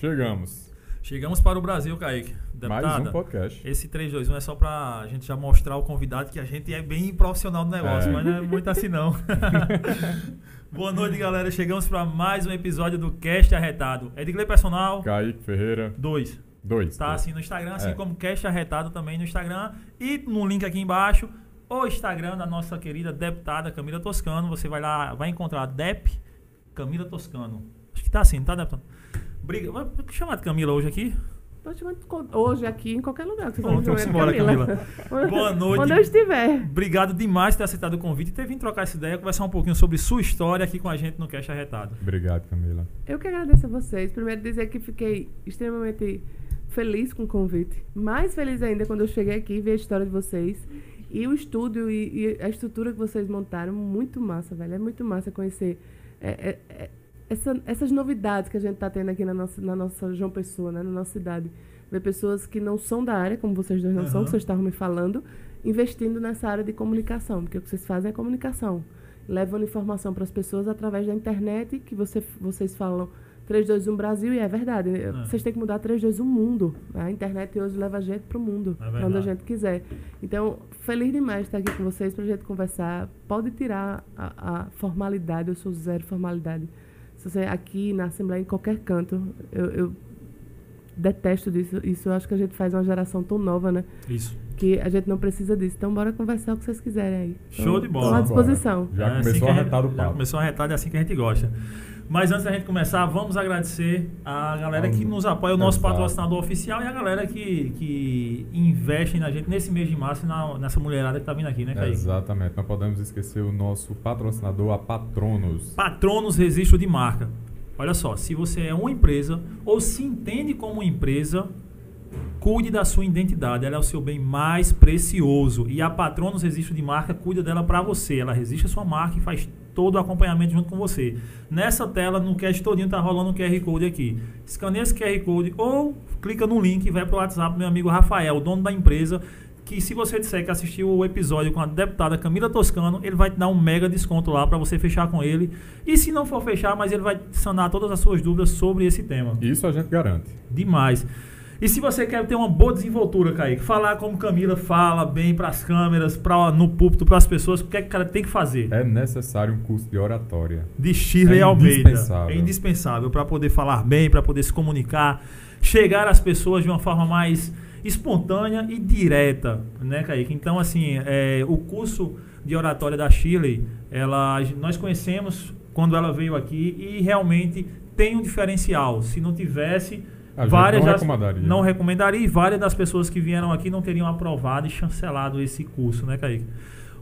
Chegamos. Chegamos para o Brasil, Kaique. Mais Deputada, um podcast. esse 321 é só pra gente já mostrar ao convidado que a gente é bem profissional do negócio, É. mas não é muito assim não. Boa noite, galera. Chegamos para mais um episódio do Cast Arretado. Edgley Personal Kaique Ferreira, 2. dois. Tá dois. assim no Instagram, assim É. como Cast Arretado também no Instagram. E no link aqui embaixo, o Instagram da nossa querida deputada Camila Toscano. Você vai lá, vai encontrar Dep Camila Toscano. Acho que tá assim, não tá, deputada? Briga. Chamar de Camila hoje aqui? Tô chamando hoje aqui em qualquer lugar. que você for vamos embora, Onde- Boa noite. Onde eu estiver. Obrigado demais por ter aceitado o convite e ter vindo trocar essa ideia, conversar um pouquinho sobre sua história aqui com a gente no Cast Arretado. Obrigado, Camila. Eu que agradeço a vocês. Primeiro dizer que fiquei extremamente feliz com o convite. Mais feliz ainda quando eu cheguei aqui e vi a história de vocês. E o estúdio e, e a estrutura que vocês montaram, muito massa, velho. É muito massa conhecer é, é, é, essa- essas novidades que a gente tá tendo aqui na nossa, na nossa João Pessoa, né? na nossa cidade. Ver pessoas que não são da área, como vocês dois não são, Aham. que vocês estavam me falando, investindo nessa área de comunicação. Porque o que vocês fazem é comunicação. Levando informação para as pessoas através da internet, que você, vocês falam 321 Brasil, e é verdade. Vocês têm que mudar 321 mundo. A internet hoje leva a gente para o mundo, É onde a gente quiser. Então, feliz demais estar aqui com vocês para a gente conversar. Pode tirar a, a formalidade, eu sou zero formalidade. Se você aqui na Assembleia, em qualquer canto, eu, eu detesto disso. Isso eu acho que a gente faz uma geração tão nova, né? Isso. Que a gente não precisa disso. Então, bora conversar o que vocês quiserem aí. Show de bola. Estou à disposição. Já É assim começou que a gente- arretar o Já papo. começou a arretado, é assim que a gente gosta. Mas antes da gente começar, vamos agradecer a galera que nos apoia, o nosso Exato. patrocinador oficial e a galera que, que investe na gente nesse mês de março, na, nessa mulherada que tá vindo aqui, né, Kaique? Exatamente. Não podemos esquecer o nosso patrocinador, a Patronos. Patronos Registro de Marca. Olha só, se você é uma empresa ou se entende como empresa, cuide da sua identidade. Ela é o seu bem mais precioso. E a Patronos Registro de Marca cuida dela para você. Ela registra a sua marca e faz todo o acompanhamento junto com você. Nessa tela, no cast todinho, tá rolando um QR Code aqui. Escaneia esse QR Code ou clica no link e vai pro WhatsApp do meu amigo Rafael, o dono da empresa, que se você disser que assistiu o episódio com a deputada Camila Toscano, ele vai te dar um mega desconto lá para você fechar com ele. E se não for fechar, mas ele vai sanar todas as suas dúvidas sobre esse tema. Isso a gente garante. Demais. E se você quer ter uma boa desenvoltura, Kaique, falar como Camila fala bem para as câmeras, pra, no púlpito, para as pessoas, o que é que o cara tem que fazer? É necessário um curso de oratória. de Shirley É Almeida. indispensável. É indispensável para poder falar bem, para poder se comunicar, chegar às pessoas de uma forma mais espontânea e direta, né, Kaique? Então, assim, é, o curso de oratória da Shirley, ela, nós conhecemos quando ela veio aqui e realmente tem um diferencial. Se não tivesse, A várias não das- recomendaria. não recomendaria e várias das pessoas que vieram aqui não teriam aprovado e chancelado esse curso, né, Kaique?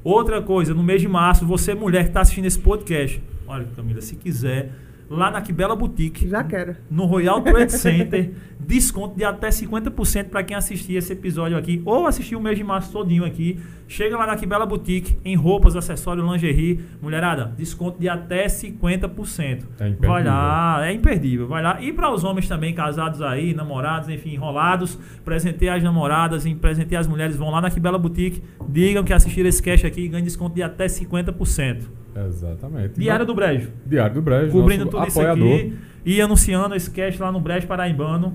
Outra coisa, no mês de março, você mulher que está assistindo esse podcast, olha, Camila, se quiser, lá na Quibela Boutique, Já quero. no Royal Trade Center, desconto de até 50% para quem assistir esse episódio aqui ou assistir o mês de março todinho aqui. Chega lá na Quibela Boutique, em roupas, acessórios, lingerie. Mulherada, desconto de até 50%. É imperdível. Vai lá, é imperdível. Vai lá. E para os homens também, casados aí, namorados, enfim, enrolados, presentear as namoradas, em presentear as mulheres, vão lá na Quibela Boutique, digam que assistiram esse cast aqui e ganhem desconto de até 50%. Exatamente. Diário do Brejo Diário do Brejo, cobrindo nosso tudo apoiador. isso aqui e anunciando esse cast lá no Brejo Paraibano.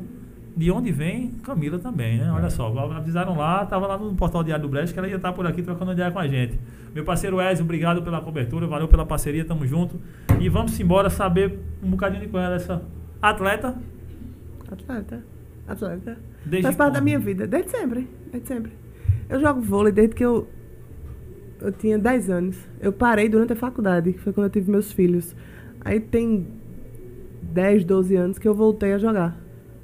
De onde vem Camila também, né? Olha É. só, avisaram lá, tava lá no portal Diário do Brejo que ela ia estar por aqui trocando ideia com a gente. Meu parceiro Ezio, obrigado pela cobertura, valeu pela parceria, tamo junto. E vamos embora saber um bocadinho de qual é essa atleta. Atleta. Atleta. Desde Faz parte da minha vida, desde sempre. Desde sempre. Eu jogo vôlei desde que eu, eu tinha 10 anos. Eu parei durante a faculdade, que foi quando eu tive meus filhos. Aí tem 10, 12 anos que eu voltei a jogar.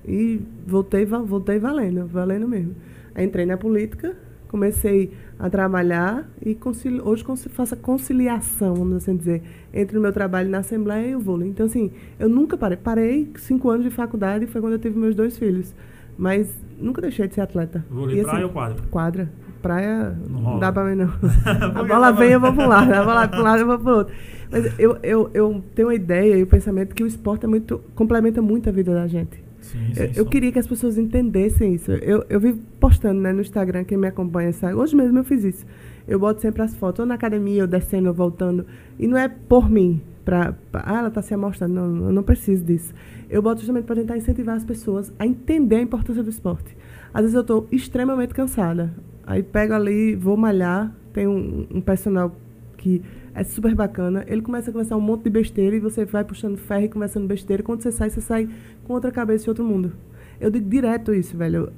E voltei, voltei valendo, valendo mesmo. Aí entrei na política, comecei a trabalhar e concili- hoje faço a conciliação, vamos assim dizer, entre o meu trabalho na Assembleia e o vôlei. Então, assim, eu nunca parei. Parei cinco anos de faculdade, foi quando eu tive meus dois filhos. Mas nunca deixei de ser atleta. Vôlei E, praia assim, ou quadra? Quadra. Praia Não não, dá pra mim, não. a bola vem, eu vou pra um lado. A bola pra um lado, eu vou pro outro. Mas eu, eu, eu tenho uma ideia e o pensamento que o esporte é muito, complementa muito a vida da gente. Sim, Eu, sim, eu só. queria que as pessoas entendessem isso. Eu, eu vivo postando né, no Instagram, quem me acompanha sabe. Hoje mesmo eu fiz isso. Eu boto sempre as fotos, ou na academia, ou descendo, ou voltando. E não é por mim. Pra, pra- ah, ela está se amostrando. Não, eu não preciso disso. Eu boto justamente para tentar incentivar as pessoas a entender a importância do esporte. Às vezes eu estou extremamente cansada. Aí pego ali, vou malhar. Tem um, um personal que é super bacana. Ele começa a conversar um monte de besteira e você vai puxando ferro e conversando besteira. Quando você sai, você sai com outra cabeça e outro mundo. Eu digo direto isso, velho.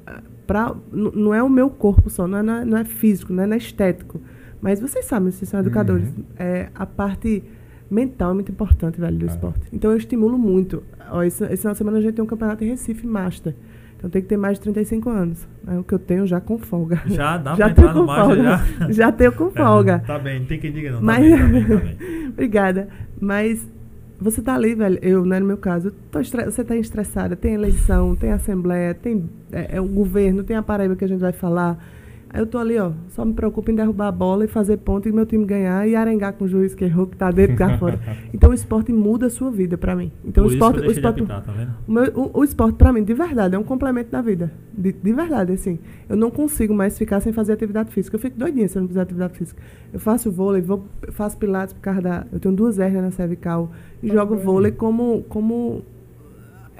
Pra, não é o meu corpo só, não é, não é, não é físico, não é, não é estético. Mas vocês sabem, vocês são educadores. Uhum. É, a parte mental é muito importante, velho, do É. esporte. Então eu estimulo muito. Ó, esse, de semana a gente tem um campeonato em Recife Master. Então tem que ter mais de 35 anos. É o que eu tenho já com folga. Já dá já pra entrar no Master, folga. já? Já tenho com folga. É, tá bem, não tem quem diga não. Tá Mas- bem, tá bem, tá bem. Obrigada. Mas você tá ali, velho. Eu, né, no meu caso, estre- você tá estressada. Tem eleição, tem assembleia, tem é, é, o governo, tem a Paraíba que a gente vai falar. Aí eu tô ali, ó, só me preocupo em derrubar a bola e fazer ponto e meu time ganhar e arengar com o juiz que errou, que tá dentro, que tá fora. Então o esporte muda a sua vida pra mim. Então Por o esporte, o esporte, apitar, tá vendo? o, meu- o- o esporte, pra mim, de verdade, é um complemento da vida. De, de verdade, assim. Eu não consigo mais ficar sem fazer atividade física. Eu fico doidinha se eu não fizer atividade física. Eu faço vôlei, vou, faço pilates por causa da. Eu tenho duas hérnias na cervical. E Tá jogo bem. vôlei como. como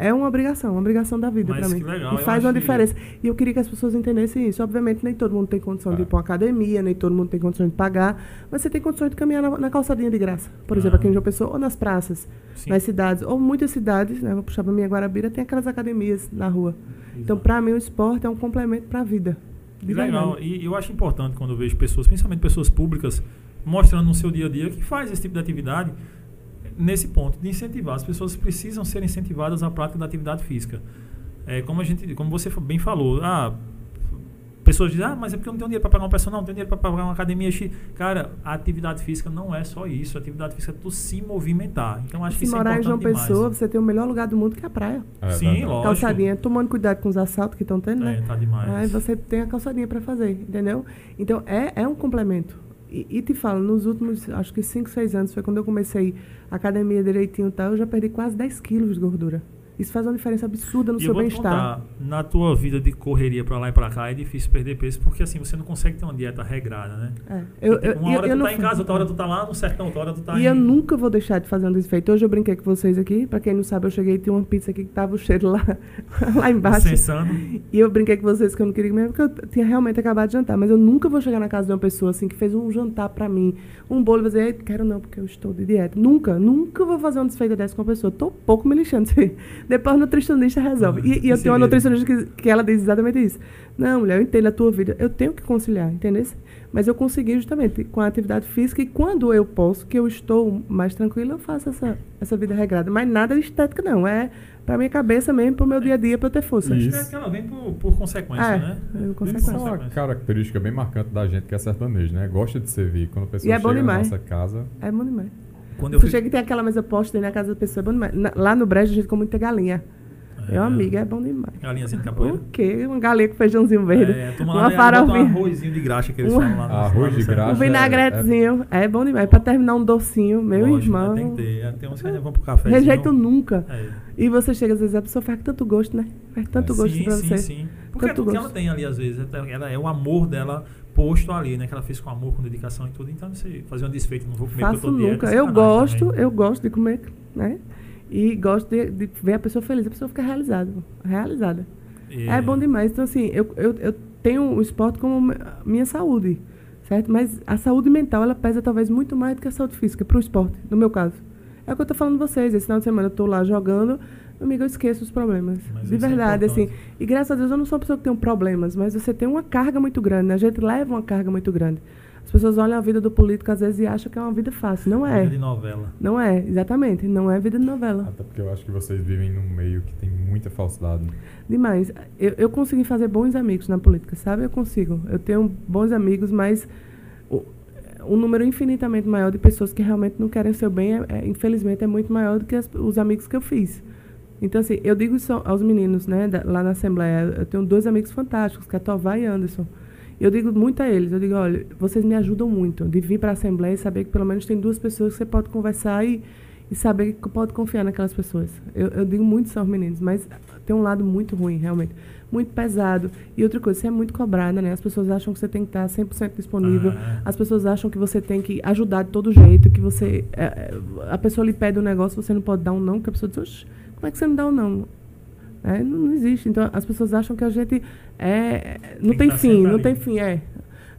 é uma obrigação, uma obrigação da vida Mas pra mim. legal, e eu faz uma acho que- diferença. E eu queria que as pessoas entendessem isso. Obviamente, nem todo mundo tem condição de É. ir pra uma academia, nem todo mundo tem condições de pagar, mas você tem condições de caminhar na, na calçadinha de graça. Por exemplo, Ah. aqui em João Pessoa, ou nas praças Sim. nas cidades, ou muitas cidades, né, vou puxar para minha Guarabira, tem aquelas academias na rua. Então, Exato. para mim, o esporte é um complemento para a vida. De Que legal. verdade. E eu acho importante quando eu vejo pessoas, principalmente pessoas públicas, mostrando no seu dia a dia que faz esse tipo de atividade nesse ponto de incentivar. As pessoas precisam ser incentivadas à prática da atividade física. É, como a gente, como você bem falou, ah, pessoas dizem, ah, mas é porque eu não tenho dinheiro para pagar um personal, não tenho dinheiro para pagar uma academia X. Cara, a atividade física não é só isso. A atividade física é tu se movimentar. Então acho que Se isso é morar em importante João demais. Pessoa, você tem o melhor lugar do mundo que é a praia. É Sim, verdade. lógico. Calçadinha, tomando cuidado com os assaltos que estão tendo, né? É, tá demais. Aí você tem a calçadinha para fazer, entendeu? Então, é, é um complemento. E, te falo, nos últimos, acho que 5, 6 anos, foi quando eu comecei a academia direitinho e tal, eu já perdi quase 10 quilos de gordura. Isso faz uma diferença absurda no E eu seu bem-estar. na tua vida de correria pra lá e pra cá é difícil perder peso, porque assim, você não consegue ter uma dieta regrada, né? É. Eu, eu, uma eu- hora eu tu tá em casa, outra hora tu tá lá no sertão, outra hora tu tá E em... eu nunca vou deixar de fazer um desfeito. Hoje eu brinquei com vocês aqui. Pra quem não sabe, eu cheguei e tinha uma pizza aqui que tava o cheiro lá, lá embaixo. Sensando. E eu brinquei com vocês que eu não queria comer porque eu tinha realmente acabado de jantar. Mas eu nunca vou chegar na casa de uma pessoa assim que fez um jantar pra mim, um bolo e dizer, "Ei, quero não, porque eu estou de dieta. Nunca, nunca vou fazer uma desfeita dessa com uma pessoa. Tô pouco me lixando. Depois o nutricionista resolve. Ah, E, e eu tenho uma segredo. nutricionista que, que ela diz exatamente isso. Não, mulher, eu entendo a tua vida. Eu tenho que conciliar, entendeu? Mas eu consegui justamente com a atividade física e quando eu posso, que eu estou mais tranquila, eu faço essa, essa vida regrada. Mas nada de estética, não. É pra minha cabeça mesmo, pro meu dia a dia, pra eu ter força. Isso. Acho que ela vem por, por consequência, É, né? é, Vem consequência. Isso é uma característica bem marcante da gente que é sertanejo, né? Gosta de servir. Quando a pessoa E é bom chega na demais. nossa casa, É bom demais. Quando eu Você fui... chega e tem aquela mesa posta aí na casa da pessoa, é bom demais. Na- lá no Brejo a gente come muita galinha. Meu amigo, é bom demais. Galinhazinha de capoeira. O quê? Uma galinha com feijãozinho verde. É, toma uma lá, bota um farofinha. arrozinho de graxa que eles Um- falam lá no Arroz de graxa. Um vinagretezinho. É, bom demais. Pra terminar um docinho, meu Lógico, irmão. né? Tem que ter. É, Tem uns que vão pro café. Rejeito nunca. É. E você chega, às vezes, a pessoa faz tanto gosto, né? Faz tanto É. gosto sim, pra sim, você. sim. Porque é tudo que ela tem ali, às vezes, é- ela é o amor dela posto ali, né? Que ela fez com amor, com dedicação e tudo. Então, você fazer um desfeito, não vou comer Faço dieta, nunca. é Eu sacanagem gosto, também. eu gosto de comer, né? E gosto de, de ver a pessoa feliz. A pessoa fica realizada. Realizada. É bom demais. Então, assim, eu, eu, eu tenho o esporte como mi- minha saúde, certo? Mas a saúde mental, ela pesa talvez muito mais do que a saúde física, pro esporte, no meu caso. É o que eu tô falando vocês. Esse final de semana eu tô lá jogando, meu amigo, eu esqueço os problemas. Mas de é verdade, assim. importante. E graças a Deus eu não sou uma pessoa que tem problemas, mas você tem uma carga muito grande, né? A gente leva uma carga muito grande. As pessoas olham a vida do político às vezes e acham que é uma vida fácil. Não é. Vida de novela. Não é, exatamente. Não é vida de novela. até porque eu acho que vocês vivem num meio que tem muita falsidade. Demais. Eu, eu consegui fazer bons amigos na política, sabe? Eu consigo. Eu tenho bons amigos, mas o, um número infinitamente maior de pessoas que realmente não querem o seu bem, é, é, infelizmente, é muito maior do que as- os amigos que eu fiz. Então, assim, eu digo isso aos meninos, né, da- lá na Assembleia. Eu tenho dois amigos fantásticos, que é Tovar e Anderson. Eu digo muito a eles, eu digo, olha, vocês me ajudam muito de vir para a Assembleia e saber que pelo menos tem duas pessoas que você pode conversar e, e saber que pode confiar naquelas pessoas. Eu, eu digo muito isso aos meninos, mas tem um lado muito ruim, realmente. Muito pesado. E outra coisa, você é muito cobrada, né? As pessoas acham que você tem que estar 100% disponível. Ah. As pessoas acham que você tem que ajudar de todo jeito, que você... é, a pessoa lhe pede um negócio, você não pode dar um não, que a pessoa diz, "Oxe, como é que você não dá um não? É, não, não existe. Então, as pessoas acham que a gente é... Não Tem tem, fim, não ali. tem fim, é.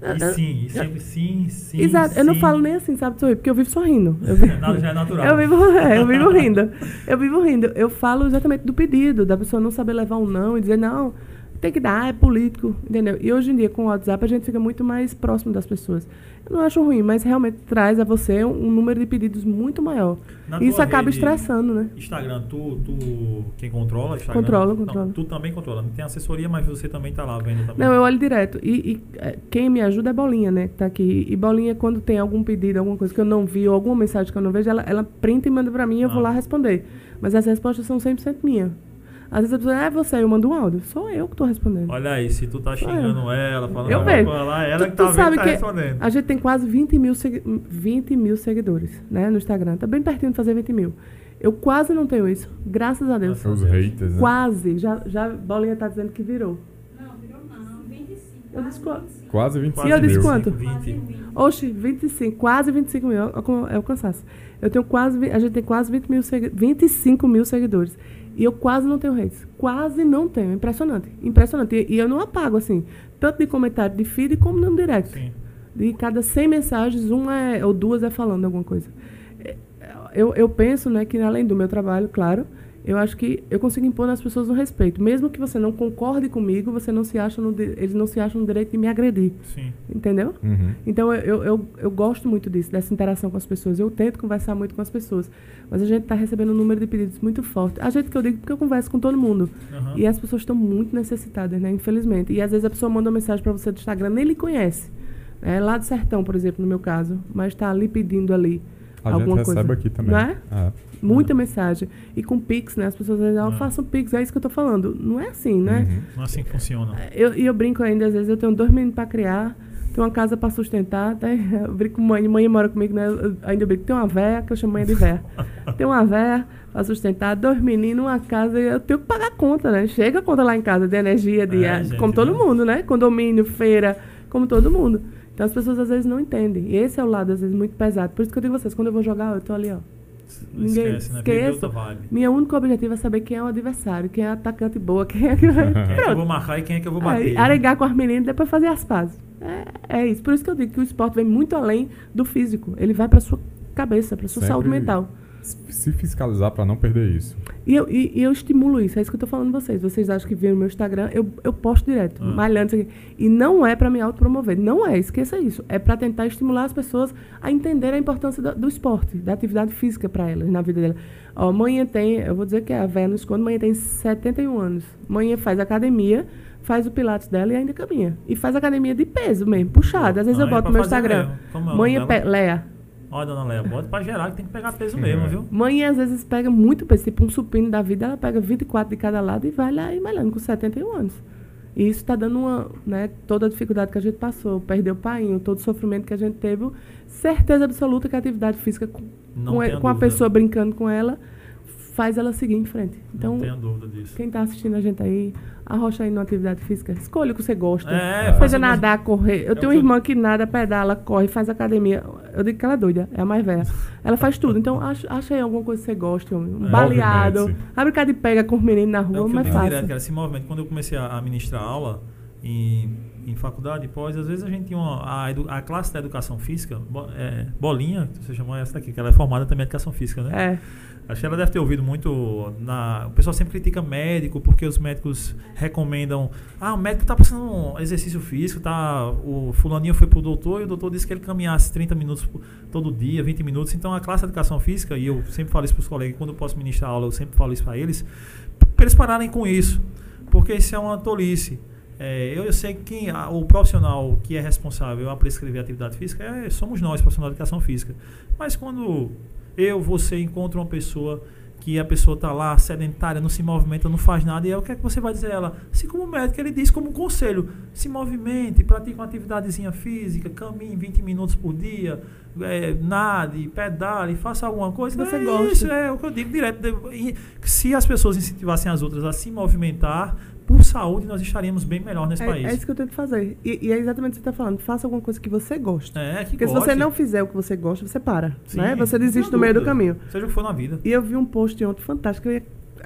E sim, e sempre sim, sim. Exato, eu não sim. falo nem assim, sabe, sorrir, porque eu vivo sorrindo. Eu vivo, já é natural. eu vivo, é, eu vivo rindo. Eu vivo rindo. Eu falo exatamente do pedido, da pessoa não saber levar um não e dizer, não, tem que dar, é político, entendeu? E hoje em dia, com o WhatsApp, a gente fica muito mais próximo das pessoas. Eu não acho ruim, mas realmente traz a você um, um número de pedidos muito maior. Na E isso acaba rede- estressando, né? Instagram, tu, tu quem controla Instagram? Controlo, Não, controlo. tu também controla. Não tem assessoria, mas você também tá lá vendo também. Não, eu olho direto. E, e, é, quem me ajuda é Bolinha, né? Que tá aqui. E Bolinha, quando tem algum pedido, alguma coisa que eu não vi, ou alguma mensagem que eu não vejo, ela, ela printa e manda pra mim e eu vou Ah. lá responder. Mas as respostas são 100% minhas. Às vezes a pessoa, é você, eu mando um áudio. Sou eu que tô respondendo. Olha aí, se tu tá xingando ela, falando Eu vejo. coisa lá, ela Tu- que tu tá vendo sabe tá que respondendo. A gente tem quase 20 mil, segui- 20 mil seguidores, né? No Instagram. Tá bem pertinho de fazer 20 mil. Eu quase não tenho isso. Graças a Deus. Nossa. Os haters, né? Quase. Já, já Bolinha tá dizendo que virou. Não, virou não. 25. Eu disse quanto? Quase 25 E eu disse mil. quanto? 20. Oxe, 25, quase 25 mil. É o- É cansaço. Eu tenho quase, a gente tem quase 20 mil segui- 25 mil seguidores. E eu quase não tenho redes. Quase não tenho. Impressionante. Impressionante. E, eu não apago, assim, tanto de comentário de feed como no direct. Sim. De cada 100 mensagens, uma é, ou duas é falando alguma coisa. É, Eu, eu penso né, que, além do meu trabalho, claro, eu acho que eu consigo impor nas pessoas o respeito. Mesmo que você não concorde comigo, você não se acha no, eles não se acham no direito de me agredir. Sim. Entendeu? Uhum. Então, eu, eu, eu, gosto muito disso, dessa interação com as pessoas. Eu tento conversar muito com as pessoas. Mas a gente está recebendo um número de pedidos muito forte. A gente que eu digo porque eu converso com todo mundo. Aham. E as pessoas estão muito necessitadas, né? Infelizmente. E às vezes a pessoa manda uma mensagem para você do Instagram, nem lhe conhece. É lá do sertão, por exemplo, no meu caso. Mas está ali pedindo ali A gente alguma recebe coisa. aqui também. Não é? É. Muita mensagem. E com Pix, né? As pessoas dizem, ah, É. faça um Pix. É isso que eu tô falando. Não é assim, né? Uhum. Não é assim que funciona. Eu, e eu brinco ainda, às vezes eu tenho dois meninos para criar, tenho uma casa para sustentar, até eu brinco com mãe, mãe mora comigo, né? Eu ainda brinco, tem uma véia, que eu chamo mãe de véia. tem uma véia para sustentar, dois meninos, uma casa, e eu tenho que pagar a conta, né? Chega a conta lá em casa de energia, de É, ar, gente, como todo né? mundo, né? Condomínio, feira, como todo mundo. Então as pessoas às vezes não entendem. E esse é o lado, às vezes, muito pesado. Por isso que eu digo a vocês, quando eu vou jogar, eu tô ali, ó. Não Ninguém esquece, né? Esqueça. vibe. Minha única objetivo é saber quem é o adversário, quem é atacante boa, quem é que vai. Quem é que eu Pronto. vou marcar e quem é que eu vou É, bater? aregar com as meninas e depois fazer as pazes. É, é isso. Por isso que eu digo que o esporte vem muito além do físico. Ele vai para sua cabeça, para sua Sempre- saúde mental. Se fiscalizar pra não perder isso. E eu, e, e eu estimulo isso. É isso que eu tô falando vocês. Vocês acham que viram no meu Instagram, eu, eu posto direto, Ah. malhando isso aqui. E não é para me autopromover. Não é, esqueça isso. É para tentar estimular as pessoas a entender a importância do, do esporte, da atividade física para elas, na vida delas. Ó, manhã tem, eu vou dizer que é a véia não esconde, manhã tem 71 anos. Manhã faz academia, faz o pilates dela e ainda caminha. E faz academia de peso mesmo, puxada. Às vezes Ah, eu é boto no meu Instagram. é Manhã, Leia. Olha, dona Léa, bota pra gerar que tem que pegar peso É. mesmo, viu? Mãe às vezes pega muito peso, tipo um supino da vida, ela pega 24 de cada lado e vai lá e malhando com 71 anos. E isso está dando uma, né, toda a dificuldade que a gente passou, perdeu o pai, todo o sofrimento que a gente teve, certeza absoluta que a atividade física com, com, com a pessoa brincando com ela faz ela seguir em frente. Então, não tenha dúvida disso. quem está assistindo a gente aí, arrocha aí numa atividade física, escolha o que você gosta. É, Seja nadar, correr. Eu É tenho uma irmã que nada, pedala, corre, faz academia. Eu digo que ela é doida, é a mais velha. Ela faz tudo. Então, acha, acha aí alguma coisa que você gosta. Um É. baleado. Vai brincar de pega com os meninos na É rua, eu mas fácil. direto, cara, esse movimento. Quando eu comecei a, a ministrar aula em, em faculdade, pós, às vezes a gente tinha uma, a, a classe da educação física, bo- é, Bolinha, que você chamou essa daqui, que ela é formada também em educação física, né? É. Acho que ela deve ter ouvido muito. Na, o pessoal sempre critica médico, porque os médicos recomendam. Ah, o médico tá passando um exercício físico, tá. O fulaninho foi pro doutor e o doutor disse que ele caminhasse 30 minutos todo dia, 20 minutos. Então a classe de educação física, e eu sempre falo isso pros colegas, quando eu posso ministrar aula, eu sempre falo isso para eles, para eles pararem com isso. Porque isso é uma tolice. É, eu, eu sei que quem, a- o profissional que é responsável a prescrever atividade física é, somos nós, profissionais de educação física. Mas quando eu, você encontra uma pessoa que a pessoa está lá sedentária, não se movimenta, não faz nada, e aí o que é que você vai dizer a ela? Assim como médico, ele diz como conselho, se movimente, pratique uma atividadezinha física, caminhe 20 minutos por dia, é, nade, pedale, faça alguma coisa. Você é gosta. Isso é o que eu digo direto. Se as pessoas incentivassem as outras a se movimentar, por saúde, nós estaríamos bem melhor nesse É, país. é isso que eu tento fazer. E, e é exatamente o que você está falando. Faça alguma coisa que você gosta. É, que Porque se goste. você não fizer o que você gosta, você para. Sim, né? Você desiste no meio do caminho. Seja o que for na vida. E eu vi um post ontem fantástico. Eu ia,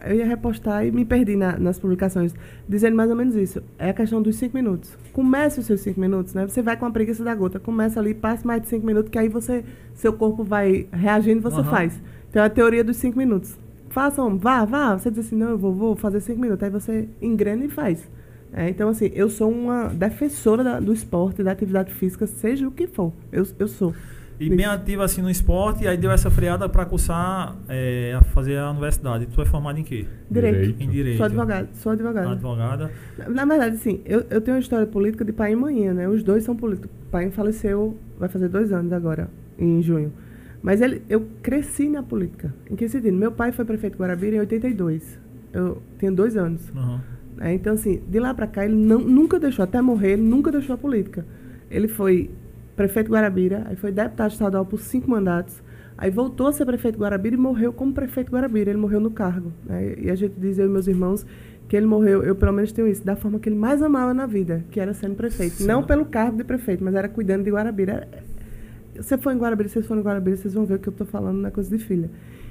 eu ia repostar e me perdi na- nas publicações. Dizendo mais ou menos isso. É a questão dos cinco minutos. Comece os seus cinco minutos, né? Você vai com a preguiça da gota. Começa ali, passe mais de cinco minutos, que aí você, seu corpo vai reagindo e você Aham. faz. Então é a teoria dos cinco minutos. Façam, vá, vá. Você diz assim, não, eu vou, vou fazer cinco minutos. Aí você engrena e faz. É, então, assim, eu sou uma defensora da- do esporte, da atividade física, seja o que for. Eu, eu sou. E bem ativa assim no esporte, e aí deu essa freada para cursar, é, a fazer a universidade. Tu é formado em quê? Direito. Em direito. Sou advogada. Sou advogada. Advogada. Na, na verdade, sim, eu, eu tenho uma história política de pai e manhã, né? Os dois são políticos. O pai faleceu, vai fazer dois anos agora, em junho. Mas ele, eu cresci na política. Em que sentido? Meu pai foi prefeito de Guarabira em 82. Eu tinha dois anos. Uhum. né? Então, assim, de lá pra cá, ele não, nunca deixou, até morrer, ele nunca deixou a política. Ele foi prefeito de Guarabira, aí foi deputado estadual por cinco mandatos, aí voltou a ser prefeito de Guarabira e morreu como prefeito de Guarabira. Ele morreu no cargo. né? E a gente diz, eu e meus irmãos, que ele morreu, eu pelo menos tenho isso, da forma que ele mais amava na vida, que era sendo prefeito. Sim. Não pelo cargo de prefeito, mas era cuidando de Guarabira. Você for em Guarabira, vocês forem em Guarabira, vocês vão ver o que eu estou falando na coisa de filha.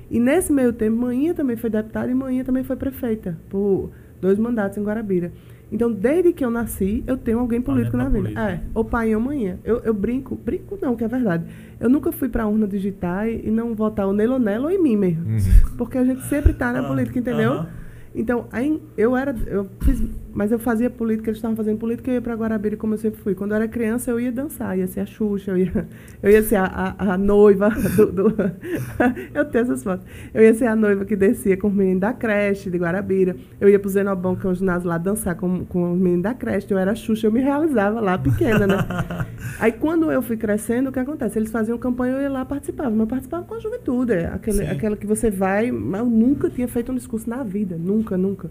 E nesse meio tempo, Manhinha também foi deputada e Manhinha também foi prefeita, por dois mandatos em Guarabira. Então, desde que eu nasci, eu tenho alguém político dentro na da vida. É, ou pai ou manhã. Eu, eu brinco, brinco não, que é verdade. Eu nunca fui pra urna digitar e, e não votar ou nele ou nela ou em mim mesmo. Uhum. Porque a gente sempre tá na Ah, política, entendeu? Então, aí eu era. Eu fiz, mas eu fazia política, eles estavam fazendo política, eu ia pra Guarabira como eu sempre fui. Quando eu era criança, eu ia dançar, ia ser a Xuxa, eu ia, eu ia ser a, a, a noiva do, do- Eu tenho essas fotos. Eu ia ser a noiva que descia com os meninos da creche de Guarabira. Eu ia pro Zenobão, que é um ginásio lá, dançar com, com os meninos da creche. Eu era a Xuxa, eu me realizava lá, pequena, né? Aí quando eu fui crescendo, o que acontece? Eles faziam campanha, eu ia lá participava. Mas eu participava com a juventude. é Aquele, Sim. aquela que você vai, mas eu nunca tinha feito um discurso na vida. Nunca, nunca.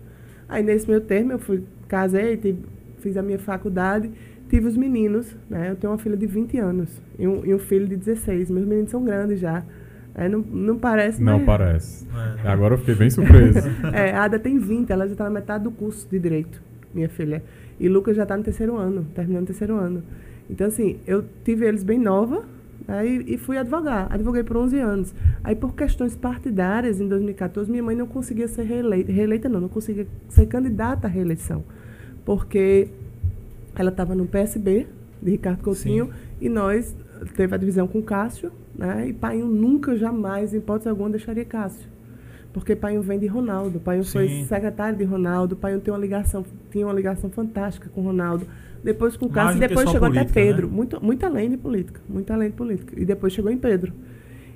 Aí nesse meu termo eu fui, casei, tive- fiz a minha faculdade, tive os meninos, né? Eu tenho uma filha de 20 anos e um, e um filho de 16. Meus meninos são grandes já. É, não, não parece, Não mas... parece. É. Agora eu fiquei bem surpreso. É, a Ada tem 20, ela já está na metade do curso de Direito, minha filha. E Lucas já está no terceiro ano, terminando o terceiro ano. Então, assim, eu tive eles bem nova né, e, fui advogar. Advoguei por 11 anos. Aí, por questões partidárias, em 2014, minha mãe não conseguia ser reeleita. Reeleita não, não conseguia ser candidata à reeleição. Porque ela estava no PSB, de Ricardo Coutinho, Sim. e nós teve a divisão com Cássio, né? E Painho nunca, jamais, em hipótese alguma, deixaria Cássio. Porque Painho vem de Ronaldo. Painho foi secretário de Ronaldo. Painho tem uma ligação, tinha uma ligação fantástica com Ronaldo. Depois com Cássio, e depois chegou até política, Pedro. né? Muito, muito além de política. Muito além de política. E depois chegou em Pedro.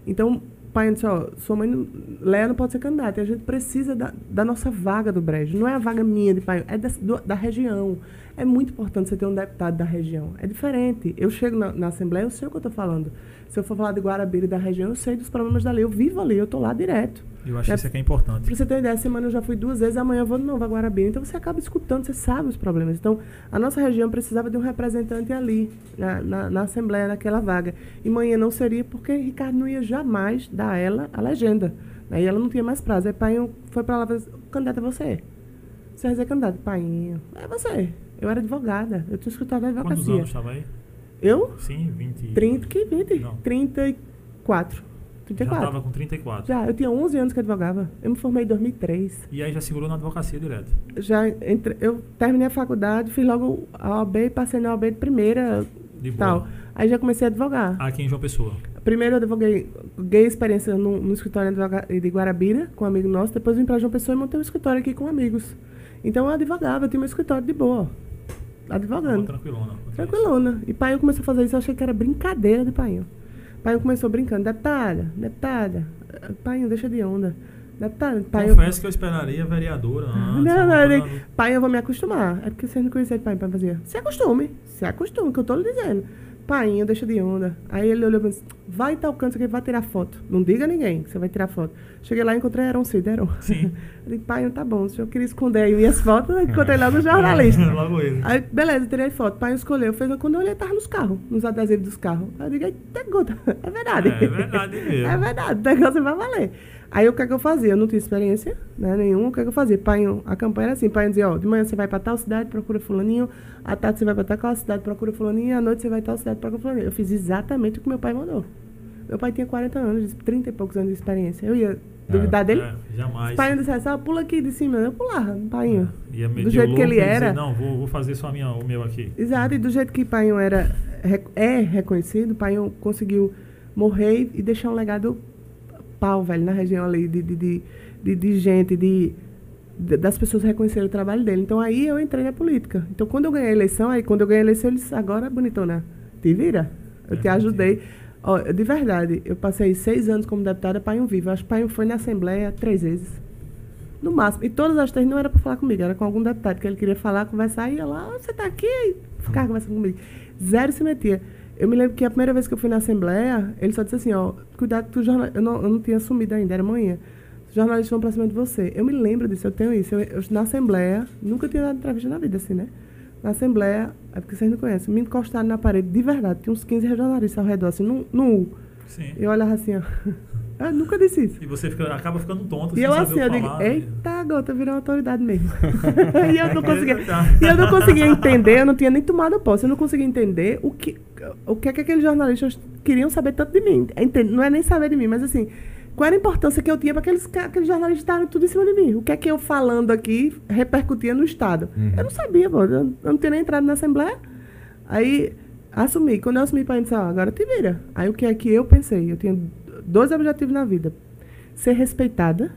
Então, Painho disse, ó, sua mãe, não- Léa não pode ser candidata. E a gente precisa da, da nossa vaga do Brejo. Não é a vaga minha de Painho, é da, do- da região. É muito importante você ter um deputado da região. É diferente. Eu chego na, na Assembleia, eu sei o que eu estou falando. Se eu for falar de Guarabira e da região, eu sei dos problemas dali. Eu vivo ali, eu estou lá direto. Eu acho É- que isso aqui é importante. Pra você ter uma ideia, semana eu já fui duas vezes, amanhã eu vou de novo a Guarabira. Então você acaba escutando, você sabe os problemas. Então, a nossa região precisava de um representante ali, na, na, na Assembleia, naquela vaga. E manhã não seria porque Ricardo não ia jamais dar a ela a legenda. Aí ela não tinha mais prazo. Aí pai foi pra lá e falou assim, candidato é você. Você vai ser candidato. Painho, é você. Eu era advogada, eu tinha a Quantos advocacia. anos estava aí? Eu? Sim, 20. 30, que 20? Não. 34. Já 34. estava com 34. Já, eu tinha 11 anos que advogava. Eu me formei em 2003. E aí já segurou na advocacia direto. já entre, eu terminei a faculdade, fiz logo a OAB passei na OAB de primeira De boa. tal. Aí já comecei a advogar. Aqui em João Pessoa. Primeiro eu advoguei, ganhei experiência no, no escritório de de Guarabira, com um amigo nosso, depois vim pra João Pessoa e montei um escritório aqui com amigos. Então eu advogava, eu tinha meu escritório de boa. Advogando. tranquilona. Tranquilona. E pai começou a fazer isso, eu achei que era brincadeira de pai. Pai começou brincando, deputada, deputada, pai, deixa de onda. Deputada, pai. Confesso que eu esperaria a vereadora antes. Não, não, ele- pai, eu vou me acostumar. É porque você não conhecia pai, pai fazia. Se acostume, se acostume, que eu tô lhe dizendo. Pai, deixa de onda. Aí ele olhou e disse, vai tal canto que vai tirar foto. Não diga a ninguém que você vai tirar foto. Cheguei lá e encontrei Aaron Cid, Aaron. Sim. Eu disse, pai, tá bom, se eu queria esconder aí minhas fotos, eu encontrei lá no jornalista. Logo ele. Aí, beleza, tirei foto. Pai escolheu. Fez, quando eu olhei, tava nos carros, nos adesivos dos carros. Aí eu digo, eita, gota. É verdade. É verdade mesmo. É verdade, o negócio vai valer. Aí o que é que eu fazia? Eu não tinha experiência né, nenhuma. O que é que eu fazia? Pai, a campanha era assim: pai dizia, ó, de manhã você vai pra tal cidade, procura fulaninho. À tarde você vai pra tal cidade, procura fulaninho. E à noite você vai pra tal cidade, procura fulaninho. Eu fiz exatamente o que meu pai mandou. Meu pai tinha 40 anos, 30 e poucos anos de experiência. Eu ia duvidar dele. É, jamais. O pai dissesse, ah, pula aqui de cima. Eu pulava, pai. Ia meter do jeito que ele e dizer, era. Não, vou, vou fazer só minha, o meu aqui. Exato, e do jeito que pai era, é reconhecido, pai conseguiu morrer e deixar um legado pau, velho, na região ali, de, de, de, de, gente, de, de- das pessoas reconhecerem o trabalho dele. Então aí eu entrei na política. Então quando eu ganhei a eleição, aí quando eu ganhei a eleição, ele disse, agora, bonitona, te vira. Eu te É, ajudei. Ó, de verdade, eu passei seis anos como deputada Pai Vivo. Acho que Pai foi na Assembleia três vezes. No máximo. E todas as três não era para falar comigo, era com algum deputado que ele queria falar, conversar, ia lá, "Ah, você tá aqui, e ficava conversando comigo. Zero se metia. Eu me lembro que a primeira vez que eu fui na Assembleia, ele só disse assim, ó, cuidado que o jornal... Eu não, eu não tinha assumido ainda, era manhã. Os jornalistas vão pra cima de você. Eu me lembro disso, eu tenho isso. Eu, eu- na Assembleia, nunca tinha dado entrevista na vida, assim, né? Na Assembleia, é porque vocês não conhecem, me encostaram na parede, de verdade, tinha uns 15 jornalistas ao redor, assim, no, no U. Sim. Eu olhava assim, ó. Eu nunca disse isso. E você fica, acaba ficando tonto E eu assim, eu que digo, falar. né? eita, gota, virou autoridade mesmo. e eu não conseguia. Tá. E eu não conseguia entender, eu não tinha nem tomado posse, eu não conseguia entender o que, o que é que aqueles jornalistas queriam saber tanto de mim. Entende? Não é nem saber de mim, mas assim, qual era a importância que eu tinha para aqueles, aqueles jornalistas estarem tudo em cima de mim? O que é que eu falando aqui repercutia no Estado? Uhum. Eu não sabia, pô, eu, eu não tinha nem entrado na Assembleia. Aí, assumi. Quando eu assumi para disse, ó, agora te vira. Aí o que é que eu pensei? Eu tinha dois objetivos na vida. Ser respeitada,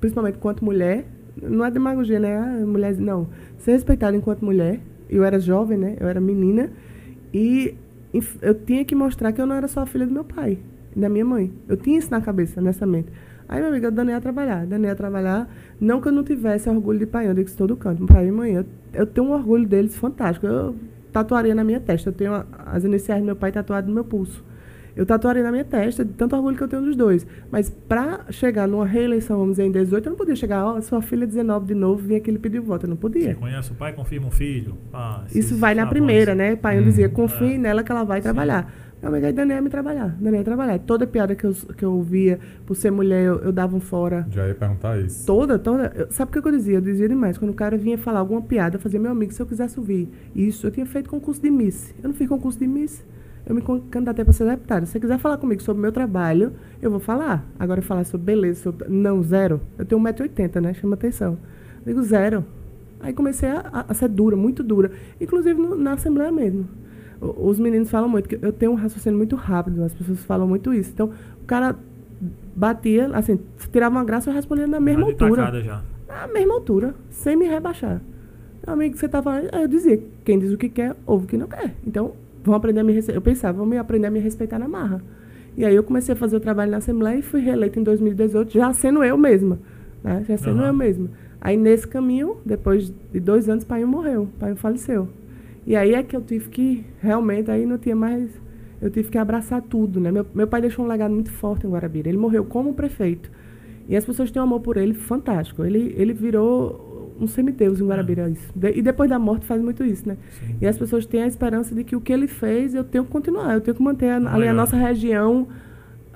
principalmente enquanto mulher. Não é demagogia, né? Ah, mulher, não. Ser respeitada enquanto mulher. Eu era jovem, né? Eu era menina. E eu tinha que mostrar que eu não era só a filha do meu pai, da minha mãe. Eu tinha isso na cabeça, nessa mente. Aí, minha amiga, eu danei a trabalhar. Danei a trabalhar. Não que eu não tivesse orgulho de pai, eu digo todo canto. Pai e mãe, eu, eu tenho um orgulho deles fantástico. Eu tatuaria na minha testa. Eu tenho as iniciais do meu pai tatuadas no meu pulso. Eu tatuaria na minha testa, de tanto orgulho que eu tenho dos dois. Mas para chegar numa reeleição, vamos dizer, em 18, eu não podia chegar, ó, sua filha 19 de novo, vim aqui lhe pedir voto. Eu não Você podia. conhece o pai, confirma o filho. Ah, Isso vai na primeira, né? Pai, eu Hum. dizia, confie É. nela que ela vai trabalhar. Meu amigo, aí Daniel me trabalhar. Daniel ia trabalhar. Toda piada que eu, que eu ouvia, por ser mulher, eu, eu dava um fora. Já ia perguntar isso. Toda, toda. eu- sabe o que eu dizia? Eu dizia demais. Quando o cara vinha falar alguma piada, eu fazia, meu amigo, se eu quisesse ouvir isso, eu tinha feito concurso de Miss. Eu não fiz concurso de Miss. Eu me candidatei para ser deputada. Se você quiser falar comigo sobre o meu trabalho, eu vou falar. Agora, falar sobre beleza, sobre... Não, zero. Eu tenho 1,80m, né? Chama atenção. Eu digo zero. Aí comecei a, a- ser dura, muito dura. Inclusive no- na Assembleia mesmo. O- Os meninos falam muito, que eu tenho um raciocínio muito rápido, as pessoas falam muito isso. Então, o cara batia, assim, tirava uma graça, eu respondia na mesma altura. já. Na mesma altura, sem me rebaixar. Meu amigo, você falando. Aí eu dizia, quem diz o que quer, ouve o que não quer. Então, vão aprender a me. Eu pensava, vamos aprender a me respeitar na marra. E aí eu comecei a fazer o trabalho na Assembleia e fui reeleita em 2018, já sendo eu mesma. Né? Já sendo Aham. eu mesma. Aí nesse caminho, depois de dois anos, o pai morreu, o pai faleceu. E aí é que eu tive que, realmente, aí não tinha mais. Eu tive que abraçar tudo, né? Meu, meu pai deixou um legado muito forte em Guarabira. Ele morreu como prefeito. E as pessoas têm um amor por ele fantástico. Ele, ele virou um semideus em Guarabira, isso. De- e depois da morte faz muito isso, né? Sim. E as pessoas têm a esperança de que o que ele fez, eu tenho que continuar. Eu tenho que manter a, ali a nossa região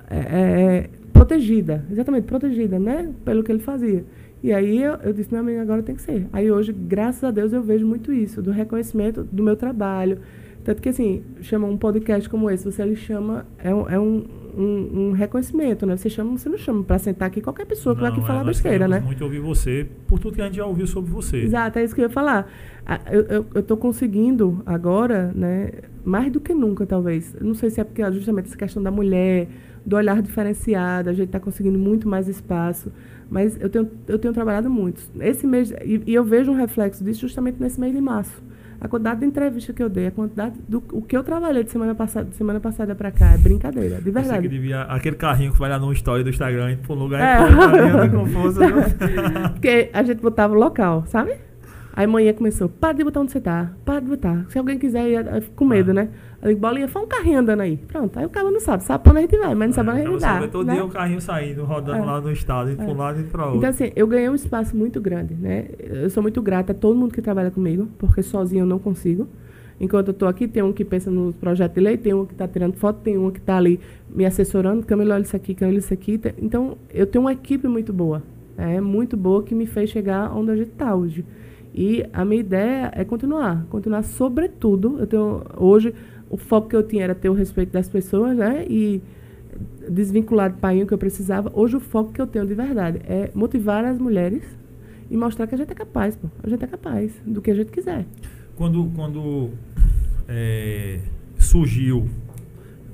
é, é, protegida. Exatamente, protegida, né? Pelo que ele fazia. E aí eu, eu disse, meu amigo, agora tem que ser. Aí hoje, graças a Deus, eu vejo muito isso, do reconhecimento do meu trabalho. Tanto que, assim, chama um podcast como esse, você lhe chama, é um, é um, um, um reconhecimento, né? Você chama, você não chama para sentar aqui qualquer pessoa que vai aqui Não, é, falar besteira, né? muito ouvir você por tudo que a gente já ouviu sobre você. Exato, é isso que eu ia falar. Ah, Eu estou conseguindo agora, né, mais do que nunca, talvez. Não sei se é porque justamente essa questão da mulher, do olhar diferenciado, a gente está conseguindo muito mais espaço. Mas eu tenho, eu tenho trabalhado muito. Esse mês, e, e eu vejo um reflexo disso justamente nesse mês de março. A quantidade de entrevista que eu dei, a quantidade do o que eu trabalhei de semana passada, de semana passada para cá, é brincadeira, de Você que verdade. devia, aquele carrinho que vai lá no story do Instagram, pra um lugar É. e põe o carrinho com força. viu? Porque a gente botava o local, sabe? Aí manhã começou, para de botar onde você tá, para de botar. Se alguém quiser eu fico com medo, Ah. né? Eu digo, bolinha, faz um carrinho andando aí. Pronto, aí o cara não sabe, sabe pra onde a gente vai, mas não sabe pra onde a Então gente dá. vê todo né? dia o carrinho saindo, rodando É. lá no estado, indo pra um lado e pra outro. Então, assim, eu ganhei um espaço muito grande, né? Eu sou muito grata a todo mundo que trabalha comigo, porque sozinho eu não consigo. Enquanto eu estou aqui, tem um que pensa no projeto de lei, tem um que está tirando foto, tem um que está ali me assessorando, Camila, olha isso aqui, Camila, isso aqui. Então, eu tenho uma equipe muito boa, é muito boa, que me fez chegar onde a gente está hoje. E a minha ideia é continuar, continuar sobretudo. Eu tenho, hoje, o foco que eu tinha era ter o respeito das pessoas, né? E desvincular do pai que eu precisava. Hoje o foco que eu tenho de verdade é motivar as mulheres e mostrar que a gente é capaz, pô. A gente é capaz do que a gente quiser. Quando, quando é, surgiu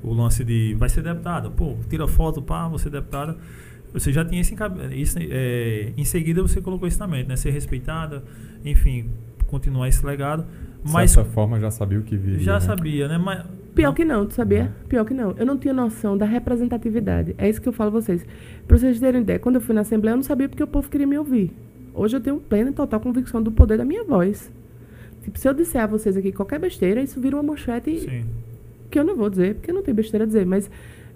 o lance de vai ser deputada, pô, tira foto, pá, você deputada. Você já tinha esse, isso é, em seguida você colocou isso na mente, né? Ser respeitada, enfim, continuar esse legado. Mas certa forma, já sabia o que viria. já né? sabia, né? Mas, Pior que não, tu sabia? Pior que não. Eu não tinha noção da representatividade. É isso que eu falo a vocês. Pra vocês terem ideia, quando eu fui na Assembleia, eu não sabia porque o povo queria me ouvir. Hoje eu tenho plena e total convicção do poder da minha voz. Tipo, se eu disser a vocês aqui qualquer besteira, isso vira uma manchete sim. que eu não vou dizer, porque não tem besteira a dizer, mas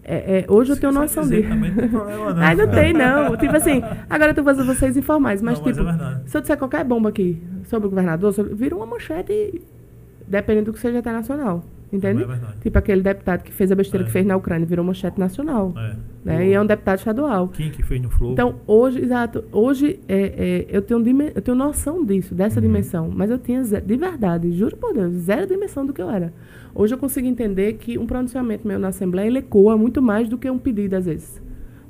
é, é, hoje eu tenho noção disso. também não tem problema, não. Ai, não tem, não. Tipo assim, agora eu tô fazendo vocês informais, mas Não, mas tipo, é se eu disser qualquer bomba aqui sobre o governador, sobre, vira uma manchete, dependendo do que seja internacional. Entende? É. Tipo aquele deputado que fez a besteira É. que fez na Ucrânia, virou manchete nacional. É. Né? E é um deputado estadual. Kim que fez no Flow. Então, hoje, exato, hoje é, é, eu, tenho eu tenho noção disso, dessa Uhum. dimensão, mas eu tinha, de verdade, juro por Deus, zero dimensão do que eu era. Hoje eu consigo entender que um pronunciamento meu na Assembleia, ele ecoa muito mais do que um pedido, às vezes.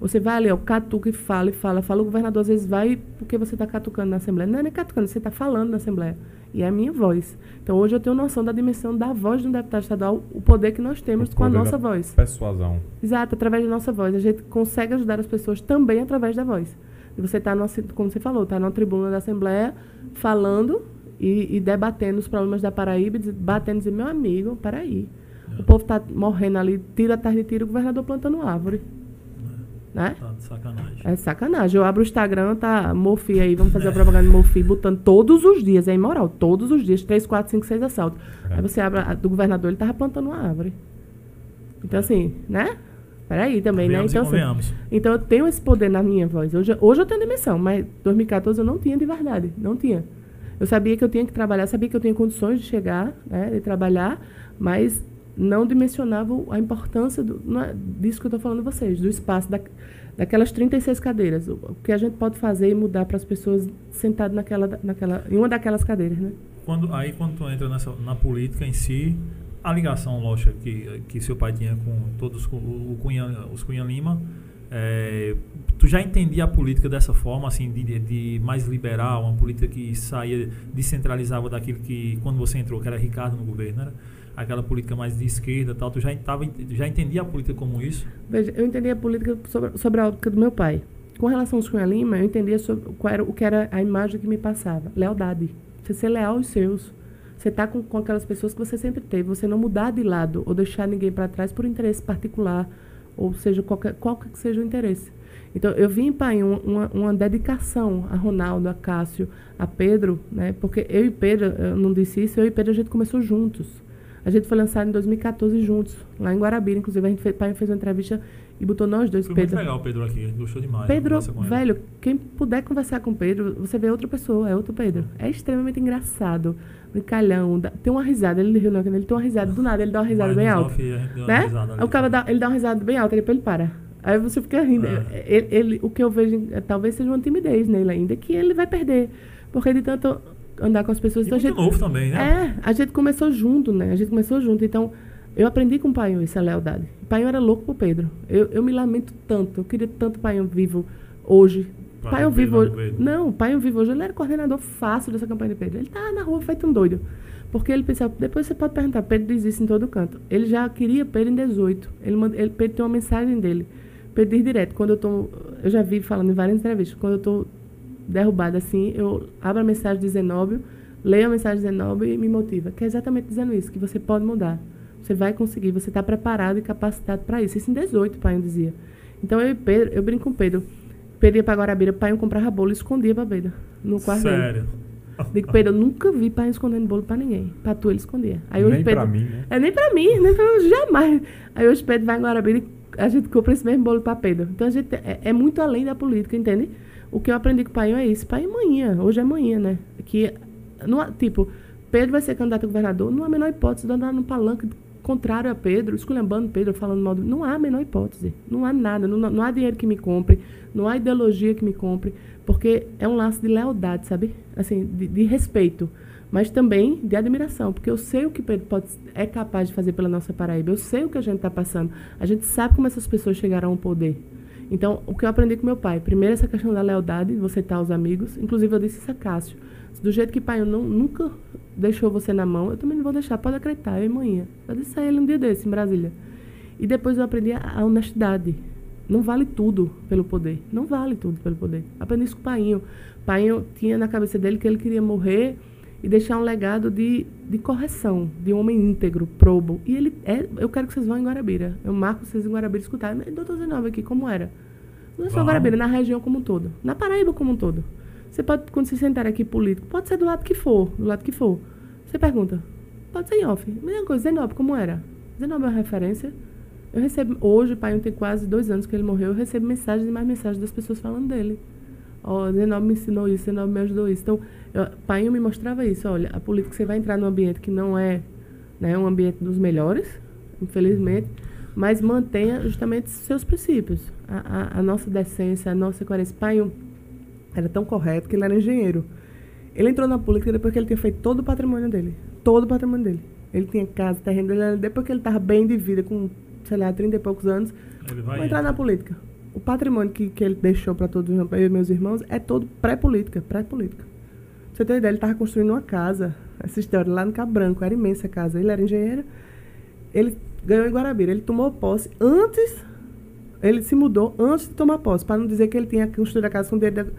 Você vai ali, ó, catuca e fala e fala, fala, o governador às vezes vai porque você está catucando na Assembleia. Não é nem catucando, você está falando na Assembleia. E é a minha voz. Então, hoje eu tenho noção da dimensão da voz de um deputado estadual, o poder que nós temos O com a nossa voz. Persuasão. Exato, através da nossa voz. A gente consegue ajudar as pessoas também através da voz. E você está, como você falou, está na tribuna da Assembleia falando e, e debatendo os problemas da Paraíba, batendo e dizendo, meu amigo, peraí. O povo está morrendo ali, tira atrás de tiro, o governador plantando árvore. Né? Tá de sacanagem. É sacanagem. Eu abro o Instagram, tá Mofi aí, vamos fazer a propaganda de Mofi, botando todos os dias, é imoral, todos os dias, 3, 4, 5, 6 assaltos. É. Aí você abre a do governador, ele tava plantando uma árvore. Então, assim, né? Peraí também, né? Então, assim, então eu tenho esse poder na minha voz. Hoje, hoje eu tenho dimensão, mas 2014 eu não tinha de verdade. Não tinha. Eu sabia que eu tinha que trabalhar, sabia que eu tinha condições de chegar, né, de trabalhar, mas não dimensionava a importância do, é disso que eu estou falando a vocês, do espaço, da, daquelas 36 cadeiras. O, que a gente pode fazer e mudar para as pessoas sentadas naquela, naquela, em uma daquelas cadeiras, né? Quando, aí quando tu entra nessa, na política em si, a ligação lógica que, que seu pai tinha com todos o, Cunha, os Cunha Lima, é, tu já entendia a política dessa forma, assim, de, de- mais liberal, uma política que saía, descentralizava daquilo que, quando você entrou, que era Ricardo no governo, era aquela política mais de esquerda tal, tu já, tava, já entendia a política como isso? Veja, eu entendi a política sobre, sobre a ótica do meu pai. Com relação aos Cunha Lima, eu entendia sobre qual era, o que era a imagem que me passava. Lealdade. Você ser leal aos seus. Você estar com, com aquelas pessoas que você sempre teve. Você não mudar de lado ou deixar ninguém para trás por interesse particular, ou seja, qualquer, qualquer que seja o interesse. Então, eu vi em pai uma, uma, uma dedicação a Ronaldo, a Cássio, a Pedro, né? Porque eu e Pedro, eu não disse isso, eu e Pedro a gente começou juntos. A gente foi lançado em 2014 juntos, lá em Guarabira. Inclusive, a gente fez, pai fez uma entrevista e botou nós dois, Foi Pedro. muito legal o Pedro aqui, ele gostou demais. Pedro, velho, quem puder conversar com o Pedro, você vê outra pessoa, é outro Pedro. É extremamente engraçado, brincalhão, dá- tem uma risada, ele riu não, ele tem uma risada, do nada ele dá uma risada Mas bem alta. uma Né? o cara dá, ele dá uma risada bem alta, depois ele para. Aí você fica rindo. É. Ele, ele- o que eu vejo, é, talvez seja uma timidez nele ainda, que ele vai perder. Porque de tanto andar com as pessoas. E então muito gente- novo também, né? é, a gente começou junto, né? A gente começou junto. Então, eu aprendi com o Painho essa lealdade. O Painho era louco pro Pedro. Eu, eu me lamento tanto. Eu queria tanto o Painho vivo hoje. Painho ver vivo hoje. Pedro. Não, o Painho vivo hoje. Ele era coordenador fácil dessa campanha de Pedro. Ele tá na rua feito um doido. Porque ele pensava, depois você pode perguntar, Pedro diz isso em todo canto. Ele já queria Pedro em 18. Ele, manda- ele, Pedro tem uma mensagem dele. Pedro diz direto, quando eu tô. Eu já vi falando em várias entrevistas, quando eu tô derrubada assim, eu abro a mensagem de Zenóbio, leio a mensagem de Zenóbio e me motiva. Que é exatamente dizendo isso, que você pode mudar. Você vai conseguir, você está preparado e capacitado para isso. Isso em 18, o pai dizia. Então eu e Pedro, eu brinco com Pedro. Pedro ia para Guarabira, o pai comprava bolo e escondia para Pedro, no quarto dele. Sério. Digo, Pedro, eu nunca vi pai escondendo bolo pra ninguém. Pra tu ele escondia. Aí hoje Nem Pedro, pra mim, né? É nem pra mim, nem pra jamais. Aí hoje Pedro vai em Guarabira e a gente compra esse mesmo bolo pra Pedro. Então a gente é, é muito além da política, entende? O que eu aprendi com o pai é isso. Pai manhã, hoje é manhã, né? Que, há- tipo, Pedro vai ser candidato a governador, não há a menor hipótese de andar no palanque contrário a Pedro, esculhambando Pedro, falando mal do. Não há a menor hipótese. Não há nada. Não, não há dinheiro que me compre, não há ideologia que me compre, porque é um laço de lealdade, sabe? Assim, de, de respeito. Mas também de admiração, porque eu sei o que Pedro pode, é capaz de fazer pela nossa Paraíba, eu sei o que a gente está passando. A gente sabe como essas pessoas chegaram ao poder. Então, o que eu aprendi com meu pai? Primeiro, essa questão da lealdade, de você estar aos amigos. Inclusive, eu disse isso a Cássio. Do jeito que pai eu não, nunca deixou você na mão, eu também não vou deixar. Pode acreditar, eu e manhã. Eu disse a ele um dia desse, em Brasília. E depois eu aprendi a, a honestidade. Não vale tudo pelo poder. Não vale tudo pelo poder. Aprendi isso com o Painho. Painho tinha na cabeça dele que ele queria morrer e deixar um legado de, de correção, de um homem íntegro, probo. E ele é. Eu quero que vocês vão em Guarabira. Eu marco vocês em Guarabira escutarem. Doutor Zenova aqui, como era? Não é só. Guarabira, na região como um todo. Na Paraíba como um todo. Você pode, quando se sentar aqui político, pode ser do lado que for, do lado que for. Você pergunta, pode ser em off. Mesma coisa, Zenob, como era? Zenob é uma referência. Eu recebo, hoje, o pai tem quase dois anos que ele morreu, eu recebo mensagens e mais mensagens das pessoas falando dele. Ó, Zenob me ensinou isso, Zenob me ajudou isso. Então, eu, pai me mostrava isso, olha, a política você vai entrar num ambiente que não é né, um ambiente dos melhores, infelizmente, mas mantenha justamente seus princípios. A, a, a nossa decência, a nossa coerência. Pai era tão correto que ele era engenheiro. Ele entrou na política depois que ele tinha feito todo o patrimônio dele. Todo o patrimônio dele. Ele tinha casa, terreno dele, depois que ele estava bem de vida, com, sei lá, 30 e poucos anos, Ele vou vai entrar na política. O patrimônio que, que ele deixou para todos eu meus irmãos é todo pré-política, pré-política. Pra você ter ideia, ele estava construindo uma casa, essa história, lá no Cabo Branco, era imensa a casa. Ele era engenheiro, ele ganhou em Guarabira, ele tomou posse antes, ele se mudou antes de tomar posse, para não dizer que ele tinha construído a casa com dinheiro. da-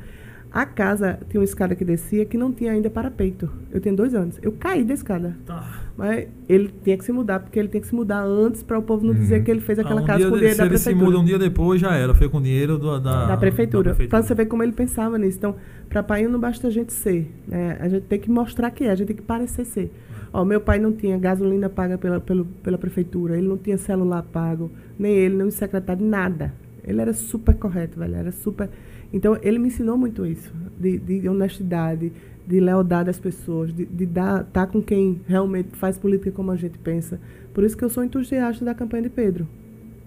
A casa tinha uma escada que descia que não tinha ainda parapeito. Eu tenho dois anos. Eu caí da escada. Tá. Mas ele tinha que se mudar, porque ele tinha que se mudar antes para o povo não Uhum. dizer que ele fez aquela Ah, um casa com de- dinheiro se da ele se prefeitura. muda um dia depois, já era. Foi com dinheiro do- da, da prefeitura. da Pra você ver como ele pensava nisso. Então, para pai não basta a gente ser. né? A gente tem que mostrar que é, a gente tem que parecer ser. Ó, meu pai não tinha gasolina paga pela, pelo, pela prefeitura, ele não tinha celular pago, nem ele, nem o secretário, nada. Ele era super correto, velho. Era super. Então, ele me ensinou muito isso, de, de honestidade, de lealdade às pessoas, de, de dar, tá com quem realmente faz política como a gente pensa. Por isso que eu sou entusiasta da campanha de Pedro.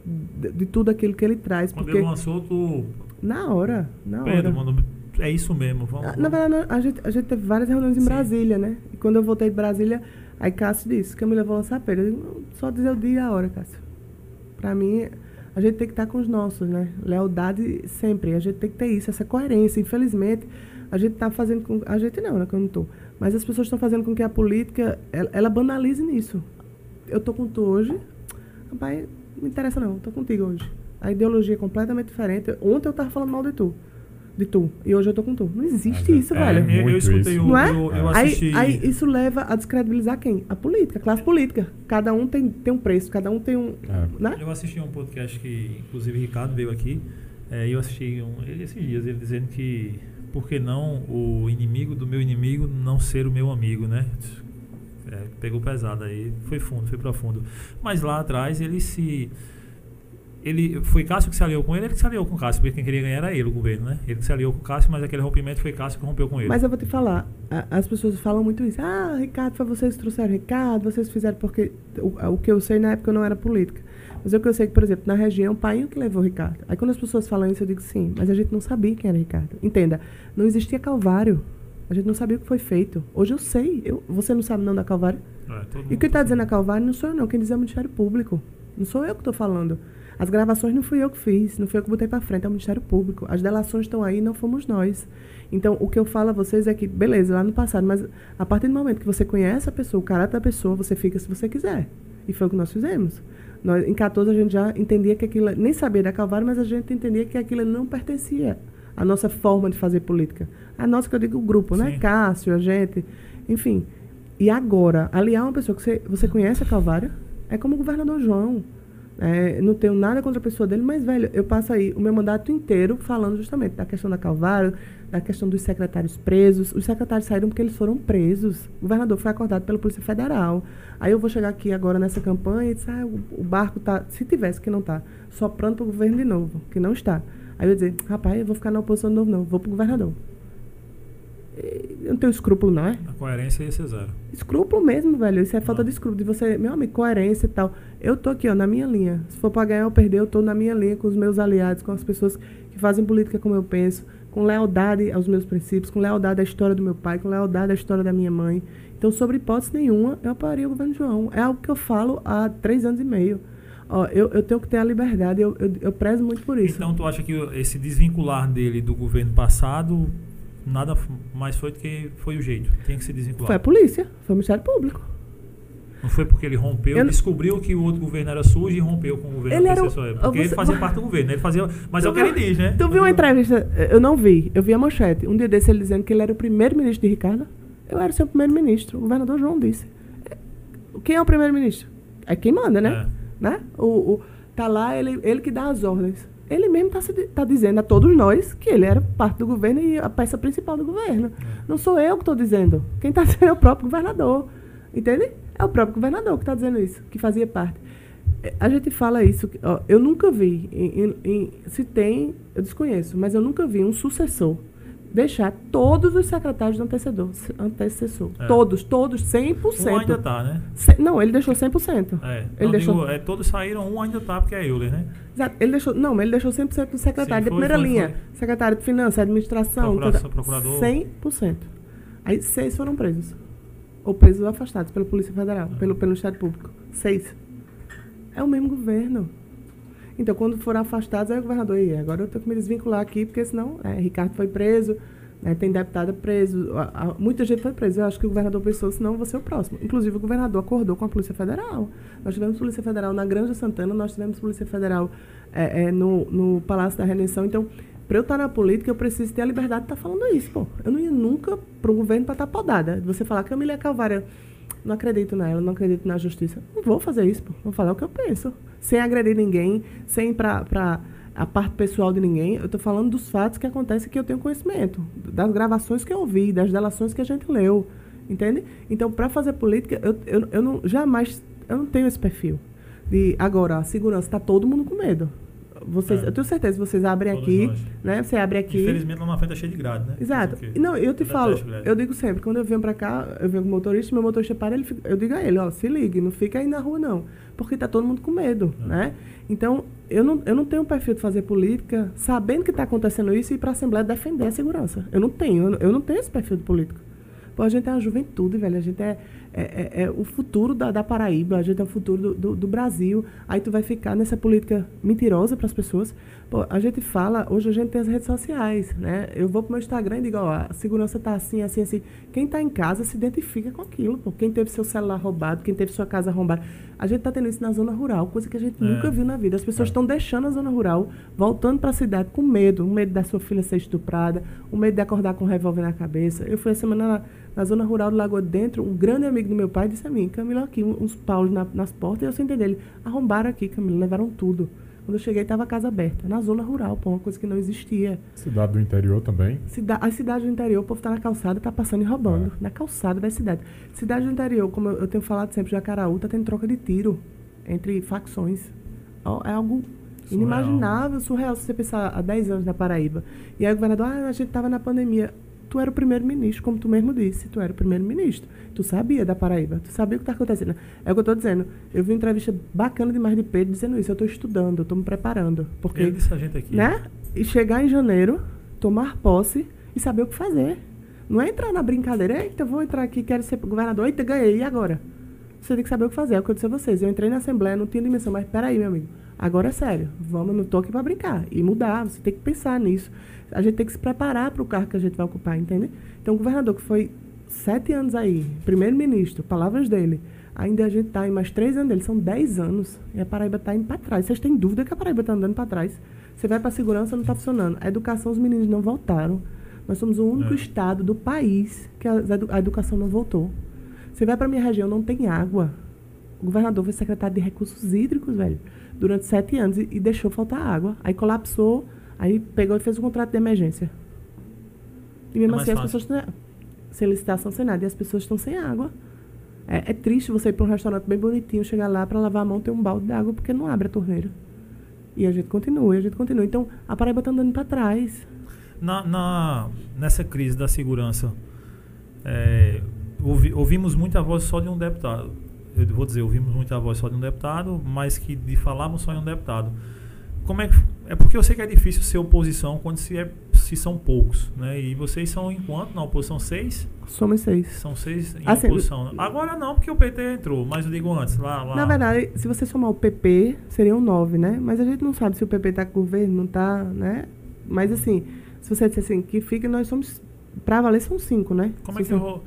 De, de tudo aquilo que ele traz. Quando porque ele lançou, tu. na hora, na hora. Pedro, mano, é isso mesmo. Vamos, Ah, Na verdade, a gente, a gente teve várias reuniões em Sim. Brasília, né? E quando eu voltei de Brasília, aí Cássio disse que eu me levou a lançar Pedro. Eu digo, "Não, só dizer o dia e a hora, Cássio. Pra mim, a gente tem que estar com os nossos, né? Lealdade sempre. A gente tem que ter isso, essa coerência. Infelizmente, a gente tá fazendo com. A gente não, né? Que eu não tô. Mas as pessoas estão fazendo com que a política ela, ela banalize nisso. Eu tô com tu hoje, rapaz, não me interessa não, tô contigo hoje. A ideologia é completamente diferente. Ontem eu tava falando mal de tu. De tu. E hoje eu tô com tu. Não existe Mas isso, é, velho. Eu, escutei isso. o. Não é? Eu, eu Aí, assisti. aí isso leva a descredibilizar quem? A política, a classe política. Cada um tem, tem um preço, cada um tem um. É. Né? Eu assisti um podcast que, inclusive, Ricardo veio aqui. é, E eu assisti um, ele esses dias, ele dizendo que por que não o inimigo do meu inimigo não ser o meu amigo, né? É, pegou pesado aí, foi fundo, foi profundo. Mas lá atrás ele se. Ele, foi Cássio que se aliou com ele, ele que se aliou com o Cássio, porque quem queria ganhar era ele, o governo, né? Ele que se aliou com o Cássio, mas aquele rompimento foi Cássio que rompeu com ele. Mas eu vou te falar, as pessoas falam muito isso. Ah, Ricardo, foi vocês que trouxeram Ricardo, vocês fizeram porque. O, o que eu sei na época eu não era política. Mas o que eu sei que, por exemplo, na região, o pai que levou o Ricardo. Aí quando as pessoas falam isso, eu digo sim, mas a gente não sabia quem era Ricardo. Entenda, não existia Calvário. A gente não sabia o que foi feito. Hoje eu sei. Eu, você não sabe não da Calvário? É, E quem está tá dizendo a Calvário não sou eu, não. Quem diz é o Ministério Público. Não sou eu que estou falando. As gravações não fui eu que fiz, não fui eu que botei para frente, é o Ministério Público. As delações estão aí, não fomos nós. Então, o que eu falo a vocês é que, beleza, lá no passado, mas a partir do momento que você conhece a pessoa, o caráter da pessoa, você fica se você quiser. E foi o que nós fizemos. Nós, em 14 a gente já entendia que aquilo, nem sabia da Calvário, mas a gente entendia que aquilo não pertencia à nossa forma de fazer política. A nossa, que eu digo, o grupo, né? Sim. Cássio, a gente, enfim. E agora, aliar uma pessoa que você, você conhece a Calvário, é como o governador João. É, não tenho nada contra a pessoa dele, mas, velho, eu passo aí o meu mandato inteiro falando justamente da questão da Calvário, da questão dos secretários presos. Os secretários saíram porque eles foram presos. O governador foi acordado pela Polícia Federal. Aí eu vou chegar aqui agora nessa campanha e dizer, ah, o, o barco tá, se tivesse que não tá, soprando para o governo de novo, que não está. Aí eu dizer, rapaz, eu vou ficar na oposição de novo, não, vou para o governador. Eu não tenho escrúpulo, não é? A coerência ia ser zero. Escrúpulo mesmo, velho. Isso é falta Não. de escrúpulo. De você, meu amigo, coerência e tal. Eu tô aqui, ó, na minha linha. Se for pra ganhar ou perder, eu tô na minha linha com os meus aliados, com as pessoas que fazem política como eu penso, com lealdade aos meus princípios, com lealdade à história do meu pai, com lealdade à história da minha mãe. Então, sobre hipótese nenhuma, eu apoiaria o governo João. É algo que eu falo há três anos e meio. Ó, eu, eu tenho que ter a liberdade, eu, eu, eu prezo muito por isso. Então tu acha que esse desvincular dele do governo passado nada mais foi do que foi o jeito. Tinha que se desvincular. Foi a polícia, foi o Ministério Público. Não foi porque ele rompeu, descobriu que o outro governo era sujo e rompeu com o governo Ele era o- antecessor. Porque ele você- fazia parte do governo, né? ele fazia, mas é o que ele diz, né? Tu viu uma entrevista? Eu não vi, eu vi a manchete. Um dia desse ele dizendo que ele era o primeiro-ministro de Ricardo. Eu era o seu primeiro-ministro. O governador João disse. É, Quem é o primeiro-ministro? É quem manda, né? né? O, o- tá lá, ele, ele que dá as ordens. Ele mesmo está tá dizendo a todos nós que ele era parte do governo e a peça principal do governo. Não sou eu que estou dizendo. Quem está dizendo é o próprio governador. Entende? É o próprio governador que está dizendo isso, que fazia parte. É, A gente fala isso, ó, eu nunca vi, em- em- se tem, eu desconheço, mas eu nunca vi um sucessor deixar todos os secretários do antecessor. antecessor É. Todos, todos, 100%. Um ainda tá, né? Não, ele deixou 100%. É. Ele Não, deixou- digo, é, todos saíram, um ainda tá, porque é Euler, né? Exato. Ele deixou, não, mas ele deixou 100% do secretário Sim, de foi, primeira foi, linha. foi. Secretário de Finanças, Administração. Procuração, toda- procurador. 100%. Aí seis foram presos. Ou presos ou afastados pela Polícia Federal, pelo, pelo Ministério Público. Seis. É o mesmo governo. Então, quando foram afastados, aí o governador, "Ih, agora eu tenho que me desvincular aqui, porque senão, é, Ricardo foi preso, né, tem deputado preso, a- a- muita gente foi presa. Eu acho que o governador pensou, senão vou ser o próximo. Inclusive, o governador acordou com a Polícia Federal. Nós tivemos Polícia Federal na Granja Santana, nós tivemos Polícia Federal é, é, no, no Palácio da Redenção. Então, para eu estar na política, eu preciso ter a liberdade de estar falando isso, pô. Eu não ia nunca para o governo para estar podada. Você falar que a Camila Calvária, não acredito nela, não acredito na justiça. Não vou fazer isso, pô. Vou falar o que eu penso. Sem agredir ninguém, sem ir para a parte pessoal de ninguém. Eu estou falando dos fatos que acontecem que eu tenho conhecimento. Das gravações que eu ouvi, das delações que a gente leu. Entende? Então, para fazer política, eu, eu, eu não, jamais, eu não tenho esse perfil. De, agora, a segurança, está todo mundo com medo. Vocês, É. Eu tenho certeza que vocês abrem Todos aqui, nós. né? Você abre aqui. Infelizmente lá na frente tá cheio de grade, né? Exato. Não, eu te Eu falo, eu digo sempre, quando eu venho pra cá, eu venho com o motorista, meu motorista para, ele, fica- eu digo a ele, ó, se ligue, não fica aí na rua não, porque tá todo mundo com medo, É. né? Então, eu não, eu não tenho um perfil de fazer política sabendo que está acontecendo isso e ir para a Assembleia defender a segurança. Eu não tenho, eu não, eu não tenho esse perfil de político. Pô, a gente é a juventude, velho. A gente é, é, é- é o futuro da, da Paraíba, a gente é o futuro do, do, do Brasil. Aí tu vai ficar nessa política mentirosa para as pessoas. Pô, a gente fala, hoje a gente tem as redes sociais, né? Eu vou pro meu Instagram e digo, ó, a segurança tá assim, assim, assim. Quem tá em casa se identifica com aquilo, pô. Quem teve seu celular roubado, quem teve sua casa arrombada. A gente tá tendo isso na zona rural, coisa que a gente É. nunca viu na vida. As pessoas É. estão deixando a zona rural, voltando para a cidade com medo, o medo da sua filha ser estuprada, o medo de acordar com um revólver na cabeça. Eu fui essa semana na, na zona rural do Lagoa de Dentro, um grande amigo do meu pai disse a mim, Camila, aqui, uns paulos na- nas portas, e eu sentei dele, arrombaram aqui, Camila, levaram tudo. Quando eu cheguei, estava a casa aberta, na zona rural, pô, uma coisa que não existia. Cidade do interior também. Cida as cidades do interior, o povo tá na calçada, tá passando e roubando. É. Na calçada da cidade. Cidade do interior, como eu, eu tenho falado sempre, Jacaraú, tá tendo troca de tiro entre facções. É algo Surreal. inimaginável, surreal, se você pensar há 10 anos na Paraíba. E aí o governador, ah, a gente tava na pandemia. Tu era o primeiro-ministro, como tu mesmo disse, tu era o primeiro-ministro. Tu sabia da Paraíba, tu sabia o que está acontecendo. É o que eu estou dizendo. Eu vi uma entrevista bacana demais de Pedro dizendo isso. Eu estou estudando, eu estou me preparando. Porque Ele disse a gente aqui. né? E chegar em janeiro, tomar posse e saber o que fazer. Não é entrar na brincadeira, eita, vou entrar aqui, quero ser governador, eita, ganhei, e agora? Você tem que saber o que fazer, é o que eu disse a vocês. Eu entrei na Assembleia, não tinha dimensão, mas peraí, meu amigo, agora é sério, vamos, não tô aqui pra brincar. E mudar, você tem que pensar nisso. A gente tem que se preparar para o cargo que a gente vai ocupar, entende? Então, o governador que foi sete anos aí, primeiro-ministro, palavras dele, ainda a gente tá em mais três anos dele, são dez anos, e a Paraíba tá indo para trás. Vocês têm dúvida que a Paraíba tá andando para trás? Você vai para a segurança, não está funcionando. A educação, os meninos não voltaram. Nós somos o único É. estado do país que a educação não voltou. Você vai para minha região, não tem água. O governador foi secretário de recursos hídricos, velho, durante sete anos e, e deixou faltar água. Aí colapsou, aí pegou e fez um contrato de emergência. E mesmo É assim as pessoas estão sem licitação, sem nada, e as pessoas estão sem água. É, é triste você ir para um restaurante bem bonitinho, chegar lá para lavar a mão, ter um balde de água porque não abre a torneira. E a gente continua, e a gente continua. Então, a Paraíba está andando para trás. Na, na- nessa crise da segurança, é, ouvi- ouvimos muita voz só de um deputado. Eu vou dizer, ouvimos muita voz só de um deputado, mas que de falavam só em um deputado. Como é que é porque eu sei que é difícil ser oposição quando se, é, se são poucos, né? E vocês são enquanto na oposição seis, Somos seis. são seis em Assim, oposição. Agora não, porque o PT entrou, mas eu digo antes, lá, lá Na verdade, se você somar o PP, seriam nove, né? Mas a gente não sabe se o PP está com o governo, não está, né? Mas assim, se você disser assim, que fica, nós somos. Pra valer são cinco, né? Como é Se que são- ro-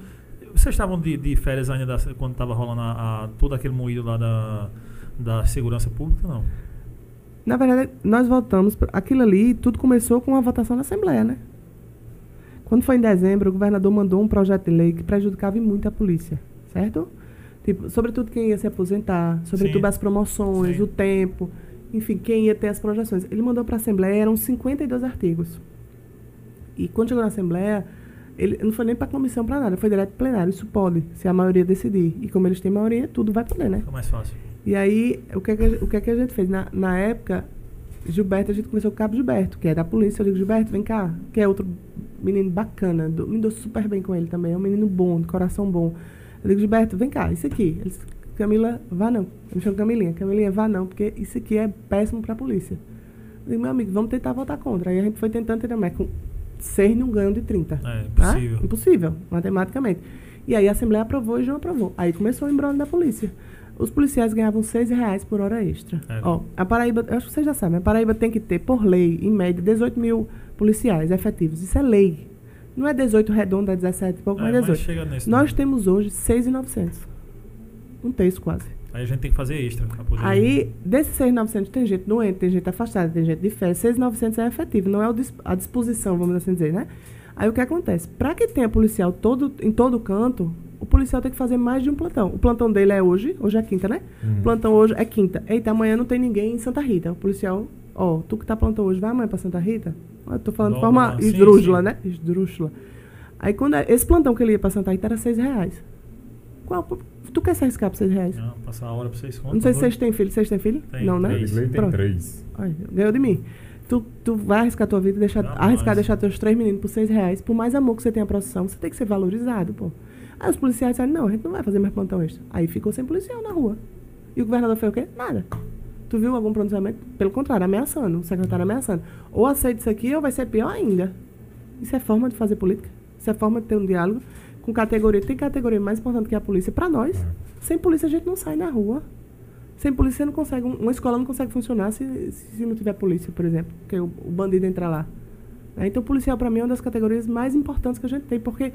Vocês estavam de, de férias ainda da- quando estava rolando a, a- todo aquele moído lá da, da segurança pública, não? Na verdade, nós votamos. pra- Aquilo ali, tudo começou com a votação na Assembleia, né? Quando foi em dezembro, o governador mandou um projeto de lei que prejudicava muito a polícia, certo? Tipo, sobretudo quem ia se aposentar, sobretudo Sim. as promoções, Sim. o tempo, enfim, quem ia ter as projeções. Ele mandou para a Assembleia, eram 52 artigos. E quando chegou na Assembleia, ele não foi nem para a comissão para nada, foi direto para plenário. Isso pode, se a maioria decidir. E como eles têm maioria, tudo vai poder, né? Fica mais fácil. E aí, o que é que, a- o que, é que a gente fez? Na, na época, Gilberto, a gente começou com o Cabo Gilberto, que é da polícia. Eu digo, Gilberto, vem cá, que é outro menino bacana. do- me dou super bem com ele também. É um menino bom, de coração bom. Eu digo, Gilberto, vem cá, isso aqui. Ele disse, Camila, vá não. Eu me chamo Camilinha. Camilinha, vá não, porque isso aqui é péssimo para a polícia. Eu digo, meu amigo, vamos tentar votar contra. Aí a gente foi tentando, tentando, mas com seis não ganham de 30. É, Tá? impossível. Impossível, matematicamente. E aí a Assembleia aprovou e João aprovou. Aí começou o embrolho da polícia. Os policiais ganhavam 6 reais por hora extra. É. Ó, a Paraíba, eu acho que vocês já sabem, a Paraíba tem que ter, por lei, em média, 18 mil policiais efetivos. Isso é lei. Não é 18 redondo, é 17 e pouco, É, mas mas 18. chega nesse Nós temos hoje 6,900. Um terço quase. Aí a gente tem que fazer extra pra poder. Aí, desses 6,900 tem gente doente, tem gente afastada, tem gente de férias. 6,900 é efetivo, não é a disposição, vamos assim dizer, né? Aí o que acontece? Para que tenha policial todo, em todo canto, o policial tem que fazer mais de um plantão. O plantão dele é hoje, hoje é quinta, né? Uhum. O plantão hoje é quinta. Eita, amanhã não tem ninguém em Santa Rita. O policial, ó, tu que tá plantão hoje, vai amanhã pra Santa Rita? Eu tô falando de forma esdrúxula, sim. né? Esdrúxula. Aí quando é- esse plantão que ele ia pra Santa Rita era 6 reais. Qual, tu quer se arriscar por 6 reais? Não, passar a hora pra vocês Não sei se vocês têm filho. Vocês têm filho? Tem, não, né? tem Pronto. três. Olha, ganhou de mim. Tu, tu vai arriscar tua vida, deixar, arriscar deixar teus três meninos por seis reais. Por mais amor que você tenha à profissão, você tem que ser valorizado, pô. Aí os policiais disseram, não, a gente não vai fazer mais plantão extra. Aí ficou sem policial na rua. E o governador fez o quê? Nada. Tu viu algum pronunciamento? Pelo contrário, ameaçando, o secretário ameaçando. Ou aceita isso aqui ou vai ser pior ainda. Isso é forma de fazer política. Isso é forma de ter um diálogo com categoria. Tem categoria mais importante que a polícia para nós. Sem polícia a gente não sai na rua. Sem polícia não consegue. um- Uma escola não consegue funcionar se, se não tiver polícia, por exemplo. Porque o, o bandido entra lá. Então, policial, para mim, é uma das categorias mais importantes que a gente tem, porque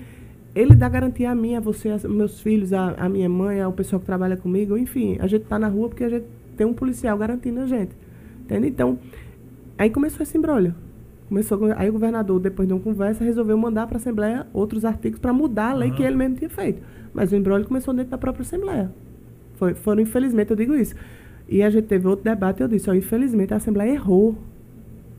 ele dá garantia a mim, a você, aos meus filhos, a, a minha mãe, ao pessoal que trabalha comigo. Enfim, a gente está na rua porque a gente tem um policial garantindo a gente. Entende? Então, aí começou esse embrólio. Começou, com- aí o governador, depois de uma conversa, resolveu mandar para a Assembleia outros artigos para mudar a lei Aham. que ele mesmo tinha feito. Mas o embrólio começou dentro da própria Assembleia. Foi, foram, infelizmente, eu digo isso. E a gente teve outro debate e eu disse, ó, infelizmente a Assembleia errou.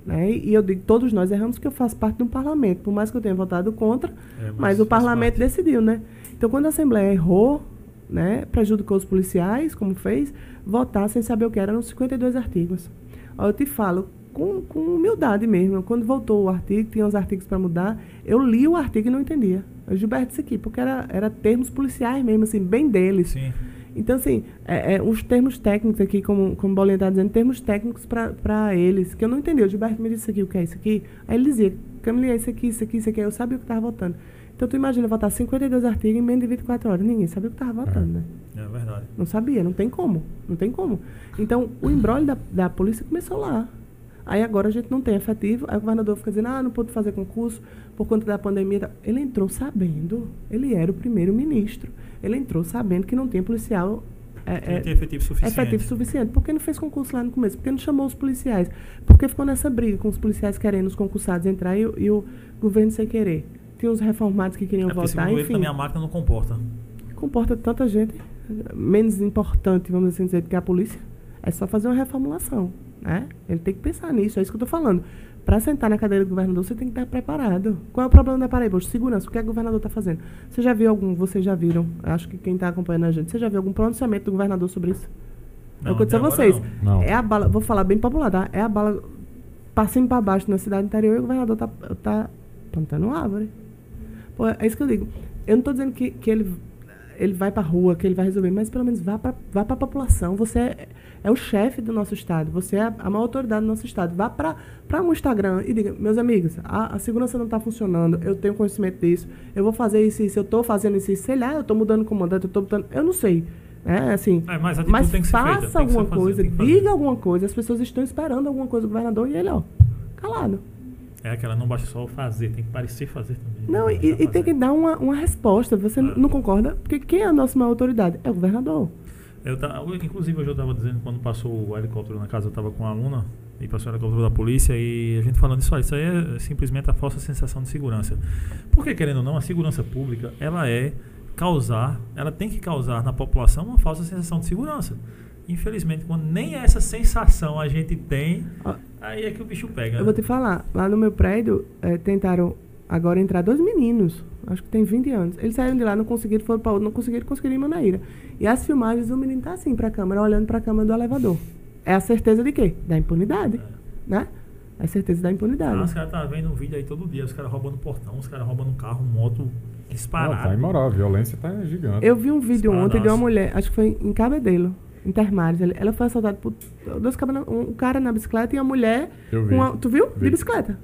Né? E eu digo, todos nós erramos porque eu faço parte de um parlamento. Por mais que eu tenha votado contra, É, mas, o faz parlamento parte. decidiu, né? Então, quando a Assembleia errou, né, prejudicou os policiais, como fez, votar sem saber o que era, eram 52 artigos. Eu te falo, com, com humildade mesmo, quando voltou o artigo, tinha os artigos para mudar, eu li o artigo e não entendia. Eu, Gilberto, isso aqui, porque era, era termos policiais mesmo, assim, bem deles. Sim. Então, assim, é, é, os termos técnicos aqui, como, como o Bolinha está dizendo, termos técnicos para eles, que eu não entendi. O Gilberto me disse isso aqui, o que é isso aqui? Aí ele dizia, Camila, é isso aqui, isso aqui, isso aqui. Eu sabia o que estava votando. Então, tu imagina votar 52 artigos em menos de 24 horas. Ninguém sabia o que estava votando, né? É verdade. Não sabia, não tem como. Não tem como. Então, o embrólio da, da polícia começou lá. Aí agora a gente não tem efetivo. Aí o governador fica dizendo, ah, não pude fazer concurso por conta da pandemia. Ele entrou sabendo. Ele era o primeiro-ministro. Ele entrou sabendo que não tinha policial é, é, efetivo suficiente. efetivo suficiente. Por que não fez concurso lá no começo? Por que não chamou os policiais? Por que ficou nessa briga com os policiais querendo os concursados entrar e, o- e o governo sem querer? Tinha os reformados que queriam É votar, segundo ele enfim. também a máquina não comporta. Comporta tanta gente. menos importante, vamos assim dizer, do que a polícia, é só fazer uma reformulação. Né? Ele tem que pensar nisso, é isso que eu estou falando. Para sentar na cadeira do governador, você tem que estar preparado. Qual é o problema da Paraíba? Hoje, segurança. O que, é que o governador está fazendo? Você já viu algum, vocês já viram, acho que quem está acompanhando a gente, você já viu algum pronunciamento do governador sobre isso? é o que eu disse a vocês. não. Não. É a bala, vou falar bem popular, tá? É a bala e pra baixo na cidade interior e o governador tá, tá plantando árvore. Pô, é isso que eu digo. Eu não tô dizendo que, que ele, ele vai pra rua, que ele vai resolver, mas pelo menos vá pra, vá pra população. Você é, é o chefe do nosso estado, você é a, a maior autoridade do nosso estado. Vá pra um Instagram e diga, meus amigos, a, a segurança não tá funcionando, eu tenho conhecimento disso, eu vou fazer isso isso, eu tô fazendo isso sei lá, eu tô mudando o comandante, eu tô botando. Eu não sei. É assim. É, mas a Mas feita, faça ser alguma fazer, coisa, diga alguma coisa. As pessoas estão esperando alguma coisa do governador e ele, ó, calado. É aquela não basta só fazer, tem que parecer fazer também. Não, e, Tá e tem que dar uma, uma resposta. Você É. não concorda? Porque quem é a nossa maior autoridade? É o governador. Eu eu, inclusive, hoje eu estava dizendo, quando passou o helicóptero na casa, eu estava com uma aluna e passou o helicóptero da polícia e a gente falando isso, isso aí é simplesmente a falsa sensação de segurança. Porque, querendo ou não, a segurança pública, ela é causar, ela tem que causar na população uma falsa sensação de segurança. Infelizmente, quando nem essa sensação a gente tem, Ó, aí é que o bicho pega. Eu vou te falar, lá no meu prédio, eh, tentaram agora entrar dois meninos, acho que tem 20 anos. Eles saíram de lá, não conseguiram, foram para outro, não conseguiram, conseguiram em Manaíra. E as filmagens, o menino tá assim pra câmera, olhando pra câmera do elevador. É a certeza de quê? Da impunidade, né? É a certeza da impunidade. Ah, os caras tá vendo um vídeo aí todo dia, os caras roubando portão, os caras roubando carro, moto, Ah, disparado. tá imoral, a violência tá gigante. Eu vi um vídeo Disparadaço. ontem de uma mulher, acho que foi em Cabedelo, em Termares. Ela- foi assaltada por dois cabra- um cara na bicicleta e a mulher Eu vi. com a, Tu viu? Vi. De bicicleta.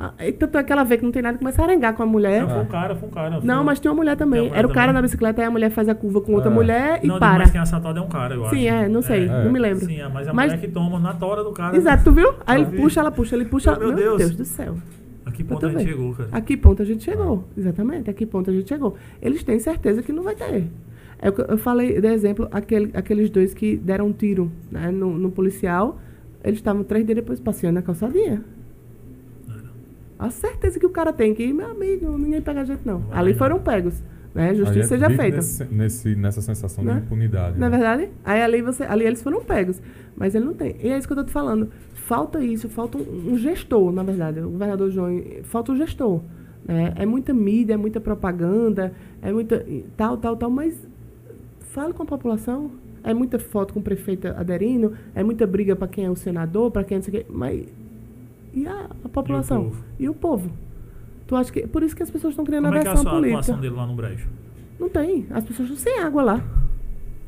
Ah, e tanto é que ela vê que não tem nada, começa a arengar com a mulher. Não, foi um cara, foi um cara. Não, foi- mas tinha uma mulher também. Tem uma mulher Era o cara também. na bicicleta, aí a mulher faz a curva com outra É. mulher e não, para. Mas quem é assaltado é um cara, eu acho. Sim, é, não sei, É. não me lembro. Sim, é, mas a Mas- mulher que toma na tora do cara. Exato, tu viu? Aí ele vi. puxa, ela puxa, ele puxa. Meu Meu, Deus. Deus. do céu. A que ponto a gente chegou, cara? A que ponto a gente chegou? Exatamente, a que ponto a gente chegou. Eles têm certeza que não vai ter. É o que eu falei, de exemplo, aquele, aqueles dois que deram um tiro né, no, no policial, eles estavam três dias depois passeando na calçadinha. A certeza que o cara tem que, meu amigo, ninguém pega a gente não. Ali foram pegos. Né? A Justiça seja feita. Nesse, nesse- nessa sensação Né? de impunidade. Não é né? verdade? Aí ali, você, ali eles foram pegos. Mas ele não tem. E é isso que eu tô te falando. Falta isso, falta um, um gestor, na verdade. O governador João, falta um gestor. né? É muita mídia, é muita propaganda, é muita tal, tal, tal, mas fale com a população. É muita foto com o prefeito aderindo, é muita briga para quem é o senador, para quem é não sei o quê. Mas e a, a população? E o povo? Tu acha que por isso que as pessoas estão criando Como é que é a aversão sua política? atuação dele lá no brejo? Não tem. As pessoas estão sem água lá.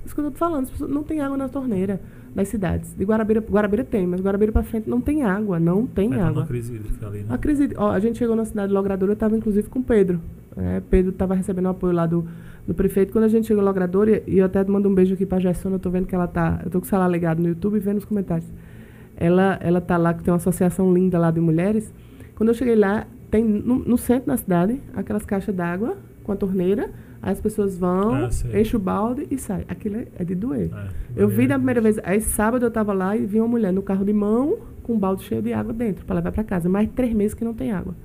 Isso que eu tô te falando. As pessoas não tem água na torneira das cidades. De Guarabira, Guarabira tem, mas Guarabira pra frente não tem água. Não tem Vai pra água. uma crise hídrica ali, né? A crise, ó, a gente chegou na cidade de Logradora, eu estava inclusive com o Pedro. né? Pedro estava recebendo o apoio lá do, do prefeito. Quando a gente chegou em Logradora, e eu até mando um beijo aqui pra Gessona, eu tô vendo que ela tá. Eu tô com o celular ligado no YouTube e vendo os comentários. Ela, ela tá lá, que tem uma associação linda lá de mulheres. Quando eu cheguei lá, tem no, no centro da cidade aquelas caixas d'água com a torneira. Aí as pessoas vão, Ah, o balde e saem. Aquilo é, é de doer. É, Eu vi da primeira vez. Aí sábado eu tava lá e vi uma mulher no carro de mão com um balde cheio de água dentro para levar para casa. Mais três meses que não tem água.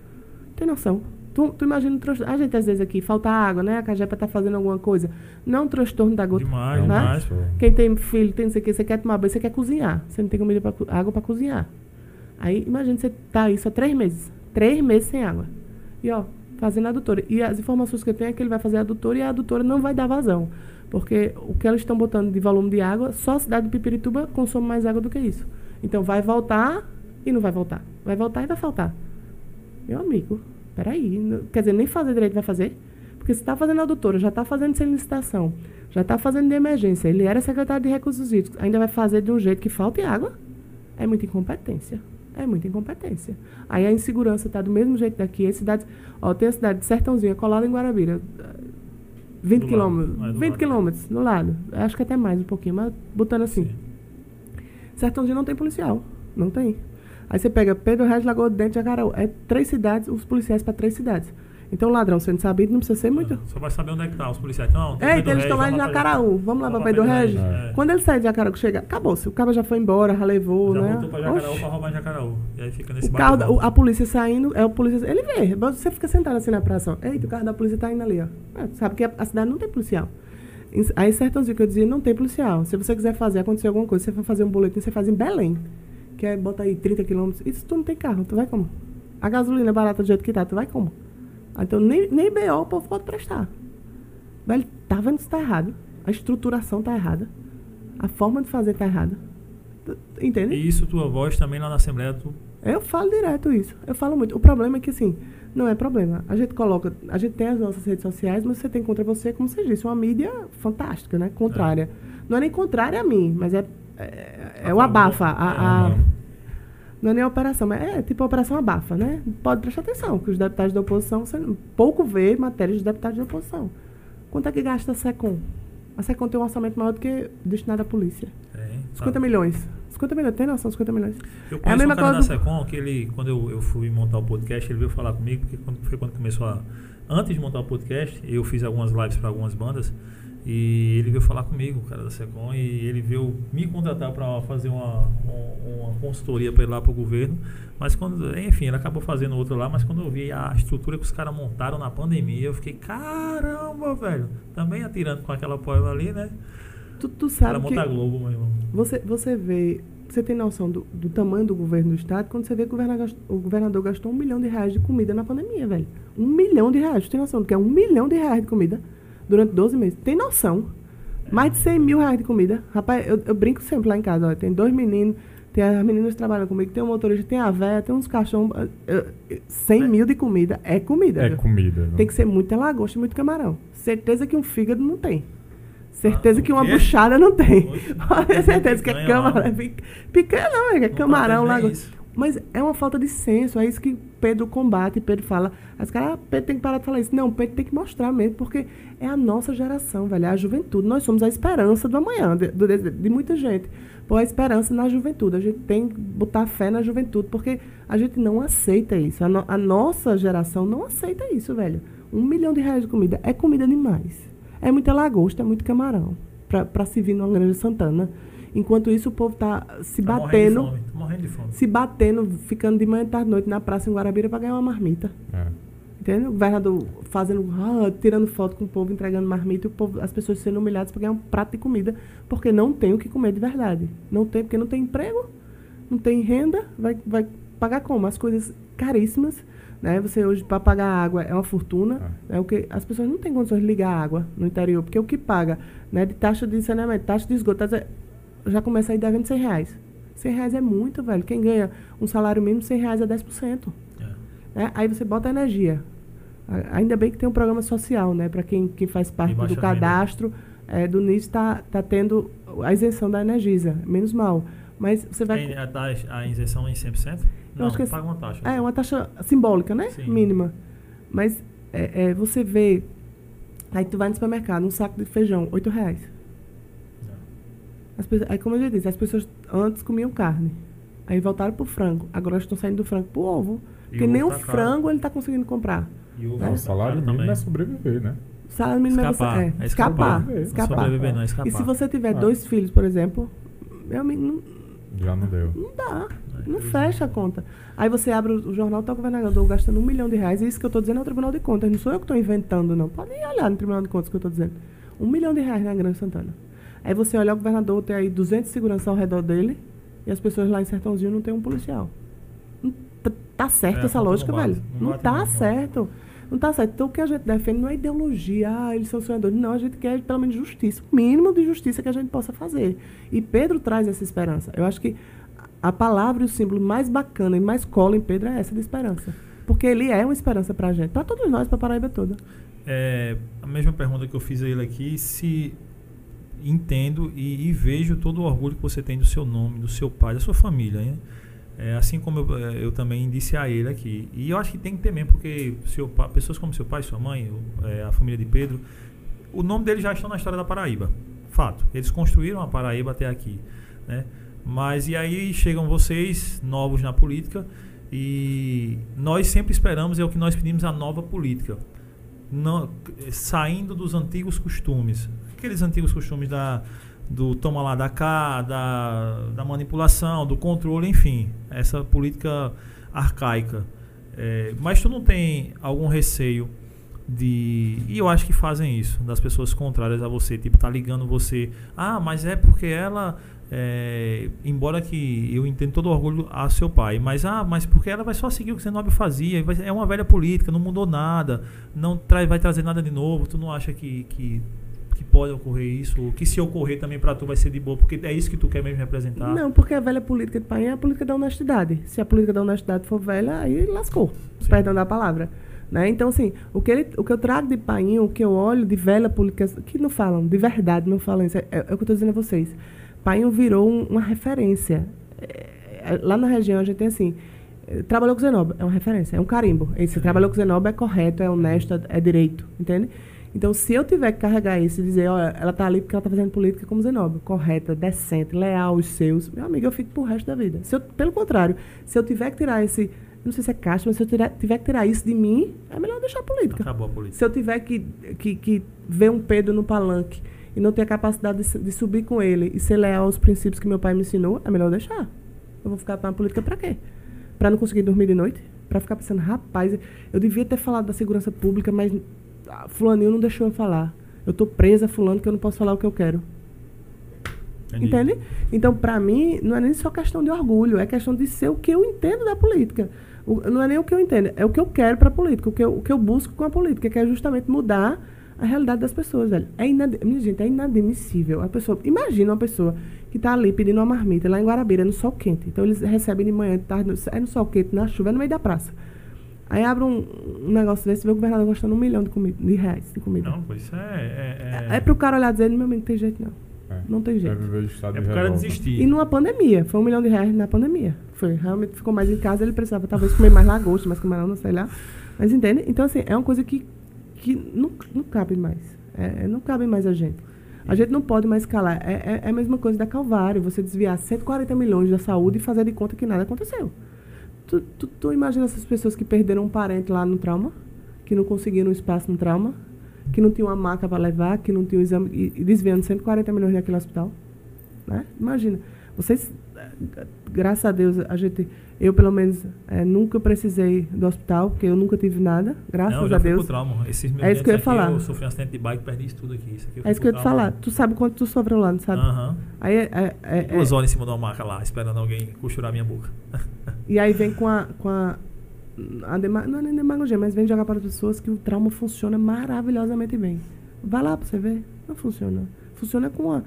Tem noção? Tu, tu imagina transtorno. A gente às vezes aqui falta água, né? A Cajepa tá fazendo alguma coisa. Não um transtorno da gota. Demais, né? demais. Quem tem filho, tem não sei o que, você quer tomar banho, você quer cozinhar. Você não tem comida pra, água para cozinhar. Aí imagina você tá isso há três meses. Três meses sem água. E ó, fazendo a adutora. E as informações que eu tenho é que ele vai fazer a adutora e a adutora não vai dar vazão. Porque o que eles estão botando de volume de água, só a cidade de Pipirituba consome mais água do que isso. Então vai voltar e não vai voltar. Vai voltar e vai faltar. Meu amigo, peraí. Quer dizer, nem fazer direito vai fazer. Porque se está fazendo a adutora, já está fazendo sem licitação, já está fazendo de emergência, ele era secretário de recursos hídricos, ainda vai fazer de um jeito que falte água? É muita incompetência. É muita incompetência. Aí a insegurança está do mesmo jeito daqui. As cidades, ó, tem a cidade de Sertãozinho, colada em Guarabira. 20 Do lado. quilômetros. É, do 20 lado. quilômetros do lado. Acho que até mais um pouquinho, mas botando assim. Sim. Sertãozinho não tem policial. Não tem. Aí você pega Pedro Reis, Lagoa do Dente Jacaraú. É três cidades, os policiais para três cidades. Então, ladrão sendo sabido, não precisa ser muito. Só vai saber onde é que tá os policiais. Não, Pedro eles estão lá em Jacaraú. Vamos lá para Pedro Regis. É. Quando ele sai de Jacaraú, chega, acabou-se. O cara já foi embora, já levou, Já né? voltou pra Jacaraú Oxi. pra roubar Jacaraú. E aí fica nesse O carro, da- a polícia saindo, é o polícia. Ele vê, você fica sentado assim na praça. ó. Eita, o carro da polícia tá indo ali, ó. É, sabe que a, a cidade não tem policial. Aí, Sertãozinho, que eu dizia, não tem policial. Se você quiser fazer, acontecer alguma coisa, você for fazer um boletim, você faz em Belém. Que é, bota aí 30 quilômetros. Isso tu não tem carro, tu vai como? A gasolina é barata do jeito que tá, tu vai como? Ah, Então, nem, nem BO o povo pode prestar. Velho, tá vendo se tá errado. A estruturação tá errada. A forma de fazer tá errada. Entende? E isso, tua voz também lá na Assembleia, tu Eu falo direto isso. Eu falo muito. O problema é que, assim, não é problema. A gente coloca. A gente tem as nossas redes sociais, mas você tem contra você, como você disse, uma mídia fantástica, né? Contrária. Não é nem contrária a mim, mas é. É, é o abafa. A, a- não é nem a operação, mas é tipo a operação abafa, né? Pode prestar atenção, que os deputados da oposição, você pouco vê matérias dos deputados da oposição. Quanto é que gasta a SECOM? A SECOM tem um orçamento maior do que destinado à polícia. é, 50 milhões. 50 milhões, tem noção? 50 milhões. Eu É a conheço mesma um cara da coisa do- Secom que ele, quando eu, eu fui montar o podcast, ele veio falar comigo, porque quando, foi quando começou a. Antes de montar o podcast, eu fiz algumas lives para algumas bandas. E ele veio falar comigo, o cara da Secom, e ele veio me contratar para fazer uma, um- uma consultoria para ir lá para o governo. Mas quando, enfim, ele acabou fazendo outra lá, mas quando eu vi a estrutura que os caras montaram na pandemia, eu fiquei, caramba, velho, também atirando com aquela poema ali, né? Tu, tu sabe que... montar Globo, meu irmão. Você, você vê, você tem noção do, do tamanho do governo do estado quando você vê que o governador, gast- o governador gastou um milhão de reais de comida na pandemia, velho. Um milhão de reais. Tu tem noção do que é um milhão de reais de comida durante 12 meses? Tem noção? Mais de 100 mil reais de comida. Rapaz, eu, eu brinco sempre lá em casa. Ó, tem dois meninos, tem as meninas que trabalham comigo, tem um motorista, tem a véia, tem uns cachorros. eh, eh, 100 mil de comida é comida. É viu? comida. né? Tem que ser muita lagosta e muito camarão. Certeza que um fígado não tem. Certeza Ah, que uma buchada não tem. Pode ter certeza que é camarão. Pic- Picanha não, é, é Não camarão, lagosta. Mas é uma falta de senso, é isso que Pedro combate. Pedro fala. As caras, ah, Pedro tem que parar de falar isso. Não, Pedro tem que mostrar mesmo, porque é a nossa geração, velho, é a juventude. Nós somos a esperança do amanhã, de, de- de muita gente. Pô, a esperança na juventude. A gente tem que botar fé na juventude, porque a gente não aceita isso. A, no- a nossa geração não aceita isso, velho. Um milhão de reais de comida é comida demais. É muita lagosta, é muito camarão. Pra se vir numa Grande Santana. Enquanto isso, o povo tá se Tá batendo morrendo de fome. Tô morrendo de fome. se batendo, ficando de manhã, tarde, noite na praça em Guarabira pra ganhar uma marmita. É. Entendeu? O governador fazendo, ah, tirando foto com o povo, entregando marmita, e o povo, as pessoas sendo humilhadas para ganhar um prato de comida, porque não tem o que comer de verdade. Não tem, porque não tem emprego, não tem renda, vai, vai pagar como? As coisas caríssimas. Né? Você hoje, para pagar água, é uma fortuna. É. o que, as pessoas não têm condições de ligar água no interior, porque o que paga né, de taxa de saneamento, taxa de esgoto, taxa- já começa a ir devendo 100 reais. 100 reais é muito, velho. Quem ganha um salário mínimo, 100 reais é 10%. É. né? Aí você bota a energia. Ainda bem que tem um programa social, né? Para quem, quem faz parte do cadastro é, do NIS, está tá tendo a isenção da Energisa. Menos mal. Mas você vai. A, taxa- a isenção em 100%? Não, acho que é- paga uma taxa. É uma taxa simbólica, né? Sim. Mínima. Mas é, é, você vê. Aí tu vai no supermercado, um saco de feijão, 8 reais. Pessoas, aí, como eu já disse, as pessoas antes comiam carne. Aí voltaram pro frango. Agora estão saindo do frango pro ovo. E Porque nem o tá caro. frango ele tá conseguindo comprar. E o É. O salário caro mínimo também. é sobreviver, né? O salário mínimo é você. Escapar. É, É escapar. escapar. escapar. Sobreviver não, é escapar. E se você tiver Ah. dois filhos, por exemplo, meu amigo, não, Já não deu. não dá. É, Não fecha a conta. Aí você abre o jornal, tá o governador gastando um milhão de reais. E isso que eu tô dizendo é o Tribunal de Contas. Não sou eu que estou inventando, não. Pode ir olhar no Tribunal de Contas que eu tô dizendo. Um milhão de reais na Grande Santana. Aí você olha o governador, tem aí 200 segurança ao redor dele. E as pessoas lá em Sertãozinho não tem um policial. Não tá, tá certo É, essa a lógica, bate. velho. Não Não, tá certo. Não tá certo. Então o que a gente defende não é ideologia, ah, eles são sonhadores. Não, a gente quer pelo menos justiça. O mínimo de justiça que a gente possa fazer. E Pedro traz essa esperança. Eu acho que a palavra e o símbolo mais bacana e mais cola em Pedro é essa de esperança. Porque ele é uma esperança pra gente. Pra todos nós, pra Paraíba toda. É, a mesma pergunta que eu fiz a ele aqui, se entendo e, e vejo todo o orgulho que você tem do seu nome, do seu pai, da sua família, hein? É, assim como eu, é, eu também disse a ele aqui. E eu acho que tem que ter mesmo, porque seu pessoas como seu pai, sua mãe, é, a família de Pedro, o nome deles já estão na história da Paraíba. Fato. Eles construíram a Paraíba até aqui. Né? Mas e aí chegam vocês, novos na política, e nós sempre esperamos, é o que nós pedimos, a nova política. Não, saindo dos antigos costumes. Aqueles antigos costumes da, do toma lá da cá, da, da manipulação, do controle, enfim. Essa política arcaica. É, mas tu não tem algum receio de. E eu acho que fazem isso, das pessoas contrárias a você. Tipo, tá ligando você. Ah, mas é porque ela. é, embora que eu entendo todo o orgulho a seu pai, mas ah, mas porque ela vai só seguir o que Zenobio fazia, é uma velha política, não mudou nada, não traz, vai trazer nada de novo. Tu não acha que, que pode ocorrer isso? Ou que se ocorrer também pra tu vai ser de boa, porque é isso que tu quer mesmo representar? Não, porque a velha política de pai é a política da honestidade. Se a política da honestidade for velha, aí lascou. Sim. Perdão da palavra. Né? Então, assim, o que, ele- o que eu trago de painho, o que eu olho de velha política, que não falam, de verdade não falam isso, é, é o que eu estou dizendo a vocês. Painho virou um- uma referência. É, é, lá na região a gente tem assim, eh, trabalhou com Zenoba, é uma referência, é um carimbo. Esse trabalhou com Zenoba é correto, é honesto, é, é direito, entende? Então, se eu tiver que carregar isso e dizer, olha, ela tá ali porque ela tá fazendo política como Zenoba, correta, decente, leal aos seus, meu amigo, eu fico pro resto da vida. Se eu, pelo contrário, se eu tiver que tirar esse, não sei se é caixa, mas se eu tiver, tiver que tirar isso de mim, é melhor deixar a política. Acabou a política. Se eu tiver que, que, que ver um Pedro no palanque e não ter a capacidade de, de subir com ele e ser leal aos princípios que meu pai me ensinou, é melhor deixar. Eu vou ficar na política pra quê? Pra não conseguir dormir de noite? Pra ficar pensando, rapaz, eu devia ter falado da segurança pública, mas ah, fulaninho não deixou eu falar. Eu tô presa fulano que eu não posso falar o que eu quero. Entendi. Entende? Então, pra mim, não é nem só questão de orgulho, é questão de ser o que eu entendo da política. O- não é nem o que eu entendo, é o que eu quero pra política, o que eu, o que eu busco com a política, que é justamente mudar a realidade das pessoas, velho. É inad... Minha gente, é inadmissível. A pessoa, imagina uma pessoa que tá ali pedindo uma marmita lá em Guarabira, no sol quente. Então, eles recebem de manhã, de tarde, no- é no sol quente, na chuva, é no meio da praça. Aí abre um, um negócio desse e vê o governador gastando um milhão de, comida, de reais de comida. Não, pois isso é. É, É, é pro cara olhar e dizer, meu amigo, não tem jeito não. É. Não tem jeito. É de pro cara desistir. E numa pandemia, foi um milhão de reais na pandemia. Foi, realmente ficou mais em casa, ele precisava talvez comer mais lagosta, mais camarão, não sei lá. Mas entende? Então, assim, é uma coisa que, que não, não cabe mais. É, não cabe mais a gente. A gente não pode mais calar. É, é, é a mesma coisa da Calvário, você desviar 140 milhões da saúde e fazer de conta que nada aconteceu. Tu, tu, tu imagina essas pessoas que perderam um parente lá no trauma, que não conseguiram espaço no trauma, que não tinham uma maca para levar, que não tinham exame, e, e desviando 140 milhões daquele hospital. Né? Imagina. Vocês, eh, graças a Deus, a gente, eu pelo menos eh, nunca precisei do hospital, porque eu nunca tive nada, graças não, eu já a fui Deus. trauma. Esses meus É isso que eu ia falar. Eu sofri um acidente de bike, perdi isso tudo aqui. Isso aqui É fui isso que eu ia te falar. Tu sabe quanto tu sofreu lá, não sabe? Aham. Aí, é, é- é- Duas é- horas em cima de uma maca lá, esperando alguém costurar minha boca. e aí vem com a. Com a, a não é nem demagogia, mas vem jogar para as pessoas que o trauma funciona maravilhosamente bem. Vai lá pra você ver. Não funciona. Funciona com, a,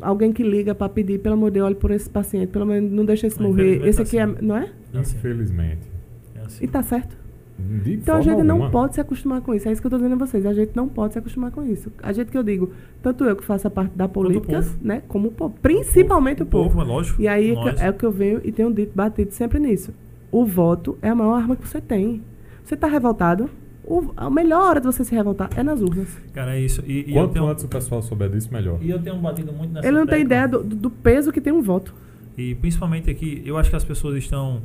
alguém que liga para pedir, pelo amor de Deus, olhe por esse paciente, pelo menos não deixa esse morrer. Esse tá aqui é. Não é? Assim. Infelizmente. É assim. E tá certo. De Então a gente não alguma. pode se acostumar com isso. É isso que eu tô dizendo a vocês. A gente não pode se acostumar com isso. A gente que eu digo, tanto eu que faço a parte da política, povo. né? Como o povo. Principalmente o povo. é lógico. E aí é, nós. é o que eu venho e tenho dito, batido sempre nisso. O voto é a maior arma que você tem. Você tá revoltado, o- a melhor hora de você se revoltar é nas urnas. Cara, é isso. E, e Quanto tenho, antes o pessoal souber disso, melhor. e eu tenho batido muito nessa Ele não tem tecla. ideia do, do- do peso que tem um voto. E principalmente aqui, eu acho que as pessoas estão.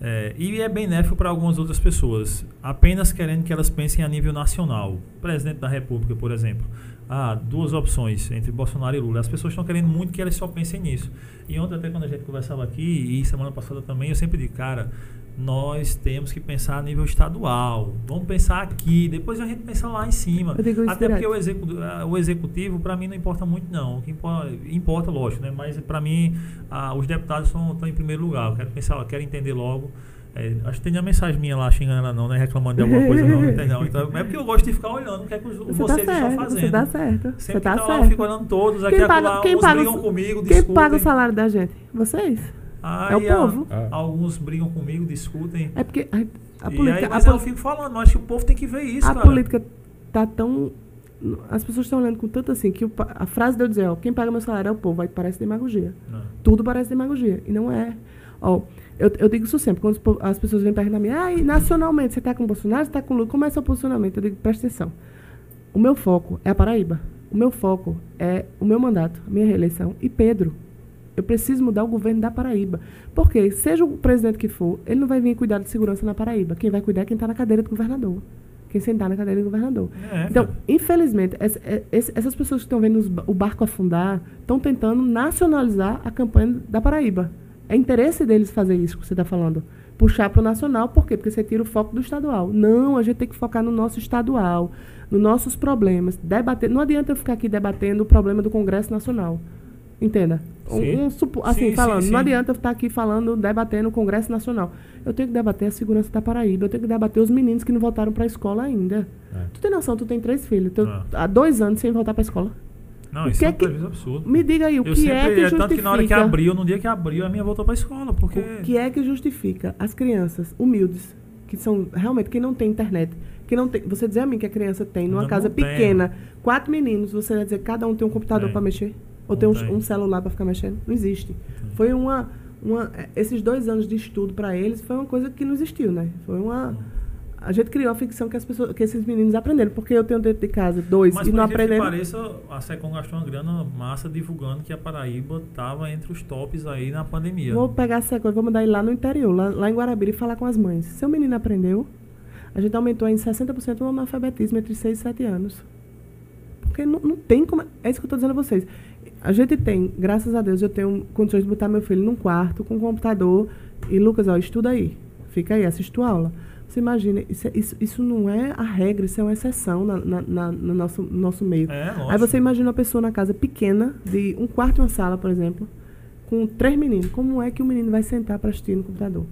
é, e é benéfico para algumas outras pessoas, apenas querendo que elas pensem a nível nacional. Presidente da República, por exemplo. Ah, duas opções entre Bolsonaro e Lula. As pessoas estão querendo muito que elas só pensem nisso. E ontem, até quando a gente conversava aqui, e semana passada também, eu sempre digo, cara, nós temos que pensar a nível estadual. Vamos pensar aqui, depois a gente pensa lá em cima. Até porque o, execu ah, o executivo, para mim, não importa muito, não. O que importa, importa lógico, né? Mas para mim, ah, os deputados estão em primeiro lugar. Eu quero pensar, eu quero entender logo. É, acho que tem uma mensagem minha lá xingando ela, não, né? Reclamando de alguma coisa, não, não. Então, é porque eu gosto de ficar olhando o que é que os- Você vocês tá estão certo, fazendo. você tá certo. Sempre Você que tá tá lá, eu certo. fico olhando todos, aqui Quem e acolá, paga, quem paga, brigam o- comigo, quem paga o salário da gente? Vocês. Aí, É o a- povo. Ah. Alguns brigam comigo, discutem. É porque a, a e política. aí, a mas poli- eu fico falando, eu acho que o povo tem que ver isso, a cara. política tá tão. As pessoas estão olhando com tanto assim que o a frase de eu dizer, ó, quem paga meu salário é o povo, aí parece demagogia. Não. Tudo parece demagogia. E não é. Ó, eu, eu digo isso sempre, quando as pessoas vêm perguntar a mim, ah, e nacionalmente, você tá com o Bolsonaro, você tá com o Lula, como é seu posicionamento? Eu digo, presta atenção. O meu foco é a Paraíba. O meu foco é o meu mandato, a minha reeleição e Pedro. Eu preciso mudar o governo da Paraíba. Porque, seja o presidente que for, ele não vai vir cuidar de segurança na Paraíba. Quem vai cuidar é quem está na cadeira do governador. Quem sentar na cadeira do governador. É, Então, infelizmente, essa- é- essas pessoas que estão vendo os o barco afundar estão tentando nacionalizar a campanha da Paraíba. É interesse deles fazer isso que você está falando. puxar para o nacional, por quê? Porque você tira o foco do estadual. Não, a gente tem que focar no nosso estadual, nos nossos problemas. Debater, não adianta eu ficar aqui debatendo o problema do Congresso Nacional. Entenda? Sim. Um, um supo- assim, Sim, falando, sim, não adianta eu estar aqui falando, debatendo o Congresso Nacional. Eu tenho que debater a segurança da Paraíba, eu tenho que debater os meninos que não voltaram para a escola ainda. É. Tu tem noção, tu tem três filhos, tu, Ah. há dois anos sem voltar para a escola. Não, O isso que é é um que- absurdo. Me diga aí, o eu que sempre, é que justifica? tanto que na hora que abriu, no dia que abriu, a minha voltou pra escola, porque... O que é que justifica as crianças humildes, que são realmente quem não tem internet, que não tem, você dizer a mim que a criança tem numa Não, casa não pequena, quatro meninos, você vai dizer que cada um tem um computador Tem. para mexer ou Não tem um, um celular para ficar mexendo? Não existe. Foi uma uma esses dois anos de estudo para eles foi uma coisa que não existiu, né? Foi uma a gente criou a ficção que as pessoas, que esses meninos aprenderam, porque eu tenho dentro de casa dois Mas e não aprenderam. pareça, a Secom gastou uma grana massa divulgando que a Paraíba estava entre os tops aí na pandemia. Vou pegar essa coisa, vou mandar ele lá no interior, lá, lá em Guarabira, e falar com as mães. Seu menino aprendeu, a gente aumentou em 60% o analfabetismo entre 6 e 7 anos. Porque não, não tem como. É isso que eu estou dizendo a vocês. A gente tem, graças a Deus, eu tenho condições de botar meu filho num quarto com um computador e, Lucas, ó, estuda aí. Fica aí, assiste tua aula. Você imagina, isso, é- isso, isso não é a regra, isso é uma exceção na, na- na- no nosso, no nosso meio. É. Aí você imagina uma pessoa na casa pequena, de um quarto e uma sala, por exemplo, com três meninos. Como é que o menino vai sentar para assistir no computador?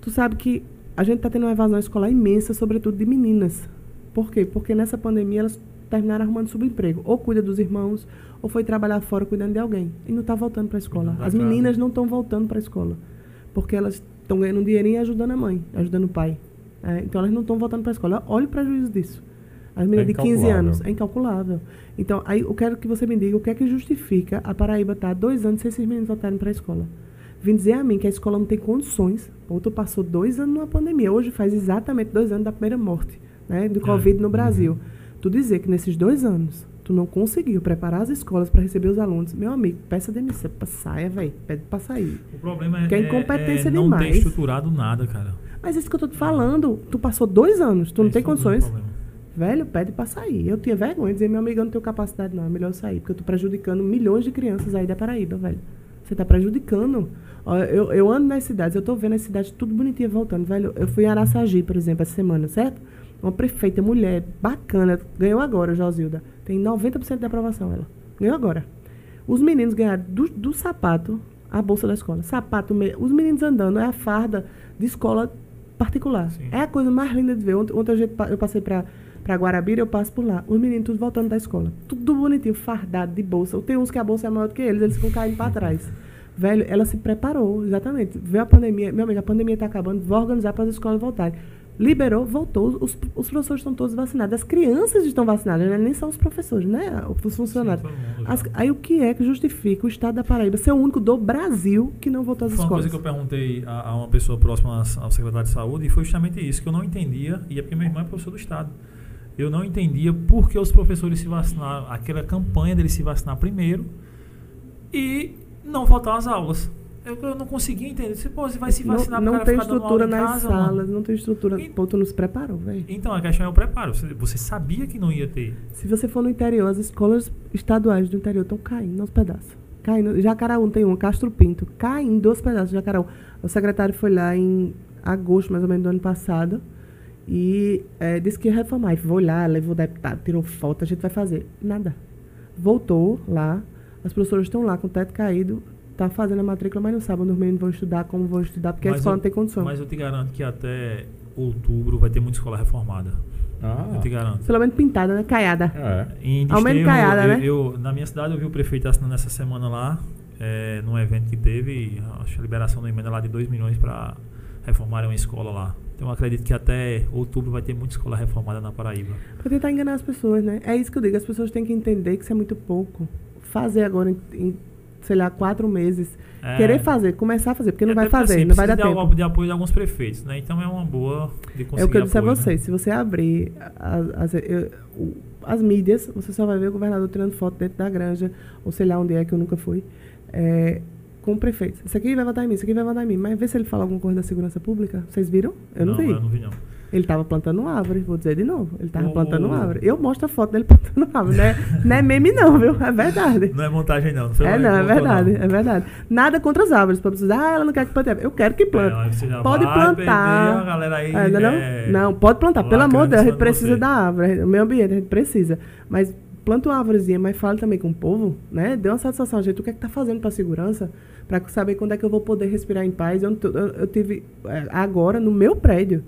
Tu sabe que a gente está tendo uma evasão escolar imensa, sobretudo de meninas. Por quê? Porque nessa pandemia elas terminaram arrumando subemprego. Ou cuida dos irmãos, ou foi trabalhar fora cuidando de alguém. E não está voltando para a escola. Da As meninas não estão voltando para a escola. Porque elas estão ganhando um dinheirinho e ajudando a mãe, ajudando o pai. É, então elas não estão voltando para a escola. Olha o prejuízo disso. As meninas de 15 incalculável. anos. É incalculável. Então, aí eu quero que você me diga o que é que justifica a Paraíba estar há dois anos sem esses meninos voltarem para a escola. Vim dizer a mim que a escola não tem condições. Tu passou dois anos numa pandemia. Hoje faz exatamente dois anos da primeira morte né, do Covid no Brasil. Tu dizer que nesses dois anos tu não conseguiu preparar as escolas para receber os alunos, meu amigo, peça demissão. Saia, velho. Pede para sair. O problema é, Que é é- incompetência é não demais. ter estruturado nada, cara. Mas isso que eu tô te falando, tu passou dois anos, tu não Esse tem é grande condições. Velho, pede pra sair. Eu tinha vergonha de dizer, meu amigo, eu não tenho capacidade, não. É melhor eu sair, porque eu tô prejudicando milhões de crianças aí da Paraíba, velho. Você tá prejudicando. Eu, eu ando nas cidades, eu tô vendo as cidades tudo bonitinha voltando, velho. Eu fui em Araçagi, por exemplo, essa semana, certo? Uma prefeita, mulher, bacana, ganhou agora, Josilda. Tem 90% de aprovação, ela. Ganhou agora. Os meninos ganharam do, do sapato a bolsa da escola. Sapato, me- os meninos andando, é a farda de escola particular. Sim. É a coisa mais linda de ver. Ontem, ontem eu passei pra, pra Guarabira, eu passo por lá. Os meninos tudo voltando da escola. Tudo bonitinho, fardado, de bolsa. Tem uns que a bolsa é maior do que eles, eles ficam caindo pra trás. Velho, ela se preparou, exatamente. Veio a pandemia, meu amigo, a pandemia tá acabando, vou organizar para as escolas voltarem. Liberou, voltou, os, os professores estão todos vacinados. As crianças estão vacinadas, né? nem são os professores, né? Os funcionários. Sim. As- aí o que é que justifica o estado da Paraíba ser o único do Brasil que não voltou às Foi uma escolas? coisa que eu perguntei a, a uma pessoa próxima ao secretário de saúde e foi justamente isso, que eu não entendia, e é porque meu irmão é professor do Estado. Eu não entendia por que os professores se vacinaram, aquela campanha deles se vacinar primeiro e não faltar às aulas. Eu, eu não conseguia entender. Disse, Pô, você vai se vacinar não, não tem estrutura nas casa, salas, não tem estrutura. E- Pô, tu não se preparou, velho. Então, a questão é o preparo. Você, você sabia que não ia ter. Se você for no interior, as escolas estaduais do interior estão caindo aos pedaços. Caindo. Jacaraú tem uma, Castro Pinto, caindo aos pedaços Jacaraú. O secretário foi lá em agosto, mais ou menos, do ano passado, e eh, disse que ia reformar. E foi lá, levou o deputado, tirou foto, a gente vai fazer. Nada. Voltou lá, as professoras estão lá com o teto caído, tá fazendo a matrícula, mas não sabem onde os meninos vão estudar, como vão estudar, porque a Mas escola eu- não tem condição. Mas eu te garanto que até outubro vai ter muita escola reformada. Ah, Eu te garanto. Pelo menos pintada, né? Caiada. é. Em Ao menos caiada, eu, né? eu- na minha cidade eu vi o prefeito assinando essa semana lá, é, num evento que teve, acho que a liberação da emenda lá de 2 milhões para reformarem uma escola lá. Então eu acredito que até outubro vai ter muita escola reformada na Paraíba. Pra tentar enganar as pessoas, né? É isso que eu digo. As pessoas têm que entender que isso é muito pouco. Fazer agora em, em, sei lá, quatro meses. É, Querer fazer, começar a fazer, porque não até vai porque, fazer, assim, não vai dar de, tempo. al- de apoio de alguns prefeitos, né? Então é uma boa de conseguir É o que eu disse apoio, a né? vocês. Se você abrir as, as, as mídias, você só vai ver o governador tirando foto dentro da granja, ou sei lá onde é que eu nunca fui, é, com o prefeito. Isso aqui vai votar em mim, isso aqui vai votar em mim. Mas vê se ele fala alguma coisa da segurança pública. Vocês viram? Eu não, vi. Eu não vi não. Ele estava plantando uma árvore, vou dizer de novo. Ele estava O- plantando uma árvore. Eu mostro a foto dele plantando árvore. Não é, não é meme, não, viu? É verdade. Não é montagem, não. não É, não, é verdade, não. é verdade. Nada contra as árvores. Pra precisar, ah, ela não quer que plante. Eu quero que plante. É, Pode plantar. a galera aí. É, não, é, não, pode plantar. Pelo amor de Deus, a gente precisa você. da árvore. O meio ambiente, a gente precisa. Mas planta uma árvorezinha, mas fala também com o povo, né? Dê uma satisfação. Gente, o que é que tá fazendo para segurança? Para saber quando é que eu vou poder respirar em paz. Eu, eu, eu tive é, agora no meu prédio.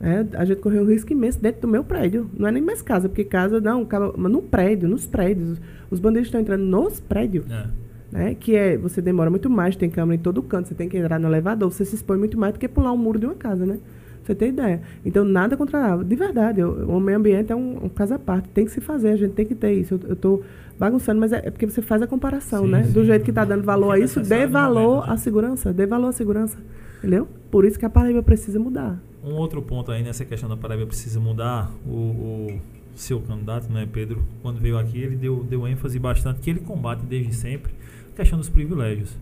Né? a gente correu um risco imenso dentro do meu prédio. Não é nem mais casa, porque casa não, mas no prédio, nos prédios. Os bandidos estão entrando nos prédios É. né? Que é, você demora muito mais, tem câmera em todo canto, você tem que entrar no elevador, você se expõe muito mais do que pular um muro de uma casa, né? Você tem ideia. Então, nada contra. De verdade, o, o meio ambiente é um, um caso à parte. Tem que se fazer, a gente tem que ter isso. Eu, eu tô bagunçando, mas é, é porque você faz a comparação, Sim, né? sim. Do jeito que está dando valor a é isso, dê valor momento, né? à segurança. Dê valor à segurança. Entendeu? Por isso que a Paraíba precisa mudar. Um outro ponto aí nessa questão da Paraíba precisa mudar. O, o seu candidato, né, Pedro, quando veio aqui, ele deu, deu ênfase bastante que ele combate desde sempre a questão dos privilégios.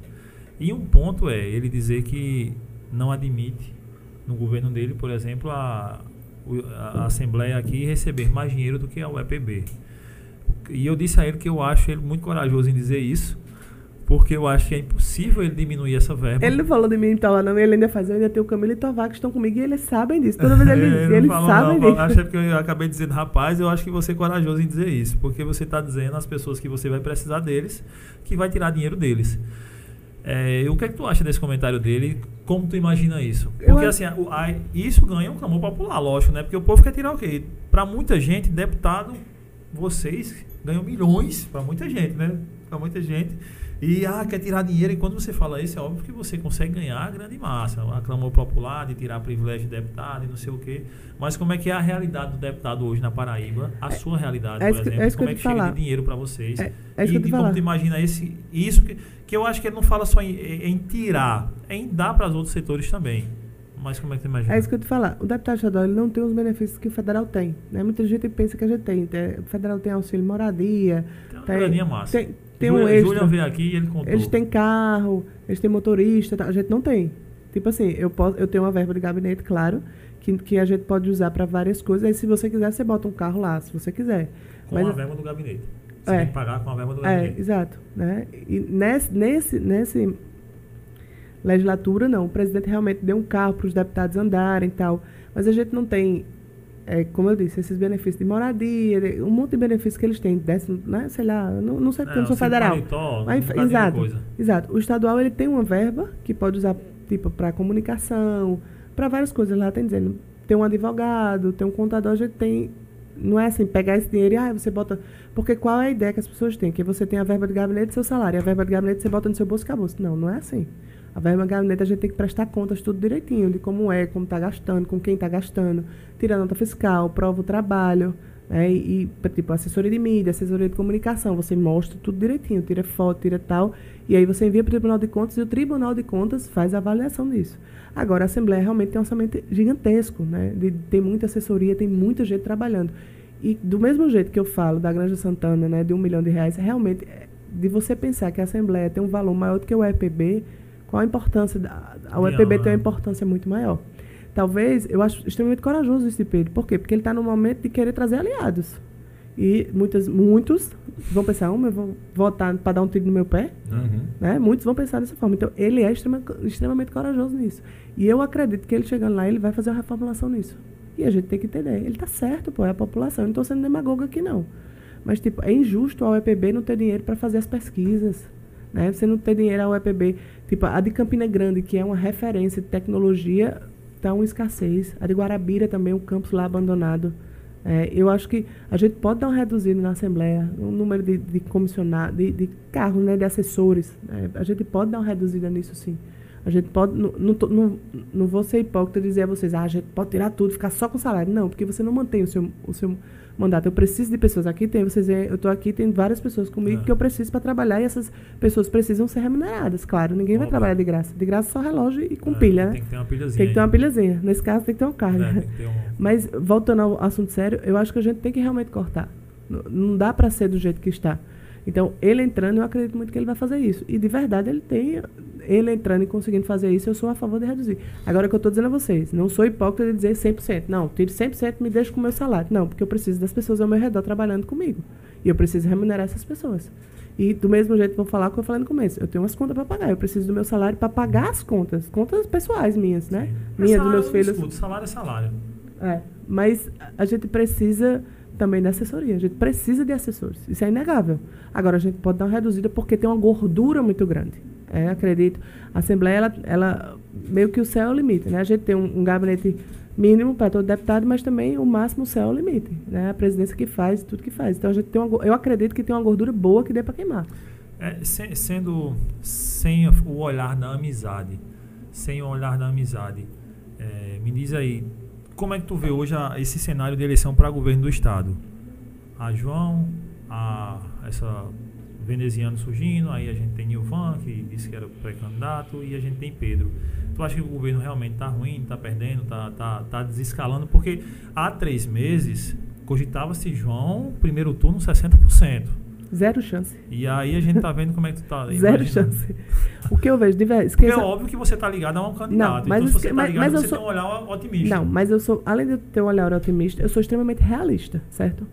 E um ponto é ele dizer que não admite no governo dele, por exemplo, a, a Assembleia aqui receber mais dinheiro do que a UEPB. E eu disse a ele que eu acho ele muito corajoso em dizer isso, porque eu acho que é impossível ele diminuir essa verba. Ele não falou de mim então lá, não. Ele ainda faz, eu ainda tenho o Camilo e Tovar que estão comigo e eles sabem disso. Toda vez ele diz, não eles sabem não, disso. Acho que eu acabei dizendo, rapaz, eu acho que você é corajoso em dizer isso. Porque você está dizendo às pessoas que você vai precisar deles, que vai tirar dinheiro deles. É, o que é que tu acha desse comentário dele? Como tu imagina isso? Eu Porque acho- assim, o- a- isso ganha um clamor popular, lógico, né? Porque o povo quer tirar o quê? Pra muita gente, deputado, vocês ganham milhões, pra muita gente, né? Pra muita gente. E ah, quer tirar dinheiro, e quando você fala isso, é óbvio que você consegue ganhar a grande massa. A clamor popular de tirar privilégio de deputado e não sei o quê. Mas como é que é a realidade do deputado hoje na Paraíba? A sua realidade, é por que- exemplo. é isso que como é que te chega falar. de dinheiro pra vocês? É- é isso que e eu como falar. tu imagina esse, isso que, que eu acho que ele não fala só em, em tirar, é em dar para os outros setores também. Mas como é que tu imagina? É isso que eu te falar. O deputado estadual ele não tem os benefícios que o federal tem. Né? Muita gente pensa que a gente tem. O federal tem auxílio moradia, Tem uma tem- graninha massa. tem, tem Júlia, um extra. Júlia veio aqui e ele contou. Eles têm carro, eles têm motorista, tá? a gente não tem. Tipo assim, eu, posso, eu tenho uma verba de gabinete, claro, que, que a gente pode usar para várias coisas. Aí, se você quiser, você bota um carro lá, se você quiser. com Mas- a verba do gabinete. Você É. tem que pagar com a verba do É, gabinete. exato. Né? E nesse, nesse, nesse legislatura, não. O presidente realmente deu um carro para os deputados andarem e tal. Mas a gente não tem, é, como eu disse, esses benefícios de moradia, um monte de benefícios que eles têm. Décimo, né? Sei lá, não, não sei porque eu não sou auxílio federal. paletó, Mas, um exato, exato. O estadual ele tem uma verba que pode usar tipo para comunicação, para várias coisas. Lá tem dizendo, tem um advogado, tem um contador, a gente tem não é assim, pegar esse dinheiro e ah, você bota. Porque qual é a ideia que as pessoas têm? Que você tem a verba de gabinete e seu salário. A verba de gabinete você bota no seu bolso e acabou. Não, não é assim. A verba gabinete a gente tem que prestar contas tudo direitinho, de como é, como está gastando, com quem está gastando, tira nota fiscal, prova o trabalho, né? E, tipo, assessoria de mídia, assessoria de comunicação, você mostra tudo direitinho, tira foto, tira tal, e aí você envia para o Tribunal de Contas e o Tribunal de Contas faz a avaliação disso. Agora, a Assembleia realmente tem um orçamento gigantesco, né? De, tem muita assessoria, tem muita gente trabalhando. E do mesmo jeito que eu falo da Granja Santana, né, de um milhão de reais, realmente, é de você pensar que a Assembleia tem um valor maior do que o EPB, qual a importância? Da, a UEPB tem uma importância muito maior. Talvez, eu acho extremamente corajoso esse Pedro. Por quê? Porque ele está no momento de querer trazer aliados. E muitas, muitos vão pensar, oh, eu vou votar para dar um tiro no meu pé. Uhum. Né? Muitos vão pensar dessa forma. Então, ele é extrema, extremamente corajoso nisso. E eu acredito que ele chegando lá, ele vai fazer uma reformulação nisso. E a gente tem que entender. Ele está certo, pô, é a população. Eu não estou sendo demagogo aqui, não. Mas, tipo, é injusto a UEPB não ter dinheiro para fazer as pesquisas. Né? Você não ter dinheiro a UEPB. Tipo, a de Campina Grande, que é uma referência de tecnologia, está uma escassez. A de Guarabira também, um campus lá abandonado. É, eu acho que a gente pode dar uma reduzida na Assembleia, o número de, de comissionados, de, de carros, né, de assessores. né? A gente pode dar uma reduzida nisso, sim. A gente pode. Não, não, não, não vou ser hipócrita e dizer a vocês, ah, a gente pode tirar tudo, ficar só com salário. Não, porque você não mantém o seu, o seu mandato. Eu preciso de pessoas aqui, tem, vocês veem, eu estou aqui, tem várias pessoas comigo É. que eu preciso para trabalhar e essas pessoas precisam ser remuneradas, claro. Ninguém vai Óbvio. trabalhar de graça. De graça só relógio e com É, pilha, né? Tem que ter uma pilhazinha. Tem que ter uma pilhazinha. Nesse caso, tem que ter. É, tem que ter um- Mas, voltando ao assunto sério, eu acho que a gente tem que realmente cortar. Não dá para ser do jeito que está. Então, ele entrando, eu acredito muito que ele vai fazer isso. E, de verdade, ele tem... ele entrando e conseguindo fazer isso, eu sou a favor de reduzir. Agora, o que eu estou dizendo a vocês, não sou hipócrita de dizer 100%. Não, tire 100% e me deixe com o meu salário. Não, porque eu preciso das pessoas ao meu redor trabalhando comigo. E eu preciso remunerar essas pessoas. E do mesmo jeito, vou falar o que eu falei no começo. Eu tenho umas contas para pagar. Eu preciso do meu salário para pagar as contas. Contas pessoais minhas, né? Minhas, dos meus filhos. escuta, salário é salário. É, mas a gente precisa também da assessoria. A gente precisa de assessores. Isso é inegável. Agora, a gente pode dar uma reduzida porque tem uma gordura muito grande. É, acredito. A Assembleia, ela, ela meio que o céu é o limite. Né? A gente tem um, um gabinete mínimo para todo deputado, mas também o máximo o céu é o limite. Né? A presidência que faz, tudo que faz. Então, a gente tem uma, eu acredito que tem uma gordura boa que dê para queimar. É, se- sendo sem o olhar da amizade, sem o olhar da amizade, é, me diz aí, como é que tu vê hoje a- esse cenário de eleição para governo do estado? A João, a essa veneziano surgindo, aí a gente tem Nilvan, que disse que era pré-candidato, e a gente tem Pedro. Tu acha que o governo realmente está ruim, está perdendo, está tá, tá desescalando? Porque há três meses cogitava-se João, primeiro turno, 60%. Zero chance. E aí a gente tá vendo como é que tu tá. Zero chance. O que eu vejo, Porque é óbvio que você tá ligado a um candidato. mas então, se você tá mas- ligado, mas eu você sou- tem um olhar otimista. Não, mas eu sou, além de eu ter um olhar otimista, eu sou extremamente realista, certo?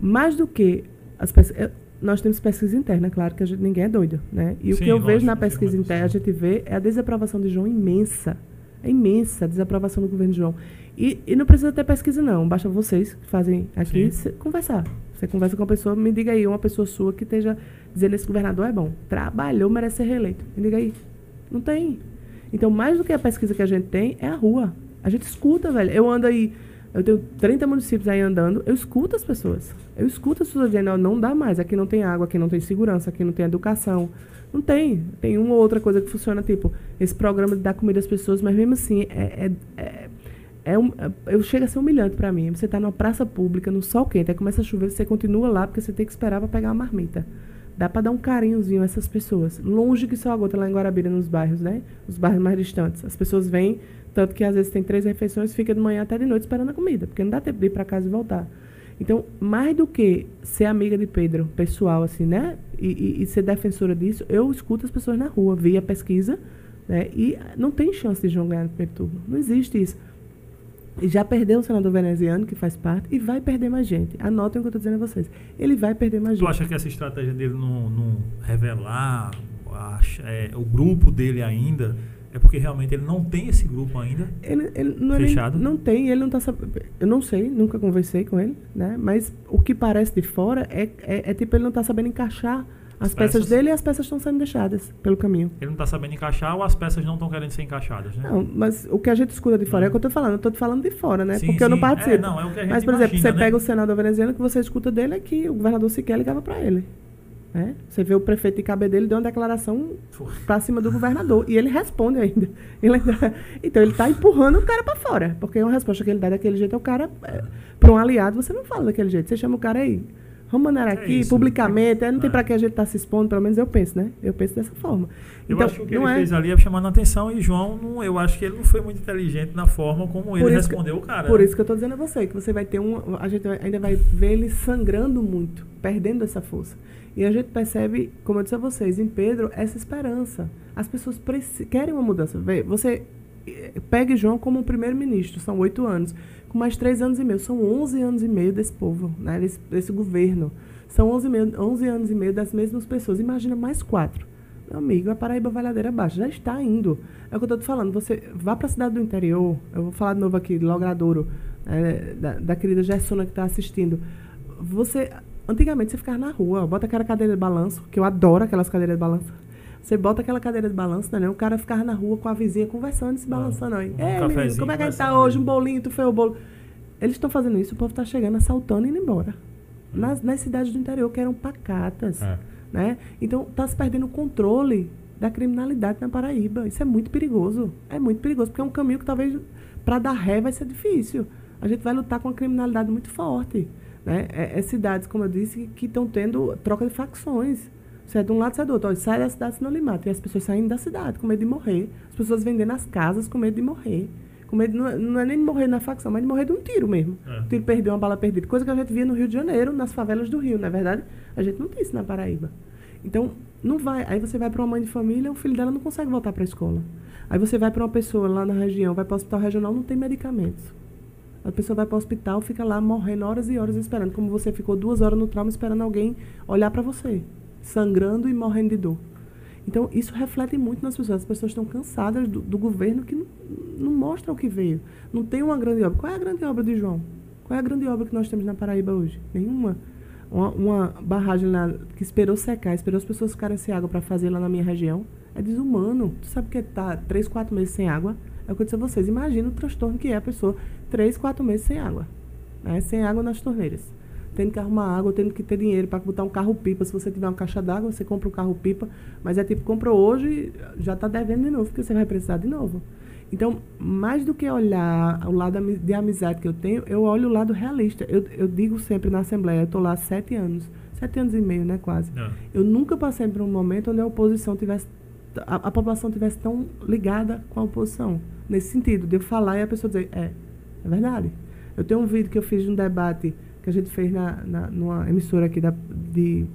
Mais do que as pesquisas. Nós temos pesquisa interna, claro que gente, ninguém é doido, né? E o Sim, que eu lógico, vejo na não pesquisa interna, a gente vê é a desaprovação de João imensa. É imensa a desaprovação do governo de João. E, e não precisa ter pesquisa, não. Basta vocês que fazem aqui se- conversar. Você conversa com uma pessoa, me diga aí, uma pessoa sua que esteja dizendo esse governador é bom. Trabalhou, merece ser reeleito. Me diga aí. Não tem. Então, mais do que a pesquisa que a gente tem, é a rua. A gente escuta, velho. Eu ando aí, eu tenho 30 municípios aí andando, eu escuto as pessoas. Eu escuto as pessoas dizendo, "Não, dá mais, aqui não tem água, aqui não tem segurança, aqui não tem educação. Não tem. Tem uma ou outra coisa que funciona, tipo, esse programa de dar comida às pessoas, mas mesmo assim, é, é, é, é um, é- eu chega a ser humilhante pra mim. Você tá numa praça pública, no sol quente, aí começa a chover, você continua lá porque você tem que esperar pra pegar a marmita. Dá pra dar um carinhozinho a essas pessoas. Longe que só a gota lá em Guarabira, nos bairros, né? Os bairros mais distantes. As pessoas vêm, tanto que às vezes tem três refeições, fica de manhã até de noite esperando a comida, porque não dá tempo de ir pra casa e voltar. Então, mais do que ser amiga de Pedro, pessoal, assim, né? E, e- e ser defensora disso, eu escuto as pessoas na rua, vi a pesquisa, né? E não tem chance de João ganhar no primeiro turno. Não existe isso. Já perdeu o senador veneziano, que faz parte, e vai perder mais gente. Anotem o que eu estou dizendo a vocês. Ele vai perder mais Tu gente. acha que essa estratégia dele não, não revelar a- é, o grupo dele ainda é porque realmente ele não tem esse grupo ainda? Ele, ele não, é Fechado? não tem, ele não tá sabendo. Eu não sei, nunca conversei com ele, né? Mas o que parece de fora é, é, é tipo ele não tá sabendo encaixar as, As peças, peças. dele e as peças estão sendo deixadas pelo caminho. Ele não tá sabendo encaixar ou as peças não estão querendo ser encaixadas, né? Não, mas o que a gente escuta de fora é o que eu tô falando. Eu te falando de fora, né? Sim, Porque eu não sim. participo. É, não, é o que a gente mas, por exemplo, imagina, você né? pega o senador veneziano, o que você escuta dele é que o governador sequer ligava para ele. Né? Você vê o prefeito de Cabedelo deu uma declaração para cima do governador. E ele responde ainda. Ele ainda- então ele tá empurrando o cara para fora. Porque uma resposta que ele dá daquele jeito é o cara. para um aliado, você não fala daquele jeito. Você chama o cara aí. Vamos mandar É aqui, isso. publicamente. É, não tem É. para que a gente tá se expondo, pelo menos eu penso, né? Eu penso dessa forma. Eu então, acho que o que não ele é. fez ali é chamando a atenção e João, não, eu acho que ele não foi muito inteligente na forma como ele isso que- respondeu o cara. Por né? isso que eu tô dizendo a você, que você vai ter um. A gente ainda vai ver ele sangrando muito, perdendo essa força. E a gente percebe, como eu disse a vocês, em Pedro, essa esperança. As pessoas querem uma mudança. Você pegue João como um primeiro-ministro, são oito anos. Com mais três anos e meio, são onze anos e meio desse povo, né, desse, desse governo. São 11, meio, 11 anos e meio das mesmas pessoas. Imagina mais quatro. Meu amigo, a Paraíba vai ladeira abaixo. Já está indo. É o que eu estou te falando. Você vá para a cidade do interior. Eu vou falar de novo aqui, Logradouro, é, da, da querida Gessona que está assistindo. Você, antigamente, você ficava na rua. Bota aquela cadeira de balanço, que eu adoro aquelas cadeiras de balanço. Você bota aquela cadeira de balanço, né? O cara ficava na rua com a vizinha conversando, se balançando aí. um Ei, menino, como é que a gente tá hoje? Um bolinho, tu fez o bolo. Eles estão fazendo isso, o povo está chegando, assaltando e indo embora. Nas, nas cidades do interior, que eram pacatas É. né? Então está se perdendo o controle da criminalidade na Paraíba. Isso é muito perigoso. É muito perigoso, porque é um caminho que talvez para dar ré vai ser difícil. A gente vai lutar com uma criminalidade muito forte. Né? É, é cidades, como eu disse, que estão tendo troca de facções. Você é de um lado, você é do outro. Olha, sai da cidade, senão lhe mata. E as pessoas saindo da cidade com medo de morrer. As pessoas vendendo as casas com medo de morrer. Com medo, não, é- não é nem de morrer na facção, mas de morrer de um tiro mesmo. É. Um tiro perdido, uma bala perdida. Coisa que a gente via no Rio de Janeiro, nas favelas do Rio, não é verdade? A gente não tem isso na Paraíba. Então, não vai. Aí você vai para uma mãe de família, o filho dela não consegue voltar para a escola. Aí você vai para uma pessoa lá na região, vai para o hospital regional, não tem medicamentos. A pessoa vai para o hospital, fica lá morrendo horas e horas esperando, como você ficou duas horas no trauma esperando alguém olhar para você, sangrando e morrendo de dor. Então, isso reflete muito nas pessoas. As pessoas estão cansadas do, do governo que não, não mostra o que veio. Não tem uma grande obra. Qual é a grande obra de João? Qual é a grande obra que nós temos na Paraíba hoje? Nenhuma. Uma, uma barragem lá que esperou secar, esperou as pessoas ficarem sem água para fazer lá na minha região. É desumano. Tu sabe que é tá três, quatro meses sem água? É o que eu disse a vocês. Imagina o transtorno que é a pessoa três, quatro meses sem água. Né? Sem água nas torneiras. Tendo que arrumar água, tendo que ter dinheiro para botar um carro-pipa. Se você tiver uma caixa d'água, você compra um carro-pipa. Mas é tipo, comprou hoje, já está devendo de novo, porque você vai precisar de novo. Então, mais do que olhar o lado de amizade que eu tenho, eu olho o lado realista. Eu, eu digo sempre na Assembleia, eu estou lá sete anos, sete anos e meio, né, quase. É. Eu nunca passei por um momento onde a oposição tivesse, a, a população tivesse tão ligada com a oposição. Nesse sentido, de eu falar e a pessoa dizer, é, é verdade. Eu tenho um vídeo que eu fiz de um debate que a gente fez na, na, numa emissora aqui da, de,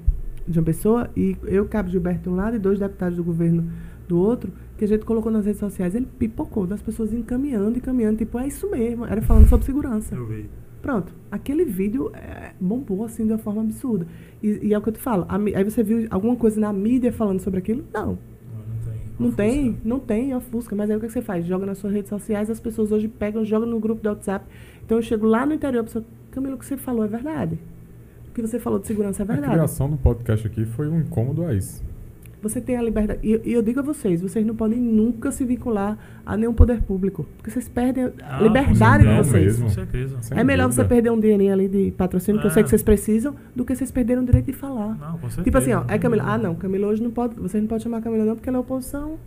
uma pessoa, e eu, Cabo Gilberto, de um lado, e dois deputados do governo do outro, que a gente colocou nas redes sociais, ele pipocou das pessoas encaminhando, encaminhando, tipo, é isso mesmo, era falando sobre segurança. Eu vi. Pronto, aquele vídeo é, bombou assim de uma forma absurda. E, e é o que eu te falo, a, aí você viu alguma coisa na mídia falando sobre aquilo? Não. Não, não tem. Não tem, não tem, ofusca. Mas aí o que, que você faz? Joga nas suas redes sociais, as pessoas hoje pegam, jogam no grupo do WhatsApp. Então eu chego lá no interior, a pessoa, Camilo, o que você falou é verdade. O que você falou de segurança é A verdade. criação do podcast aqui foi um incômodo a isso. Você tem a liberdade. E, e eu digo a vocês, vocês não podem nunca se vincular a nenhum poder público. Porque vocês perdem a Ah, liberdade de vocês. mesmo. Com certeza. Sem é melhor dúvida. você perder um dinheirinho ali de patrocínio, que eu sei É. que vocês precisam, do que vocês perderem o direito de falar. Não, com certeza. Tipo assim, ó, é Camila. dúvida. Ah, não, Camila hoje não pode. Vocês não podem chamar a Camila não, porque ela é oposição.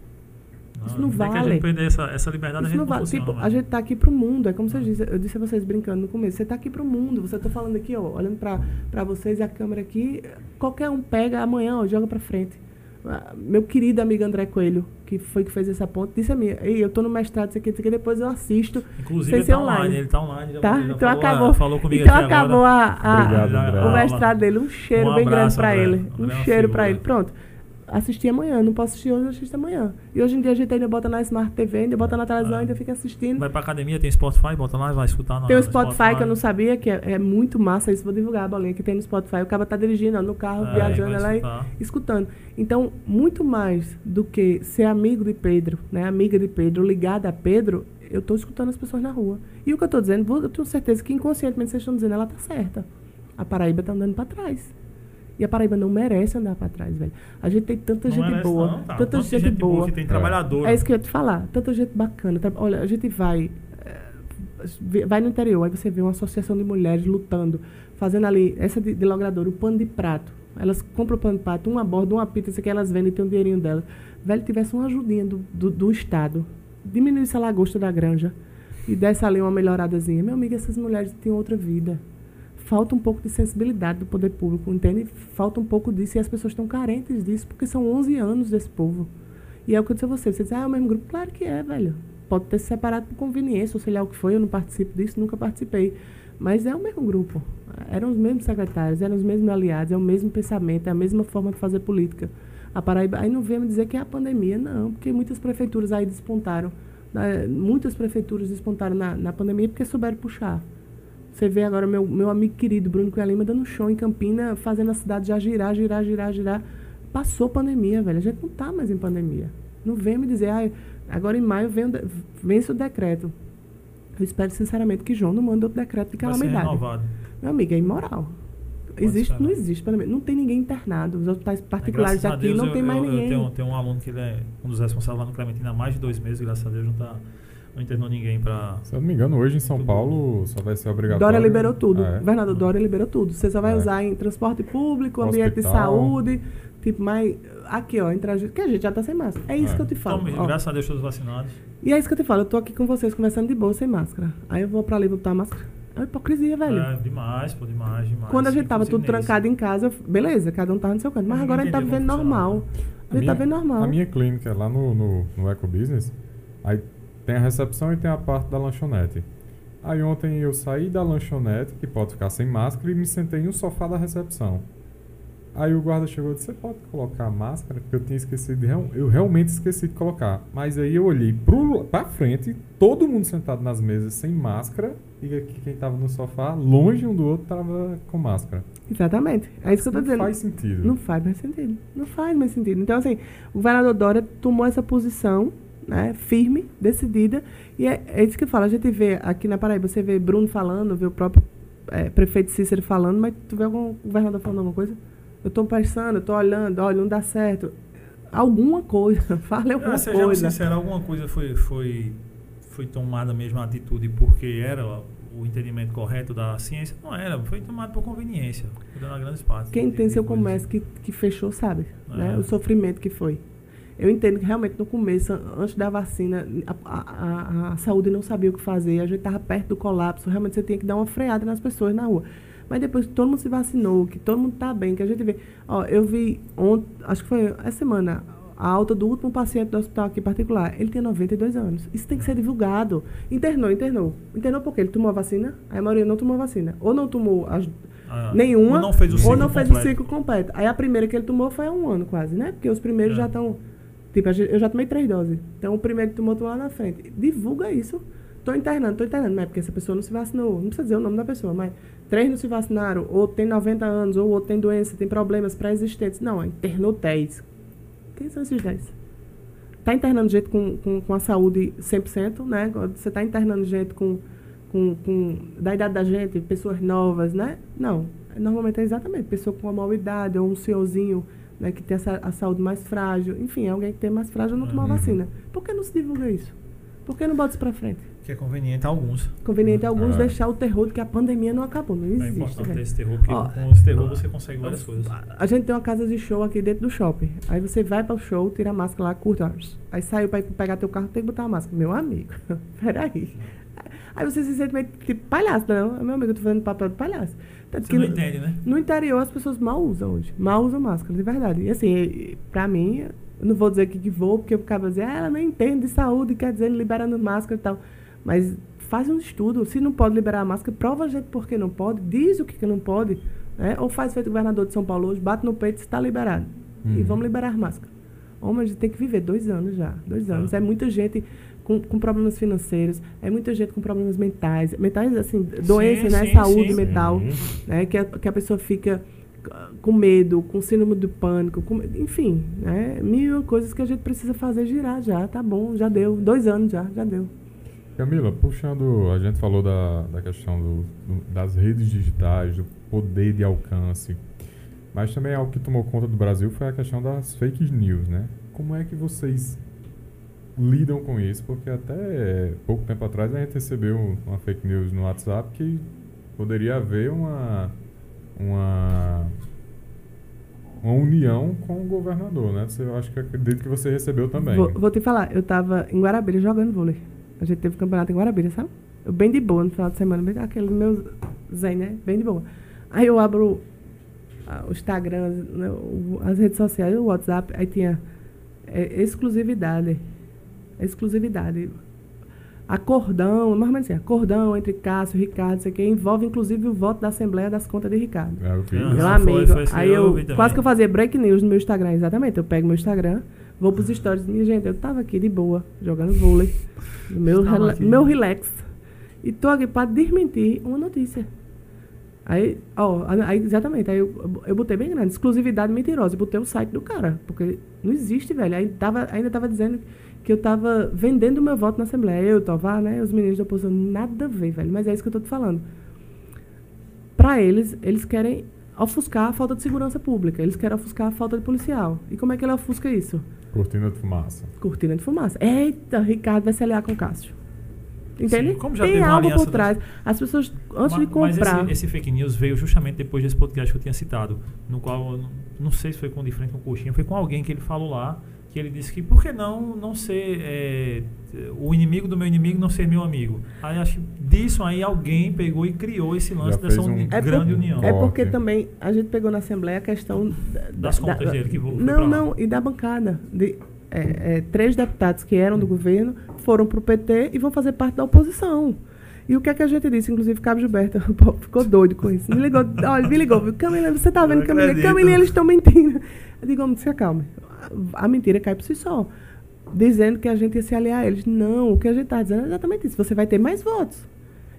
Isso não tem que a vale. gente perder essa, essa liberdade, a Isso gente não não vale. funciona, Tipo, né? a gente tá aqui pro mundo. É como você disse, eu disse a vocês brincando no começo. Você tá aqui pro mundo. Você tá falando aqui, ó, olhando pra, pra vocês e a câmera aqui. Qualquer um pega amanhã, ó, joga pra frente. Ah, Meu querido amigo André Coelho, que foi que fez essa ponte, disse a mim, Ei, eu tô no mestrado, isso aqui, isso aqui, depois eu assisto. Inclusive, ele tá online. online. Ele tá online. já- Tá? já Então falou, acabou. Falou comigo então acabou a, a- Obrigado, o mestrado dele. Um cheiro Um bem grande abraço, pra André. ele. É Um cheiro pra figura. ele. Pronto. Assisti amanhã. Não posso assistir hoje, eu assisto amanhã. E hoje em dia a gente ainda bota na Smart TV, ainda bota na televisão, Ah. ainda fica assistindo. Vai pra academia, tem Spotify, bota lá, vai escutar. Tem o no Spotify, que eu não sabia, que é, é muito massa isso. Vou divulgar a bolinha que tem no Spotify. O cara tá dirigindo ó, no carro, É, viajando vai lá e escutar. escutando. Então, muito mais do que ser amigo de Pedro, né, amiga de Pedro, ligada a Pedro, eu tô escutando as pessoas na rua. E o que eu tô dizendo, eu tenho certeza que inconscientemente vocês estão dizendo, ela tá certa. A Paraíba tá andando para trás. E a Paraíba não merece andar para trás, velho. A gente tem tanta Não gente merece boa, não, tá. tanta Tanto de gente, boa. que tem É. trabalhador. É isso que eu ia te falar. Tanta gente bacana. Olha, a gente vai. eh, Vai no interior, aí você vê uma associação de mulheres lutando, fazendo ali, essa de, de logradora, o pano de prato. Elas compram o pano de prato, uma borda, uma pizza, isso aqui elas vendem e tem um dinheirinho delas. Velho, tivesse uma ajudinha do, do, do Estado, diminuísse a lagosta da granja e desse ali uma melhoradazinha. Meu amigo, essas mulheres têm outra vida. Falta um pouco de sensibilidade do poder público, entende? Falta um pouco disso e as pessoas estão carentes disso, porque são 11 anos desse povo. E é o que eu disse a você. Você diz, ah, é o mesmo grupo? Claro que é, velho. Pode ter se separado por conveniência, ou sei lá o que foi, eu não participo disso, nunca participei. Mas é o mesmo grupo. Eram os mesmos secretários, eram os mesmos aliados, é o mesmo pensamento, é a mesma forma de fazer política. A Paraíba, aí não vem me dizer que é a pandemia, não, porque muitas prefeituras aí despontaram. né, muitas prefeituras despontaram na, na pandemia porque souberam puxar. Você vê agora meu, meu amigo querido Bruno Cunha Lima dando show em Campina, fazendo a cidade já girar, girar, girar, girar. Passou pandemia, velho. A gente não tá mais em pandemia. Não vem me dizer, ah, agora em maio vem vence o decreto. Eu espero sinceramente que João não mande outro decreto de Vai ser calamidade. renovado. Meu amigo, é imoral. Existe, ser, não existe, pelo menos. Não tem ninguém internado. Os hospitais Mas, particulares aqui Deus, não eu- tem mais eu, ninguém. Eu tenho, tenho um aluno que ele é um dos responsáveis lá no Clementina há mais de dois meses, graças a Deus, não, tá, não internou ninguém pra. Se eu não me engano, hoje em São Paulo só vai ser obrigatório. Dória liberou tudo. Ah, é? Governador Dória liberou tudo. Você só vai É. usar em transporte público, ambiente de saúde. Tipo, mas aqui, ó, entre a gente, que a gente já tá sem máscara. É isso É. que eu te falo. Então, graças a Deus, todos vacinados. E é isso que eu te falo. Eu tô aqui com vocês conversando de boa, sem máscara. Aí eu vou pra ali botar a máscara. É uma hipocrisia, velho. É, demais, pô, demais, demais. Quando a gente tava tudo nesse. trancado em casa, eu- beleza, cada um tava no seu canto. Mas agora a gente tá vivendo normal. A A gente tá vivendo normal. A minha clínica é lá no, no, no Eco Business, aí tem a recepção e tem a parte da lanchonete. Aí ontem eu saí da lanchonete, que pode ficar sem máscara, e me sentei um sofá da recepção. Aí o guarda chegou e disse, você pode colocar a máscara? Porque eu tinha esquecido, de eu realmente esqueci de colocar. Mas aí eu olhei pro, pra frente, todo mundo sentado nas mesas sem máscara, e aqui quem tava no sofá, longe um do outro, tava com máscara. Exatamente. É isso que eu tô não dizendo. faz sentido. Não faz mais sentido. Não faz mais sentido. Então, assim, o governador Dória tomou essa posição, né, firme, decidida, e é, é isso que eu falo. A gente vê aqui na Paraíba, você vê Bruno falando, vê o próprio eh, prefeito Cícero falando, mas tu vê algum governador falando alguma coisa? Eu tô pensando, eu tô olhando, olha, não dá certo. Alguma coisa, fale alguma Ah, sejamos coisa. sinceros, alguma coisa foi, foi, foi tomada mesmo a atitude porque era o entendimento correto da ciência? Não era, foi tomado por conveniência, dando a grandes partes. Quem tem seu coisas. comércio que, que fechou sabe, né? É. O sofrimento que foi. Eu entendo que realmente no começo, an- antes da vacina, a, a- a- saúde não sabia o que fazer, a gente estava perto do colapso, realmente você tinha que dar uma freada nas pessoas na rua. Mas depois que todo mundo se vacinou, que todo mundo está bem, que a gente vê. Ó, eu vi ontem, acho que foi essa semana, a alta do último paciente do hospital aqui particular. Ele tem 92 anos. Isso tem que ser divulgado. Internou, internou. Internou porque ele tomou a vacina, aí a maioria não tomou a vacina. Ou não tomou as Ah, nenhuma, ou não fez o ciclo completo. Aí a primeira que ele tomou foi há um ano quase, né? Porque os primeiros É. já estão. Tipo, eu já tomei três doses. Então o primeiro que tomou, tô lá na frente. Divulga isso. Tô internando, tô internando. Não é porque essa pessoa não se vacinou. Não precisa dizer o nome da pessoa, mas três não se vacinaram, ou tem 90 anos, ou outro tem doença, tem problemas pré-existentes. Não, internou 10. Quem são esses 10? Tá internando gente com, com, com a saúde 100%, né? Você tá internando gente com, com, com. da idade da gente, pessoas novas, né? Não. Normalmente é exatamente pessoa com uma morbidade, ou um senhorzinho né, que tem a, a saúde mais frágil. Enfim, alguém que tem mais frágil não tomar Uhum. vacina. Por que não se divulga isso? Por que não bota isso pra frente? Que é conveniente a alguns. Conveniente alguns Ah. deixar o terror de que a pandemia não acabou. Não É existe. importante ter velho. esse terror, porque Ó, com esse terror você consegue várias coisas. A gente tem uma casa de show aqui dentro do shopping. Aí você vai para o show, tira a máscara lá, curta. Aí saiu para pegar teu carro, tem que botar a máscara. Meu amigo, peraí. Aí você se sente meio tipo palhaço, não. Meu amigo, eu tô fazendo papel de palhaço. Tanto Você que não no- entende, né? no interior as pessoas mal usam hoje. Mal usam máscara, de verdade. E assim, e- pra mim, eu não vou dizer que, que vou, porque eu ficava dizendo, ah, ela não entende de saúde, quer dizer, liberando máscara e tal. Mas faz um estudo. Se não pode liberar a máscara, prova a gente por que não pode, diz o que, que não pode. Né? Ou faz feito o governador de São Paulo hoje, bate no peito e está liberado. E Uhum. vamos liberar máscara. Homem, a gente tem que viver dois anos já. Dois Ah. anos. É muita gente com, com problemas financeiros, é muita gente com problemas mentais. Mentais, assim, doença, né? sim, Saúde sim. mental Sim. né? Que a, que a pessoa fica com medo, com síndrome do pânico, com- enfim, né? Mil coisas que a gente precisa fazer girar já, tá bom, já deu. Dois anos já, já deu. Camila, puxando, a gente falou da, da questão do- do- das redes digitais, do poder de alcance, mas também algo que tomou conta do Brasil foi a questão das fake news, né? Como é que vocês lidam com isso? Porque até pouco tempo atrás a gente recebeu uma fake news no WhatsApp que poderia haver uma uma uma união com o governador, né? Você, eu acho que acredito que você recebeu também. Vou, vou te falar, eu tava em Guarabira jogando vôlei. A gente teve campeonato em Guarabira, sabe? Eu bem de boa no final de semana, bem, aquele meu zen, né? Bem de boa. Aí eu abro ah, o Instagram, né, as redes sociais, o WhatsApp, aí tinha é, exclusividade. Exclusividade. Acordão, mais ou menos assim, acordão entre Cássio e Ricardo, isso aqui, envolve inclusive o voto da Assembleia das Contas de Ricardo. É, eu vi. Ah, Meu foi- amigo, aí eu eu quase que eu fazia break news no meu Instagram, exatamente. Eu pego meu Instagram, vou pros stories, minha gente, eu tava aqui de boa, jogando vôlei, no meu, rela- aqui. meu relax. E tô aqui pra desmentir uma notícia. Aí, ó, aí, exatamente, aí eu, eu botei bem grande, exclusividade mentirosa, eu botei o site do cara, porque não existe, velho. Aí tava, ainda tava dizendo que eu tava vendendo meu voto na Assembleia. Eu, Tovar, né, os meninos da oposição, nada a ver, velho, mas é isso que eu tô te falando. Pra eles, eles querem ofuscar a falta de segurança pública, eles querem ofuscar a falta de policial. E como é que ele ofusca isso? Cortina de fumaça. Cortina de fumaça. Eita, Ricardo vai se aliar com o Cássio. Entende? Sim, como já Tem algo por trás. As pessoas, antes Ma- de comprar. Mas esse, esse fake news veio justamente depois desse podcast que eu tinha citado, no qual, não, não sei se foi com o de frente com o Coxinha, foi com alguém que ele falou lá, que ele disse que por que não não ser é, o inimigo do meu inimigo não ser meu amigo? Aí acho que disso aí alguém pegou e criou esse lance Já dessa um- uni- É grande por- união. É porque também a gente pegou na Assembleia a questão da- Das da- contas da- dele que vo- foi Não, não, e da bancada. De, é, é, três deputados que eram do governo foram pro PT e vão fazer parte da oposição. E o que é que a gente disse? Inclusive, Cabo Gilberto o ficou doido com isso. Me ligou, olha, me ligou, viu? Camila, você tá vendo Camila? Camila, eles estão mentindo. Eu digo, homem, se acalme. A mentira cai por si só. Dizendo que a gente ia se aliar a eles. Não, o que a gente está dizendo é exatamente isso. Você vai ter mais votos.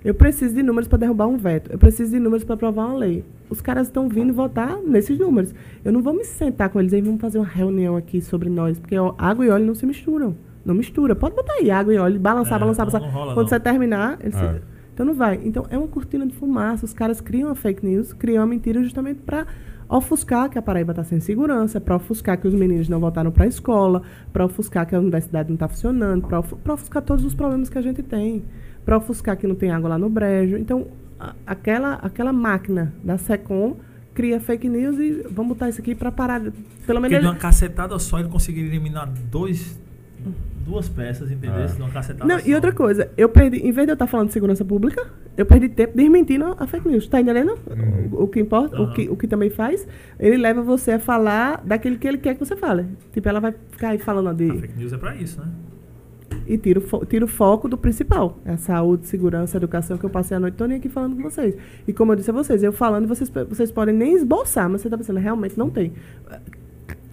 Eu preciso de números para derrubar um veto. Eu preciso de números para aprovar uma lei. Os caras estão vindo votar nesses números. Eu não vou me sentar com eles e vamos fazer uma reunião aqui sobre nós, porque ó, água e óleo não se misturam. Não mistura. Pode botar aí água e óleo, balançar, É, balançar, não- balançar. não rola, Quando não. você terminar, eles se- É. então não vai. Então é uma cortina de fumaça. Os caras criam a fake news, criam a mentira justamente para ofuscar que a Paraíba está sem segurança, para ofuscar que os meninos não voltaram para a escola, para ofuscar que a universidade não está funcionando, para ofuscar todos os problemas que a gente tem, para ofuscar que não tem água lá no brejo. Então a- aquela aquela máquina da Secom cria fake news e vamos botar isso aqui para parar. Pelo Porque menos de uma cacetada só ele conseguiria eliminar dois, duas peças, entendeu? De uma cacetada Não, e outra coisa, eu perdi, em vez de eu estar falando de segurança pública, eu perdi tempo desmentindo a fake news. Tá entendendo? Uhum. O, o que importa, o, Aham. que, o que também faz, ele leva você a falar daquele que ele quer que você fale. Tipo, ela vai ficar aí falando A de. fake news é pra isso, né? E tira o, fo- tira o foco do principal. É a saúde, segurança, educação, que eu passei a noite toda aqui falando com vocês. E como eu disse a vocês, eu falando, vocês, vocês podem nem esboçar, mas você tá pensando, realmente não tem.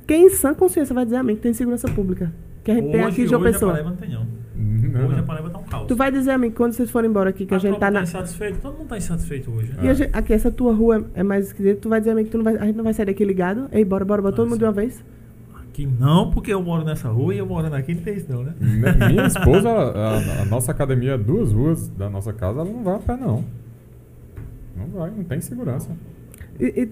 Quem em sã consciência vai dizer a mim que tem segurança pública? Que a gente tem aqui em João hoje a Pessoa. Paraíba não tem, não. Não, Hoje a. Paraíba tá um caos. Tu vai dizer a mim quando vocês forem embora aqui, que a, gente tropa tá na. insatisfeito. Todo mundo tá insatisfeito hoje. né? E a gente- aqui, essa tua rua é mais esquisita, tu vai dizer a mim que tu não vai, a gente não vai sair daqui ligado? Ei, bora, bora, bora, todo Ah, mundo de uma vez? Aqui não, porque eu moro nessa rua e eu morando aqui não tem isso não, né? Mi- Minha esposa, a, a nossa academia, é duas ruas da nossa casa, ela não vai a pé, não. Não vai, não tem segurança. E, e-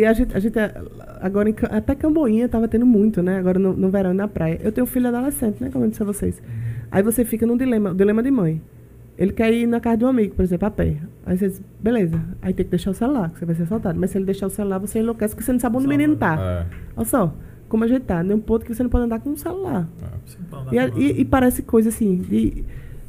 e a gente, a gente é- agora em até Camboinha tava tendo muito, né? Agora no, no verão e na praia. Eu tenho um filho adolescente, né? Como eu disse a vocês. Aí você fica num dilema, o dilema de mãe. Ele quer ir na casa de um amigo, por exemplo, a pé. Aí você diz, beleza, aí tem que deixar o celular, que você vai ser assaltado. Mas se ele deixar o celular, você enlouquece, porque você não sabe onde o menino tá. É, Olha só, como a gente tá, num ponto que você não pode andar com um celular. é. E, a- e- e parece coisa assim, de,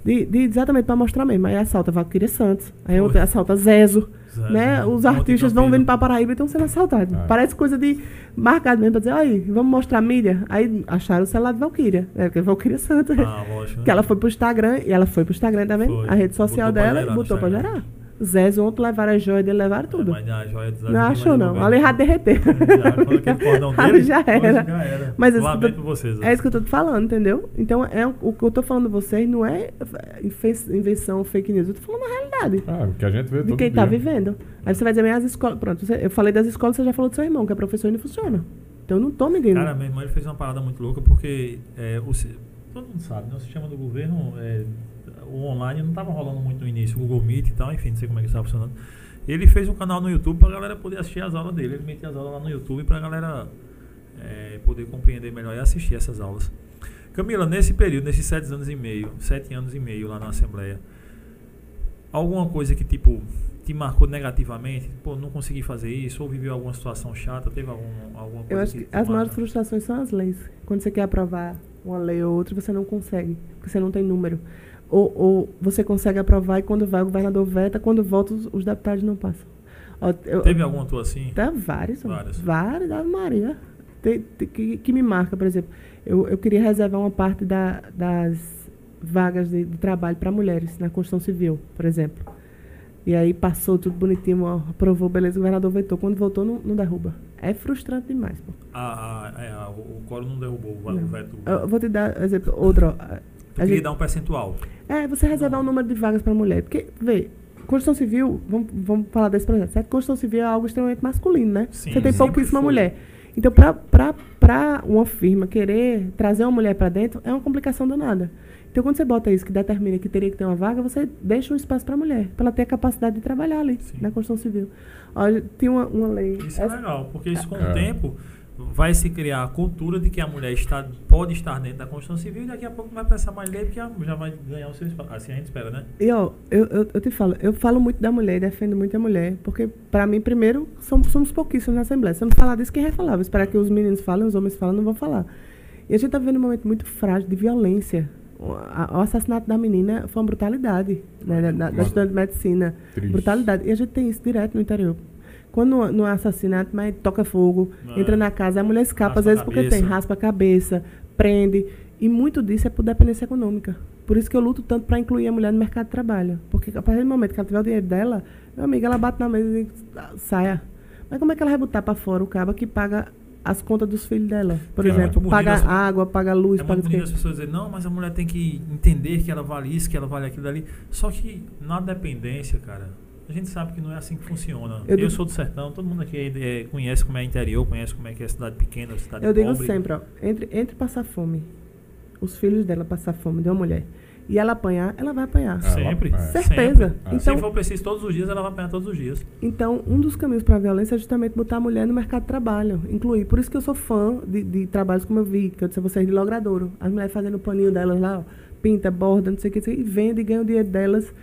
de, de exatamente para mostrar mesmo. Aí assalta Valquíria Santos, aí outra assalta Zezo, Zezo, né? Os artistas vão vindo para Paraíba e estão sendo assaltados. É. Parece coisa de marcado mesmo, para dizer, aí, vamos mostrar a mídia. Aí acharam o celular de Valquíria, né? Porque é Valquíria Santos. Ah, lógico. Que ela foi pro Instagram, e ela foi pro Instagram também, Foi. a rede social Botou dela, e botou pra Instagram. gerar. Zezo ontem levaram a joia dele, levaram tudo. Mas a joia dos Não achou, não. Ali já derreteu. Ali dele, já era. já era. Mas é isso que eu Lamento tô- por vocês. É isso que eu tô te falando, entendeu? Então, é, o que eu tô falando a vocês não é infe- invenção, fake news. Eu tô falando a realidade. Ah, o que a gente vê De quem dia. tá vivendo. Aí você vai dizer, mas as escolas. Pronto, você- eu falei das escolas, você já falou do seu irmão, que é professor e não funciona. Então eu não tô medindo. Cara, meu irmão ele fez uma parada muito louca porque é, o, todo mundo sabe, né? o sistema do governo, é, o online não estava rolando muito no início, o Google Meet e tal, enfim, não sei como é que estava funcionando. Ele fez um canal no YouTube pra galera poder assistir as aulas dele. Ele metia as aulas lá no YouTube pra galera é, poder compreender melhor e assistir essas aulas. Camila, nesse período, nesses sete anos e meio, sete anos e meio lá na Assembleia, alguma coisa que tipo te marcou negativamente? Pô, não consegui fazer isso, ou viveu alguma situação chata, teve algum, alguma coisa Eu acho que te as maiores frustrações são as leis. Quando você quer aprovar uma lei ou outra, você não consegue, porque você não tem número. Ou, ou você consegue aprovar e quando vai o governador veta, quando volta os, os deputados não passam. Ó, eu- Teve alguma tua assim? Tem vários. Vários. vários, Ave Maria. Tem, tem- que, que me marca, por exemplo. Eu, eu queria reservar uma parte da- das vagas de, de trabalho para mulheres na construção civil, por exemplo. E aí passou tudo bonitinho, ó, aprovou, beleza, o governador vetou. Quando voltou, não, não derruba. É frustrante demais, pô. A, a, é, a- o o Coro não derrubou o veto. Eu vou te dar exemplo, outro. ó. Tu A queria gente- dar um percentual. é, você reservar um número de vagas para mulher. Porque, vê, construção civil, vamos, vamos falar desse projeto, certo? Construção civil é algo extremamente masculino, né? Sim, você tem pouquíssima foi. mulher. Então, para uma firma querer trazer uma mulher para dentro, é uma complicação danada. Então, quando você bota isso, que determina que teria que ter uma vaga, você deixa um espaço para a mulher, para ela ter a capacidade de trabalhar ali, Sim. na construção civil. Olha, tem uma, uma lei. Isso é essa- legal, porque isso com É. o tempo vai se criar a cultura de que a mulher está, pode estar dentro da construção civil e daqui a pouco não vai precisar mais lei porque a- já vai ganhar o seu espaço. Assim a gente espera, né? E ó, eu, eu, eu te falo, eu falo muito da mulher, defendo muito a mulher, porque para mim, primeiro, somos, somos pouquíssimos na Assembleia. Se eu não falar disso, quem vai falar? Vou esperar que os meninos falem, os homens falem, não vão falar. E a gente tá vivendo um momento muito frágil de violência. O, a- o assassinato da menina foi uma brutalidade, né, da, da, da estudante de medicina. Triste. Brutalidade. E a gente tem isso direto no interior. Quando não, é assassinato, mas toca fogo, Ah. entra na casa, a mulher escapa, às vezes porque tem, raspa a cabeça, prende. E muito disso é por dependência econômica. Por isso que eu luto tanto para incluir a mulher no mercado de trabalho. Porque a partir do momento que ela tiver o dinheiro dela, meu amigo, ela bate na mesa e diz, "Ah, saia. Mas como é que ela vai botar para fora o cabo que paga as contas dos filhos dela? Por é exemplo, paga essa- água, paga luz, É paga muito as pessoas dizerem, não, mas a mulher tem que entender que ela vale isso, que ela vale aquilo ali. Só que na dependência, cara, a gente sabe que não é assim que funciona. Eu Eu, digo- sou do sertão, todo mundo aqui é, conhece como é interior, conhece como é que é cidade pequena, cidade Eu digo pobre. sempre, ó, entre, entre passar fome, os filhos dela passar fome de uma mulher, e ela apanhar, ela vai apanhar. Sempre. é. Certeza. Sempre. É. Se Então, for preciso todos os dias, ela vai apanhar todos os dias. Então, um dos caminhos para a violência é justamente botar a mulher no mercado de trabalho, incluir. Por isso que eu sou fã de, de trabalhos como eu vi, que eu disse a vocês, de logradouro. As mulheres fazendo o paninho delas lá, ó, pinta, borda, não sei o que, e vende e ganha o dinheiro delas.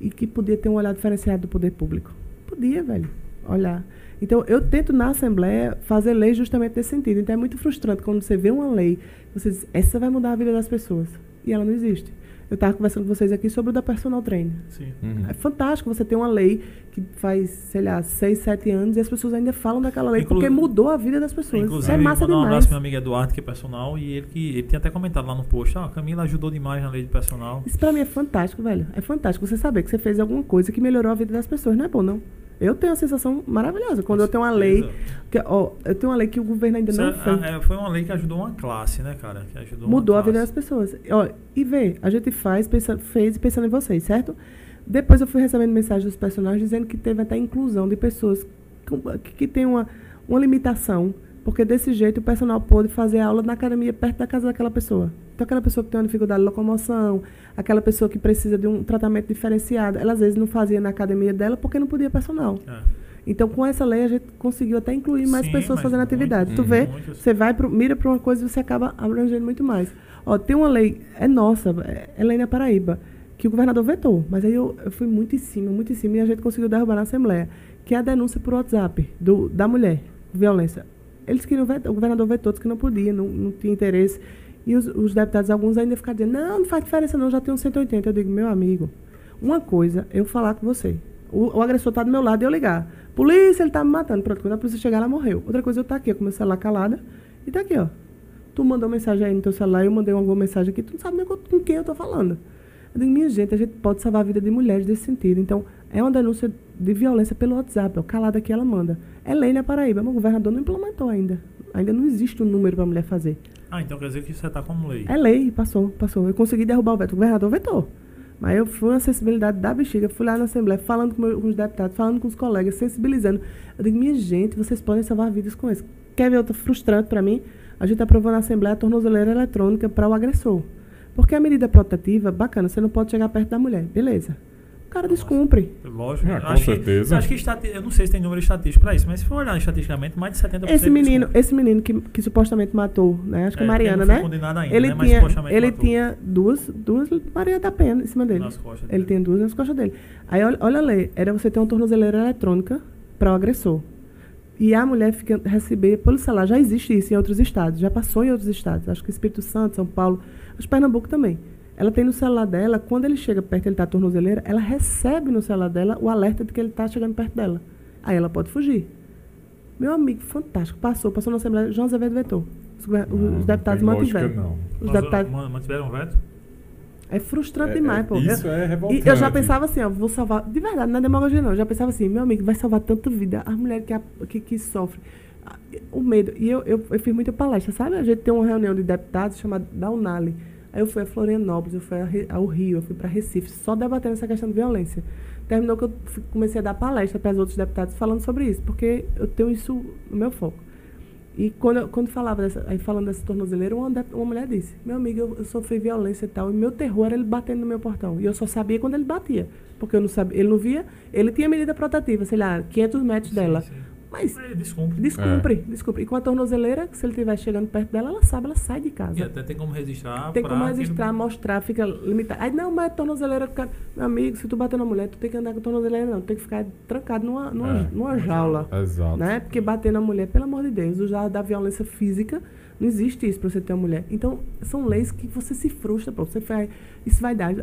E que podia ter um olhar diferenciado do poder público. Podia, velho, olhar. Então, eu tento na Assembleia fazer lei justamente nesse sentido. Então, é muito frustrante quando você vê uma lei, você diz, essa vai mudar a vida das pessoas. E ela não existe. Eu estava conversando com vocês aqui sobre o da personal trainer. Sim. Uhum. É fantástico você ter uma lei que faz, sei lá, seis, sete anos e as pessoas ainda falam daquela lei Inclu- porque mudou a vida das pessoas. Inclusive, Isso é massa mandar um demais. abraço pro meu amigo Eduardo, que é personal, e ele que ele tinha até comentado lá no post, ah, a Camila ajudou demais na lei de personal. Isso pra mim é fantástico, velho. É fantástico você saber que você fez alguma coisa que melhorou a vida das pessoas. Não é bom, não. Eu tenho uma sensação maravilhosa quando eu tenho uma lei. Que, ó, eu tenho uma lei que o governo ainda Isso não é- fez. é, foi uma lei que ajudou uma classe, né, cara? Que ajudou uma Mudou a vida das pessoas. Ó, e vê, a gente faz, pensa, fez pensando em vocês, certo? Depois eu fui recebendo mensagens dos personagens dizendo que teve até inclusão de pessoas que, que tem uma, uma limitação, porque desse jeito o personal pôde fazer aula na academia perto da casa daquela pessoa. Então aquela pessoa que tem uma dificuldade de locomoção, aquela pessoa que precisa de um tratamento diferenciado, ela às vezes não fazia na academia dela porque não podia personal. É. Então com essa lei a gente conseguiu até incluir mais Sim, pessoas fazendo muito, atividade. Tu uhum. vê, Muitas. você vai pro, mira para uma coisa e você acaba abrangendo muito mais. Ó, tem uma lei, é nossa, é, é lei na Paraíba, que o governador vetou, mas aí eu, eu fui muito em cima, muito em cima, e a gente conseguiu derrubar na Assembleia, que é a denúncia por WhatsApp do, da mulher, violência. Eles queriam vetar, o governador vetou, disse que não podia, não, não tinha interesse. E os, os deputados, alguns ainda ficaram dizendo, não, não faz diferença não, já uns 180. Eu digo, meu amigo, uma coisa, eu falar com você, o, o agressor está do meu lado e eu ligar, polícia, ele tá me matando, pronto, quando a polícia chegar, ela morreu. Outra coisa, eu estar aqui, com meu celular calada, e tá aqui, ó. Tu mandou mensagem aí no teu celular, eu mandei alguma mensagem aqui, tu não sabe nem com, quem eu tô falando. Eu digo, minha gente, a gente pode salvar a vida de mulheres desse sentido. Então, é uma denúncia de violência pelo WhatsApp, ó, calada aqui ela manda. É lei na Paraíba, mas o governador não implementou ainda. Ainda não existe um número para mulher fazer. Ah, então quer dizer que você tá como lei. É lei, passou, passou. Eu consegui derrubar o veto. O governador vetou. Mas eu fui uma sensibilidade da bexiga, fui lá na Assembleia, falando com, meu- com os deputados, falando com os colegas, sensibilizando. Eu digo, minha gente, vocês podem salvar vidas com isso. Quer ver outra frustrante para mim? A gente aprovou na Assembleia a tornozeleira eletrônica para o agressor. Porque a medida protetiva, bacana, você não pode chegar perto da mulher. Beleza. O cara descumpre. Lógico. Ah, com acho que- certeza. acho que estati- eu não sei se tem número estatístico pra isso, mas se for olhar estatisticamente, mais de 70% Esse menino, descumpre. esse menino que, que supostamente matou, né? Acho que é É, Mariana, ele não né? ainda, ele né? Mas tinha, supostamente ele matou. tinha duas, duas Maria da Pena em cima dele. Nas costas Ele dele. tinha duas nas costas dele. Aí olha, olha a lei, era você ter uma tornozeleira eletrônica para o agressor. E a mulher fica receber pelo celular. Já existe isso em outros estados, já passou em outros estados. Acho que Espírito Santo, São Paulo, acho que Pernambuco também. Ela tem no celular dela, quando ele chega perto, ele tá tornozeleira, ela recebe no celular dela o alerta de que ele está chegando perto dela. Aí ela pode fugir. Meu amigo, fantástico. Passou, passou na Assembleia, João Azevedo vetou. Os, Não, os deputados não mantiveram. não. Os Mas, deputados. man- Mantiveram o veto? É frustrante É- demais, é- pô. Isso Eu- é e revoltante. eu já pensava assim, ó, vou salvar. De verdade, não é demagogia, não. Eu já pensava assim, meu amigo, vai salvar tanta vida. A mulher que, a- que, que sofre. Ah, O medo. E eu, eu, eu fiz muita palestra, sabe? A gente tem uma reunião de deputados chamada da Unali. Aí eu fui a Florianópolis, eu fui ao Rio, eu fui para Recife, só debatendo essa questão de violência. Terminou que eu comecei a dar palestra para os outros deputados falando sobre isso, porque eu tenho isso no meu foco. E quando, eu- quando falava dessa, aí falando dessa tornozeleira, uma, uma mulher disse: Meu amigo, eu, eu sofri violência e tal, e meu terror era ele batendo no meu portão. E eu só sabia quando ele batia. Porque eu não sabia, ele não via, ele tinha medida protetiva, sei lá, 500 metros dela. Sim, sim. Mas descumpre. descumpre, descumpre. E com a tornozeleira, se ele estiver chegando perto dela, ela sabe, ela sai de E casa. até tem como registrar. Tem como registrar, mostrar, fica limitado. Aí não, mas tornozeleira, cara, meu amigo, se tu bater na mulher, tu tem que andar com tornozeleira, não. Tu tem que ficar trancado numa, numa, É. numa jaula. Exato. Né? Porque bater na mulher, pelo amor de Deus, usar da violência física, não existe isso pra você ter uma mulher. Então, são leis que você se frustra, pô. Você vai, isso vai dar.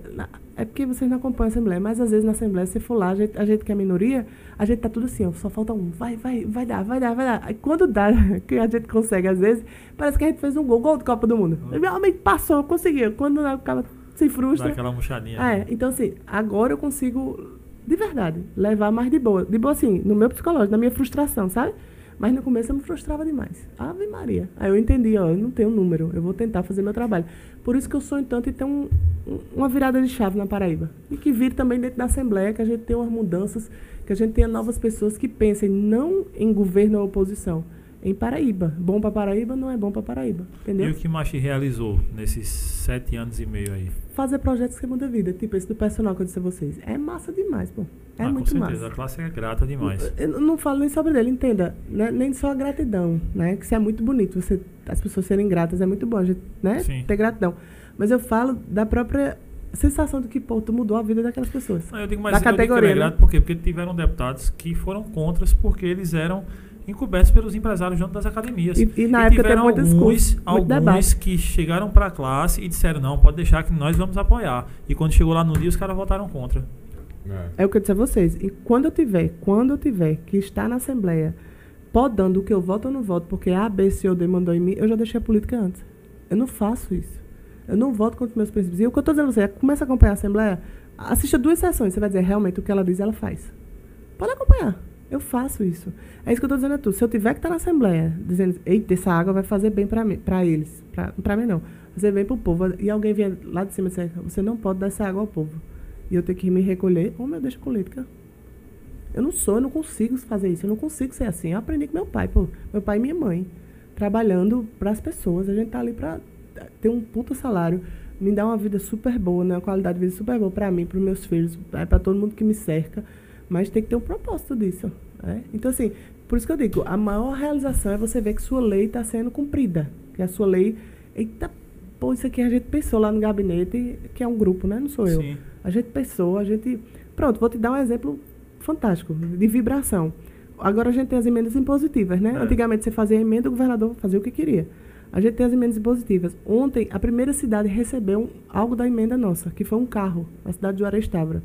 É porque vocês não acompanham a Assembleia, mas às vezes na Assembleia, se for lá, a gente, a gente que é minoria, a gente tá tudo assim, ó, só falta um. Vai, vai, vai dar, vai dar, vai dar. Aí quando dá, que a gente consegue, às vezes, parece que a gente fez um gol, gol de Copa do Mundo. Meu amigo passou, conseguiu. Quando o cara se frustra. Dá aquela murchadinha. É, então assim, agora eu consigo, de verdade, levar mais de boa. De boa assim, no meu psicológico, na minha frustração, sabe? Mas no começo eu me frustrava demais. Ave Maria. Aí eu entendi, ó, eu não tenho número, eu vou tentar fazer meu trabalho. Por isso que eu sonho tanto em ter um, um- uma virada de chave na Paraíba. E que vire também dentro da Assembleia, que a gente tenha umas mudanças, que a gente tenha novas pessoas que pensem não em governo ou oposição, em Paraíba. Bom para Paraíba não é bom para Paraíba, E entendeu? o que te realizou nesses sete anos e meio aí? Fazer projetos que mudam a vida, tipo esse do personal que eu disse a vocês. É massa demais, pô. É Ah, muito com certeza, massa. a classe é grata demais. Eu não falo nem sobre ele, entenda. Né? Nem só a gratidão, né? Que isso é muito bonito. Você, as pessoas serem gratas é muito bom, a gente, né? Sim. Ter gratidão. Mas eu falo da própria sensação de que, pô, tu mudou a vida daquelas pessoas. Não, eu digo mais Da eu digo que categoria, é né? grato por quê? Porque tiveram deputados que foram contras porque eles eram encobertos pelos empresários junto das academias. E, e na época teve tiveram alguns, muito alguns debate. que chegaram para a classe e disseram, não, pode deixar que nós vamos apoiar. E quando chegou lá no dia, os caras votaram contra. É. É o que eu disse a vocês. E quando eu tiver, quando eu tiver que estar na Assembleia podando o que eu voto ou não voto, porque A, B, C ou D mandou em mim, eu já deixei a política antes. Eu não faço isso. Eu não voto contra os meus princípios. E o que eu estou dizendo a você é, começa a acompanhar a Assembleia, assista duas sessões, você vai dizer realmente o que ela diz, ela faz. Pode acompanhar. Eu faço isso. É isso que eu estou dizendo a tu. Se eu tiver que estar na Assembleia, dizendo, eita, essa água vai fazer bem para eles, para mim não, fazer bem para o povo, e alguém vier lá de cima e disser, você não pode dar essa água ao povo, e eu ter que me recolher, ou meu, deixa a política. Eu não sou, eu não consigo fazer isso, eu não consigo ser assim. Eu aprendi com meu pai, pô, meu pai e minha mãe, trabalhando para as pessoas. A gente tá ali para ter um puta salário, me dar uma vida super boa, né? Uma qualidade de vida super boa para mim, para meus filhos, para todo mundo que me cerca. Mas tem que ter um propósito disso. né? Então, assim, por isso que eu digo, a maior realização é você ver que sua lei está sendo cumprida. Que a sua lei. Eita, pô, isso aqui a gente pensou lá no gabinete, que é um grupo, né? Não sou eu. Sim. A gente pensou, a gente. Pronto, vou te dar um exemplo fantástico, de vibração. Agora a gente tem as emendas impositivas, né? É. Antigamente você fazia a emenda, o governador fazia o que queria. A gente tem as emendas impositivas. Ontem, a primeira cidade recebeu algo da emenda nossa, que foi um carro, a cidade de Juarez Távora.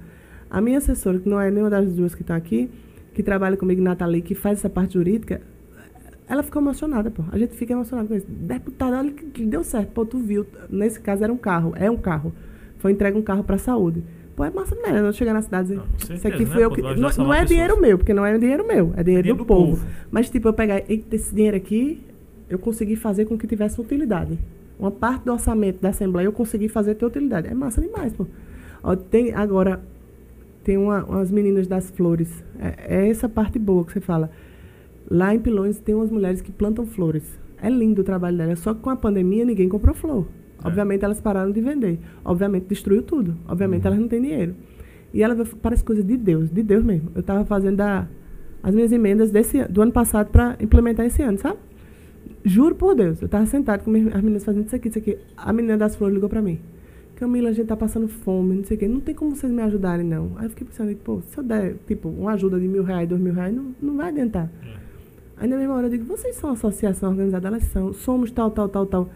A minha assessora, que não é nenhuma das duas que estão aqui, que trabalha comigo, Nathalie, que faz essa parte jurídica, ela ficou emocionada, pô. A gente fica emocionado com isso. Deputada, olha que, que deu certo. Pô, tu viu. Nesse caso era um carro. É um carro. Foi entregue um carro pra saúde. Pô, é massa demais. Eu chegar na cidade e dizer, com isso certeza, aqui né? foi eu Pô, que... Não, ajudar não é pessoas. dinheiro meu, porque não é dinheiro meu. É dinheiro, Dinheiro do, do povo. povo. Mas, tipo, eu pegar... Eita, esse dinheiro aqui, eu consegui fazer com que tivesse utilidade. Uma parte do orçamento da Assembleia eu consegui fazer ter utilidade. É massa demais, pô. Ó, tem agora... Tem uma, umas meninas das flores. É, é essa parte boa que você fala. Lá em Pilões tem umas mulheres que plantam flores. É lindo o trabalho delas. Só que com a pandemia ninguém comprou flor. É. Obviamente elas pararam de vender. Obviamente destruiu tudo. Obviamente elas não têm dinheiro. E ela parece coisa de Deus, de Deus mesmo. Eu estava fazendo a- as minhas emendas desse, do ano passado para implementar esse ano, sabe? Juro por Deus. Eu estava sentado com as meninas fazendo isso aqui, isso aqui. A menina das flores ligou para mim. Camila, a gente tá passando fome, não sei o quê. Não tem como vocês me ajudarem, não. Aí eu fiquei pensando, pô, se eu der, tipo, uma ajuda de mil reais, dois mil reais, não, não vai adiantar. É. Aí na mesma hora eu digo, vocês são associação organizada? Elas são, somos tal, tal, tal, tal.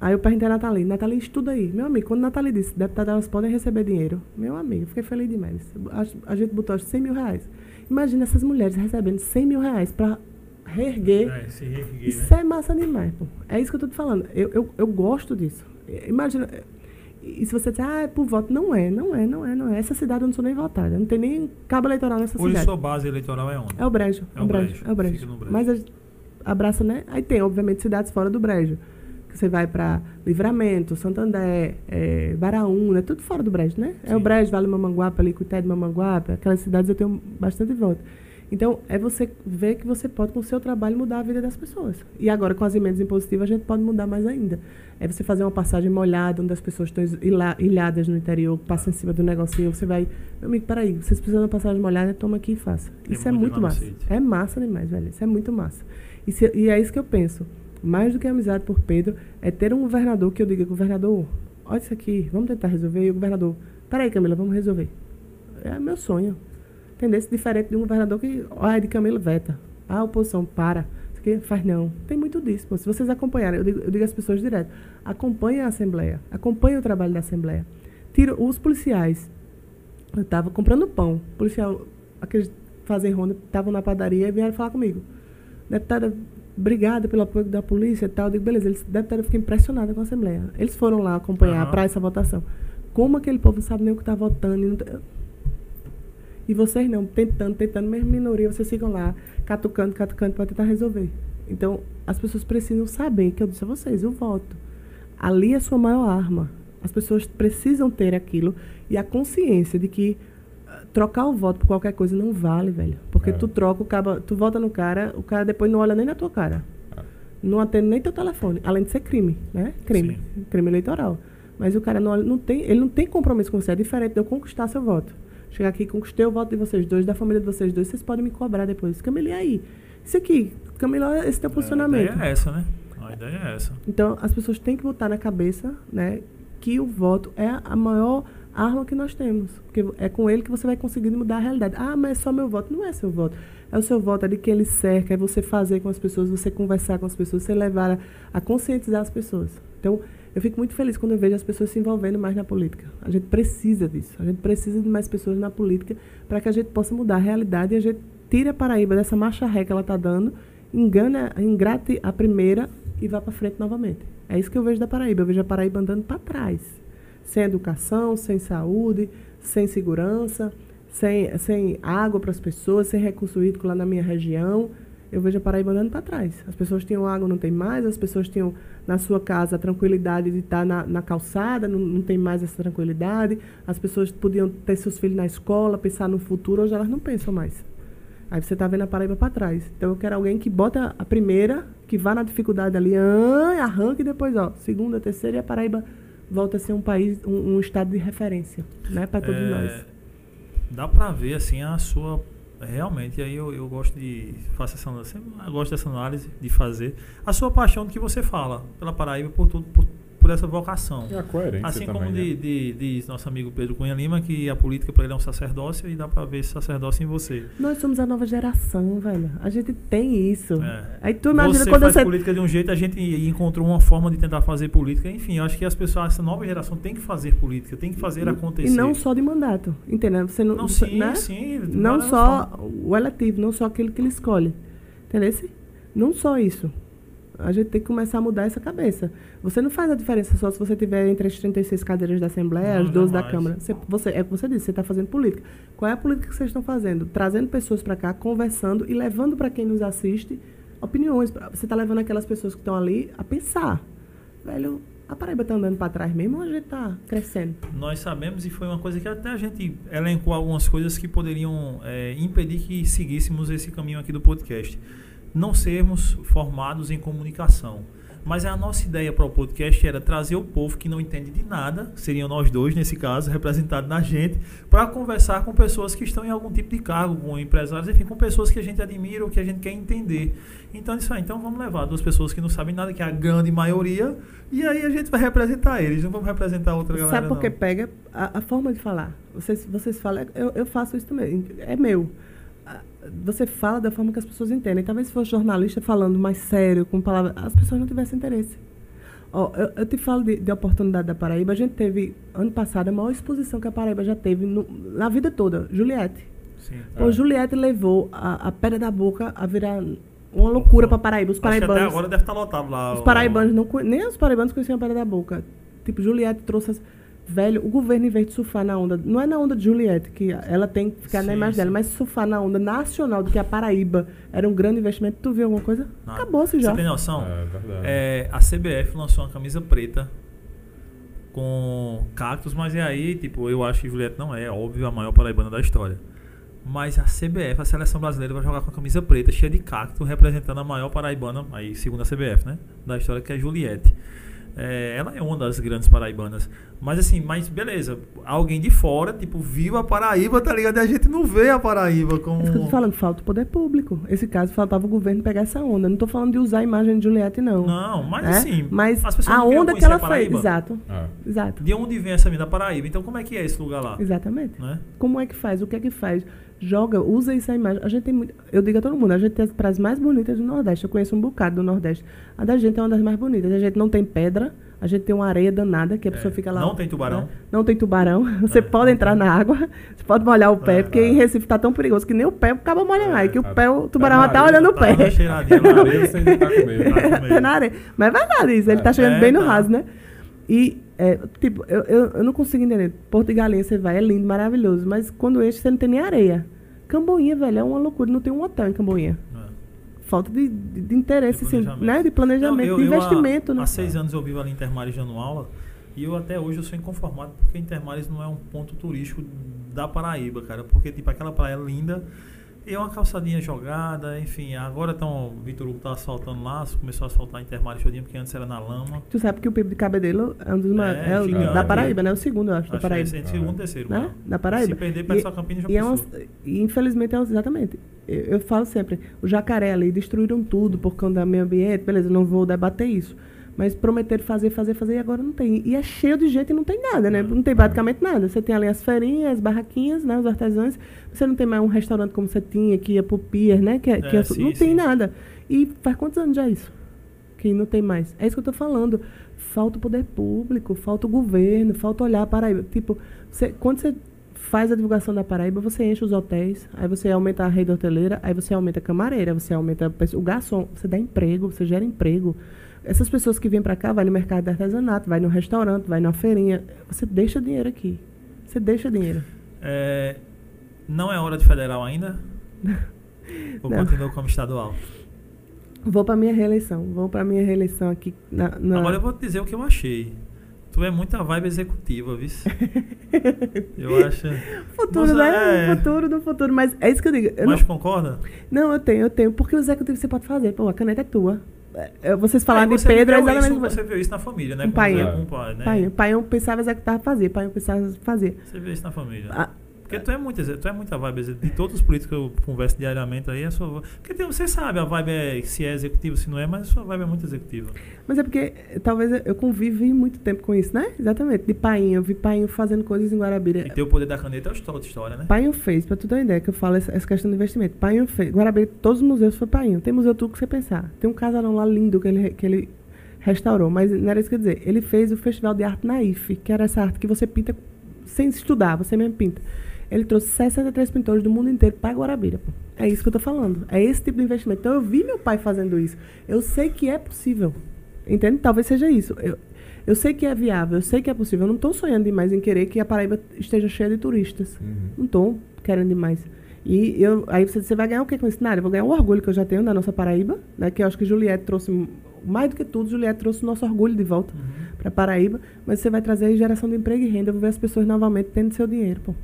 Aí eu perguntei a Nathalie, Nathalie, estuda aí. Meu amigo, quando a Nathalie disse, deputadas elas podem receber dinheiro, meu amigo, fiquei feliz demais. A, a gente botou acho, 100 mil reais. Imagina essas mulheres recebendo 100 mil reais para reerguer. É, se reerguer, Isso né? é massa demais, pô. É isso que eu tô te falando. Eu, eu, eu gosto disso. Imagina. E se você disser, ah, é por voto. Não é, não é, não é, não é. Essa cidade eu não sou nem votada. Não tem nem cabo eleitoral nessa Hoje cidade. sua base eleitoral é onde? É o Brejo. É o Brejo. É o Brejo. Brejo. Mas a abraça, né? Aí tem, obviamente, cidades fora do Brejo. Que você vai para Livramento, Santander, é, Baraúna, tudo fora do Brejo, né? É o Sim. Brejo, Vale Mamanguape, ali, Cuité de Mamanguape. Aquelas cidades eu tenho bastante volta. Então, é você ver que você pode, com o seu trabalho, mudar a vida das pessoas. E agora, com as emendas impositivas, a gente pode mudar mais ainda. É você fazer uma passagem molhada, onde as pessoas estão ilha- ilhadas no interior, passa em cima do negocinho, você vai... Meu amigo, peraí, vocês precisam de uma passagem molhada, toma aqui e faça. Tem isso é muito massa. É massa demais, velho. Isso é muito massa. E, se- e é isso que eu penso. Mais do que amizade por Pedro, é ter um governador que eu diga, governador, olha isso aqui, vamos tentar resolver. E o governador, peraí, Camila, vamos resolver. É meu sonho. Entendeu? Diferente de um governador que, olha, de Camila, veta. A oposição, para. Aqui faz não. Tem muito disso, pô. Se vocês acompanharem, eu digo, eu digo às pessoas direto, acompanhem a Assembleia, acompanhem o trabalho da Assembleia. Tira os policiais. Eu estava comprando pão. O policial, aqueles que fazem ronda, estavam na padaria e vieram falar comigo. Deputada, obrigada pelo apoio da polícia e tal. Eu digo, beleza. Eles, deputada, eu fiquei impressionada com a Assembleia. Eles foram lá acompanhar Aham. para essa votação. Como aquele povo não sabe nem o que está votando? E, vocês não, tentando, tentando, mesmo minoria, vocês ficam lá, catucando, catucando para tentar resolver. Então, as pessoas precisam saber, que eu disse a vocês, o voto. Ali é a sua maior arma. As pessoas precisam ter aquilo e a consciência de que ah, trocar o voto por qualquer coisa não vale, velho. Porque É. tu troca o cara, tu vota no cara, o cara depois não olha nem na tua cara. É. Não atende nem teu telefone, além de ser crime, né? Crime, crime eleitoral. Mas o cara não, não tem, ele não tem compromisso com você, é diferente de eu conquistar seu voto. Chegar aqui, conquistei o voto de vocês dois, da família de vocês dois, vocês podem me cobrar depois. Camila, e aí? Isso aqui, Camila, esse teu posicionamento. A ideia é essa, né? A ideia é essa. Então, as pessoas têm que botar na cabeça, né, que o voto é a maior arma que nós temos. Porque é com ele que você vai conseguir mudar a realidade. Ah, mas é só meu voto. Não é seu voto. É o seu voto, é de quem ele cerca, é você fazer com as pessoas, você conversar com as pessoas, você levar a, a conscientizar as pessoas. Então, eu fico muito feliz quando eu vejo as pessoas se envolvendo mais na política. A gente precisa disso. A gente precisa de mais pessoas na política para que a gente possa mudar a realidade e a gente tire a Paraíba dessa marcha ré que ela está dando, engana, ingrate a primeira e vá para frente novamente. É isso que eu vejo da Paraíba. Eu vejo a Paraíba andando para trás. Sem educação, sem saúde, sem segurança, sem, sem água para as pessoas, sem recurso hídrico lá na minha região. Eu vejo a Paraíba andando para trás. As pessoas tinham água, não tem mais. As pessoas tinham na sua casa a tranquilidade de estar na, na calçada, não, não tem mais essa tranquilidade. As pessoas podiam ter seus filhos na escola, pensar no futuro. Hoje elas não pensam mais. Aí você está vendo a Paraíba para trás. Então eu quero alguém que bota a primeira, que vá na dificuldade ali, arranca e depois, ó, segunda, terceira e a Paraíba volta a ser um país, um, um estado de referência, né, para todos É, nós. Dá pra ver assim a sua. Realmente, aí eu, eu gosto de. Faço essa, gosto dessa análise de fazer. A sua paixão do que você fala pela Paraíba por tudo, por, por essa vocação. E a coerência Assim também, como né? de- de- diz nosso amigo Pedro Cunha Lima, que a política para ele é um sacerdócio e dá pra ver esse sacerdócio em você. Nós somos a nova geração, velho. A gente tem isso. É. Aí tu imagina você quando faz você. política de um jeito, a gente encontrou uma forma de tentar fazer política. Enfim, eu acho que as pessoas, essa nova geração tem que fazer política, tem que fazer acontecer. E não só de mandato, entendeu? Você não, Não, sim, né? sim. Não só o eletivo, não só aquele que ele escolhe. Entendeu? Não só isso. A gente tem que começar a mudar essa cabeça. Você não faz a diferença só se você tiver entre as 36 cadeiras da Assembleia, Não, as 12 da. Câmara. Você, você, é o que você disse, você está fazendo política. Qual é a política que vocês estão fazendo? Trazendo pessoas para cá, conversando e levando para quem nos assiste opiniões. Você está levando aquelas pessoas que estão ali a pensar. Velho, a Paraíba está andando para trás mesmo ou a gente está crescendo? Nós sabemos e foi uma coisa que até a gente elencou algumas coisas que poderiam é, impedir que seguíssemos esse caminho aqui do podcast. Não sermos formados em comunicação. Mas a nossa ideia para o podcast era trazer o povo que não entende de nada, seriam nós dois nesse caso, representado na gente, para conversar com pessoas que estão em algum tipo de cargo, com empresários, enfim, com pessoas que a gente admira ou que a gente quer entender. Então, isso aí. Então, vamos levar duas pessoas que não sabem nada, que é a grande maioria, e aí a gente vai representar eles, não vamos representar outra galera. Sabe por que pega a, a forma de falar? Vocês, vocês falam, eu, eu faço isso também, é meu. Você fala da forma que as pessoas entendem. Talvez se fosse jornalista falando mais sério, com palavras, as pessoas não tivessem interesse. Ó, eu, eu te falo de, de oportunidade da Paraíba. A gente teve, ano passado, a maior exposição que a Paraíba já teve no- na vida toda. Juliette. Sim. Pô, É. Juliette levou a, a pedra da boca a virar uma loucura para Paraíba. Os Acho que até paraibanos. agora deve estar lotado lá. Os paraibanos não nem os paraibanos conheciam a Pedra da Boca. Tipo, Juliette trouxe as... Velho, o governo, em vez de surfar na onda, não é na onda de Juliette, que ela tem que ficar na Sim, imagem dela, sim. mas surfar na onda nacional do que a Paraíba era um grande investimento. Tu viu alguma coisa? Acabou-se já. Você tem noção? É verdade. É, a CBF lançou uma camisa preta com cactos, mas é aí, tipo, eu acho que Juliette não é, óbvio, a maior paraibana da história. Mas a CBF, a seleção brasileira, vai jogar com a camisa preta, cheia de cacto, representando a maior paraibana, aí, segundo a CBF, né? Da história, que é Juliette. É, ela é uma das grandes paraibanas. Mas assim, mas beleza. Alguém de fora, tipo, viu a Paraíba, tá ligado? E a gente não vê a Paraíba como. É isso que eu tô falando, falta o poder público. Esse caso, faltava o governo pegar essa onda. Não tô falando de usar a imagem de Juliette, não. Não, mas né? assim. Mas as pessoas a onda que ela a fez. Exato, É. exato. De onde vem essa mina da Paraíba? Então, como é que é esse lugar lá? Exatamente. Né? Como é que faz? O que é que faz? Joga, usa essa imagem. A gente tem muito. Eu digo a todo mundo, a gente tem as praias mais bonitas do Nordeste. Eu conheço um bocado do Nordeste. A da gente é uma das mais bonitas. A gente não tem pedra, a gente tem uma areia danada, que a pessoa É, fica lá. não tem tubarão. né? Não tem tubarão. Você É, pode entrar na água, você pode molhar o pé, É, porque é. em Recife tá tão perigoso que nem o pé acaba molhando mais. Que o é. pé, o tubarão já tá areia, olhando o Tá uma pé. cheiradinha Na areia você ainda tá com medo. Tá com medo. Até na areia. Mas é verdade isso, ele É. tá chegando É, bem no tá. raso, né? E, é, tipo, eu, eu, eu não consigo entender. Porto de Galinha você vai, é lindo, maravilhoso, mas quando enche você não tem nem areia. Camboinha, velho, é uma loucura. Não tem um hotel em Camboinha. É. Falta de, de, de interesse, De assim, né? De planejamento, Não, eu- de eu há- investimento, né? Há seis anos eu vivo ali em Intermares dando aula e eu até hoje eu sou inconformado porque Intermares não é um ponto turístico da Paraíba, cara. Porque, tipo, aquela praia é linda é uma calçadinha jogada, enfim. Agora estão. Vitor Hugo tá asfaltando lá, começou a asfaltar Intermares todinho porque antes era na lama. Tu sabe que o PIB de Cabedelo é um dos maiores. É, É, gigante. da Paraíba, né? O segundo, eu acho, da Acho que é Paraíba. entre segundo terceiro. Né? Da Paraíba. Se perder, perde só Campina e E, é e infelizmente é uns- exatamente. Eu, eu falo sempre, o jacaré ali destruíram tudo por conta do meio ambiente, beleza, não vou debater isso. Mas prometeram fazer, fazer, fazer e agora não tem. E é cheio de gente e não tem nada, né? Não tem praticamente nada. Você tem ali as feirinhas, as barraquinhas, né? Os artesãos. Você não tem mais um restaurante como você tinha, que ia pro pier, né? Que, é- que É, é- sim, não tem sim. nada. E faz quantos anos já isso? Que não tem mais. É isso que eu tô falando. Falta o poder público, falta o governo, falta olhar para Paraíba. Tipo, você, quando você faz a divulgação da Paraíba, você enche os hotéis, aí você aumenta a rede hoteleira, aí você aumenta a camareira, você aumenta o garçom, você dá emprego, você gera emprego. Essas pessoas que vêm para cá, vai no mercado de artesanato, vai no restaurante, vai na feirinha, você deixa dinheiro aqui. Você deixa dinheiro. É, não é hora de federal ainda? Ou continua como estadual? Vou para minha reeleição, vou para minha reeleição aqui na, na- Agora eu vou te dizer o que eu achei. Tu é muita vibe executiva, viu? Eu acho. futuro, Nossa, né? é. Futuro do futuro, mas é isso que eu digo. Eu Mas não, concorda? não, eu tenho, eu tenho, porque o executivo você pode fazer, pô, a caneta é tua. É, é, vocês falaram de Pedro, é viveu exatamente isso, Você viu isso na família, né? Com- pai. Com o pai, né? Pai, pai eu pensava executar fazer, pai eu pensava fazer. Você viu isso na família. Ah, Porque tu é, muito, tu é muita vibe. De todos os políticos que eu converso diariamente aí, a sua. Porque tem- você sabe, a vibe é se é executiva, se não é, mas a sua vibe é muito executiva. mas é porque talvez eu- convivi muito tempo com isso, né? Exatamente. De painho, eu vi painho fazendo coisas em Guarabira. E ter o poder da caneta é outra história, né? Painho fez, pra tu ter uma ideia, que eu falo essa, questão de investimento. Painho fez. Guarabira, todos os museus foi Painho. Tem museu tudo que você pensar. Tem um casarão lá lindo que ele, que ele restaurou, mas não era isso que eu ia dizer. Ele fez o Festival de Arte Naif, que era essa arte que você pinta sem estudar, você mesmo pinta. Ele trouxe 63 pintores do mundo inteiro para Guarabira. Pô. É isso que eu tô falando. É esse tipo de investimento. Então eu vi meu pai fazendo isso. Eu sei que é possível. Entende? Talvez seja isso. Eu, eu sei que é viável, eu sei que é possível. Eu não estou sonhando demais em querer que a Paraíba esteja cheia de turistas. Uhum. Não estou querendo demais. E eu, aí você, você vai ganhar o que com esse cenário? Eu vou ganhar o orgulho que eu já tenho da nossa Paraíba, né? Que eu acho que Juliette trouxe, mais do que tudo, Juliette trouxe o nosso orgulho de volta para Paraíba. Mas você vai trazer geração de emprego e renda. Eu vou ver as pessoas novamente tendo seu dinheiro, pô.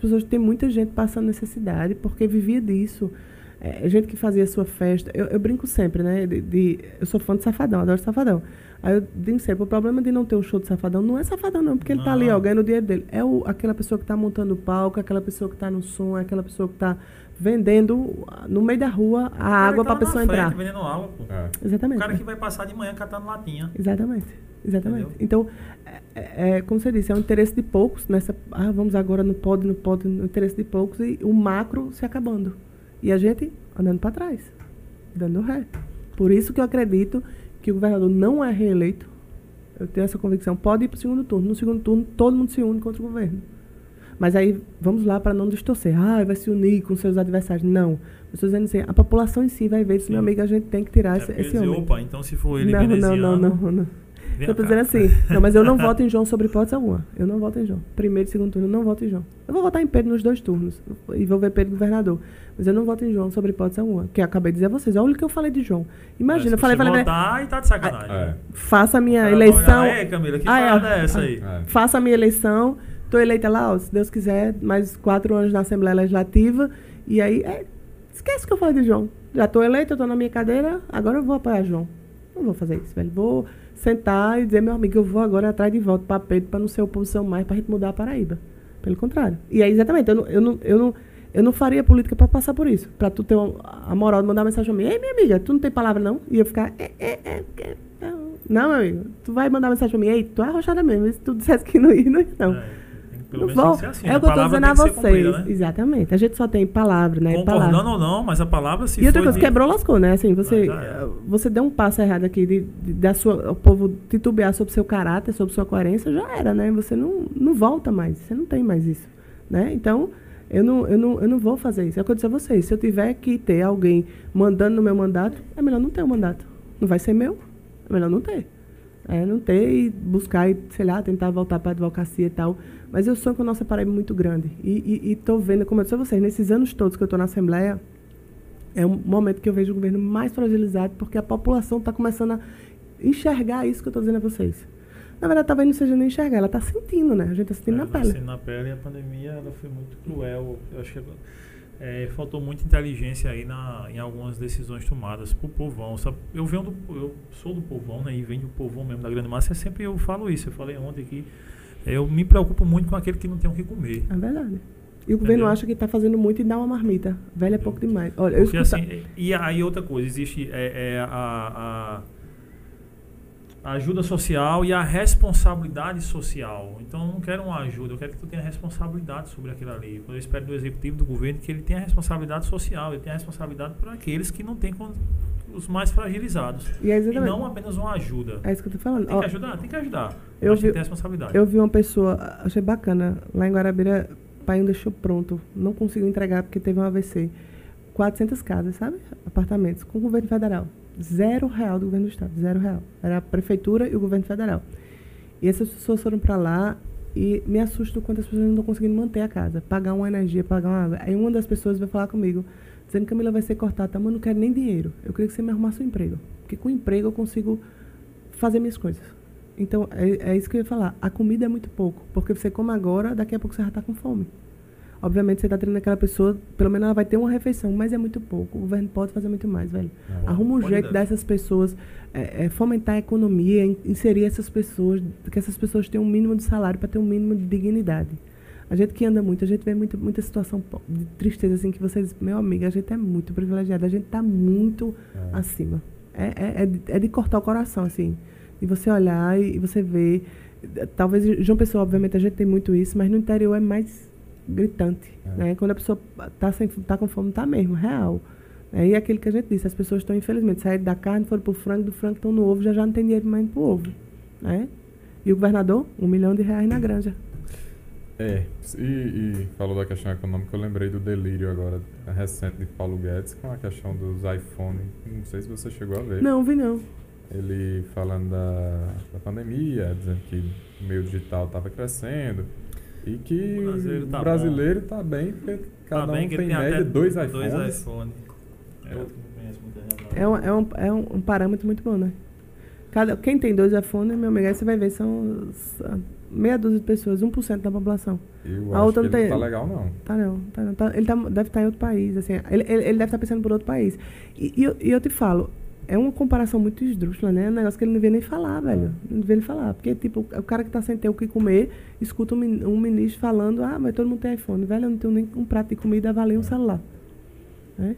As pessoas, tem muita gente passando necessidade porque vivia disso. É, gente que fazia sua festa. Eu, eu brinco sempre, né? De, de- eu sou fã de Safadão, adoro Safadão. Aí eu digo sempre, o problema de não ter o show de Safadão não é Safadão, não, porque ele tá ali, ó, ganhando o dinheiro dele. É o, aquela pessoa que tá montando o palco, aquela pessoa que tá no som, é aquela pessoa que tá vendendo ah, no meio da rua a O água que tá pra lá pessoa frente entrar. vendendo água, pô. É. O Exatamente. cara né? que vai passar de manhã catando latinha. Exatamente. Exatamente. Entendeu? Então, é, é- é, como você disse, é um interesse de poucos nessa. Ah, vamos agora no pode, no pode, no interesse de poucos e o macro se acabando. E a gente andando para trás, dando ré. Por isso que eu acredito que o governador não é reeleito. Eu tenho essa convicção. Pode ir para o segundo turno. No segundo turno, todo mundo se une contra o governo. Mas aí, vamos lá para não distorcer. Ah, vai se unir com seus adversários. Não. Eu estou dizendo assim, a população em si vai ver Sim. meu amigo, a gente tem que tirar É esse, esse homem. opa, então se for ele não, não, não, não, não. Eu tô dizendo assim, não, mas eu não voto em João sobre hipótese alguma. Eu não voto em João. Primeiro e segundo turno, eu não voto em João. Eu vou votar em Pedro nos dois turnos. E vou ver Pedro governador. Mas eu não voto em João sobre hipótese alguma. Que eu acabei de dizer a vocês. Olha o que eu falei de João. Imagina, É, eu falei, falei, votar, e tá de sacanagem. É. né? faça a minha eleição. olhar, Ei, Camila, que Ah, é, parada é essa aí? É. Faça a minha eleição. Tô eleita lá, ó, se Deus quiser, mais quatro anos na Assembleia Legislativa. E aí, é, esquece o que eu falei de João. Já tô eleita, eu tô na minha cadeira, agora eu vou apoiar João. Não vou fazer isso, velho. Vou sentar e dizer, meu amigo, eu vou agora atrás de volta para Pedro para não ser oposição mais, para a gente mudar a Paraíba. Pelo contrário. E aí, exatamente, eu não, eu não, eu não, eu não faria política para passar por isso. Para tu ter a moral de mandar mensagem pra mim. Ei, minha amiga, tu não tem palavra não? E eu ficar, é, é, é, é, é. Não, meu amigo, tu vai mandar mensagem pra mim, ei, tu é arrochada mesmo. Se tu dissesse que não ia, não ia, não. É, pelo menos tem vou. que ser assim, é né? o que eu palavra dizendo a tem vocês. cumprida, né? Exatamente. A gente só tem palavra, né? Concordando palavra. ou não, mas a palavra se E outra coisa, dita- quebrou, lascou, né? Assim, você, é. você deu um passo errado aqui de, de, da sua, o povo titubear sobre seu caráter, sobre sua coerência, já era, né? Você não, não volta mais, você não tem mais isso, né? Então, eu não, eu, não, eu não vou fazer isso. É o que eu disse a vocês. Se eu tiver que ter alguém mandando no meu mandato, é melhor não ter o mandato. Não vai ser meu, é melhor não ter. É, não ter e buscar e, sei lá, tentar voltar para a advocacia e tal. Mas eu sonho com a nossa Paraíba muito grande. E estou vendo, como eu disse a vocês, nesses anos todos que eu estou na Assembleia, é um momento que eu vejo o governo mais fragilizado, porque a população está começando a enxergar isso que eu estou dizendo a vocês. Na verdade, talvez não seja nem enxergar, ela está sentindo, né? A gente está sentindo É, na vai pele. sendo na pele e a pandemia ela foi muito cruel. Eu acho que é, faltou muita inteligência aí na, em algumas decisões tomadas por povão. Sabe? Eu venho do, eu sou do povão, né? E venho do povão mesmo da grande massa. É sempre eu falo isso. Eu falei ontem que eu me preocupo muito com aquele que não tem o que comer. É verdade. E o governo acha que está fazendo muito e dá uma marmita. Velho é pouco demais. Olha, eu escuta... assim, e aí outra coisa, existe é, é a, a, a ajuda social e a responsabilidade social. Então eu não quero uma ajuda, eu quero que tu tenha responsabilidade sobre aquilo ali. Eu espero do executivo, do governo, que ele tenha responsabilidade social, ele tenha responsabilidade por aqueles que não têm os mais fragilizados. E é E não apenas uma ajuda. É isso que eu tô falando. Tem Ó, que ajudar? Tem que ajudar. Eu tem vi- que ter responsabilidade. Eu vi uma pessoa, achei bacana, lá em Guarabira, o pai não deixou pronto, não conseguiu entregar porque teve um AVC. 400 casas, sabe? Apartamentos, com o governo federal. Zero real do governo do estado, zero real. Era a prefeitura e o governo federal. E essas pessoas foram para lá e me assusta o quanto as pessoas não estão conseguindo manter a casa, pagar uma energia, pagar uma água. Aí uma das pessoas veio falar comigo, dizendo que Camila vai ser cortada, tá? mas eu não quero nem dinheiro. Eu queria que você me arrumasse um emprego. Porque com emprego eu consigo fazer minhas coisas. Então, é, é isso que eu ia falar. A comida é muito pouco. Porque você come agora, daqui a pouco você já está com fome. Obviamente, você está treinando aquela pessoa, pelo menos ela vai ter uma refeição, mas é muito pouco. O governo pode fazer muito mais, velho. É. Arruma um jeito dar. dessas pessoas, é, é, fomentar a economia, in- inserir essas pessoas, que essas pessoas tenham um mínimo de salário para ter um mínimo de dignidade. A gente que anda muito, a gente vê muita, muita situação de tristeza, assim, que vocês, meu amigo, a gente é muito privilegiado, a gente está muito É. acima. É, é, é, de, é de cortar o coração, assim. E você olhar e, e você ver. Talvez João Pessoa, obviamente, a gente tem muito isso, mas no interior é mais gritante. É. Né? Quando a pessoa está tá com fome, tá mesmo, real. É, e aquilo que a gente disse, as pessoas estão, infelizmente, saíram da carne, foram pro frango, do frango estão no ovo, já já não tem dinheiro mais pro ovo. Né? E o governador, um milhão de reais na granja. É, e, e falou da questão econômica, eu lembrei do delírio agora, recente de Paulo Guedes, com a questão dos iPhone. Não sei se você chegou a ver. Não, vi não. Ele falando da, da pandemia, dizendo que o meio digital estava crescendo e que O brasileiro tá o brasileiro está bem, porque cada Tá bem um que tem tem média até dois iPhones. Dois iPhones. É outro que não conhece muita gente. É um, é um, é um, parâmetro muito bom, né? Cada, quem tem dois iPhones, meu amigo, aí você vai ver, são meia dúzia de pessoas, 1% da população. Eu A acho outra que não ele tem- não tá legal, não. Tá não, tá não. Tá- ele tá- deve estar em outro país, assim. Ele, ele, ele deve estar pensando por outro país. E, e eu, e eu te falo, é uma comparação muito esdrúxula, né? É um negócio que ele não devia nem falar, velho. Não devia nem falar. Porque, tipo, o cara que tá sem ter o que comer, escuta um, min- ministro falando, ah, mas todo mundo tem iPhone. Velho, eu não tenho nem um prato de comida, avalia um celular. Né?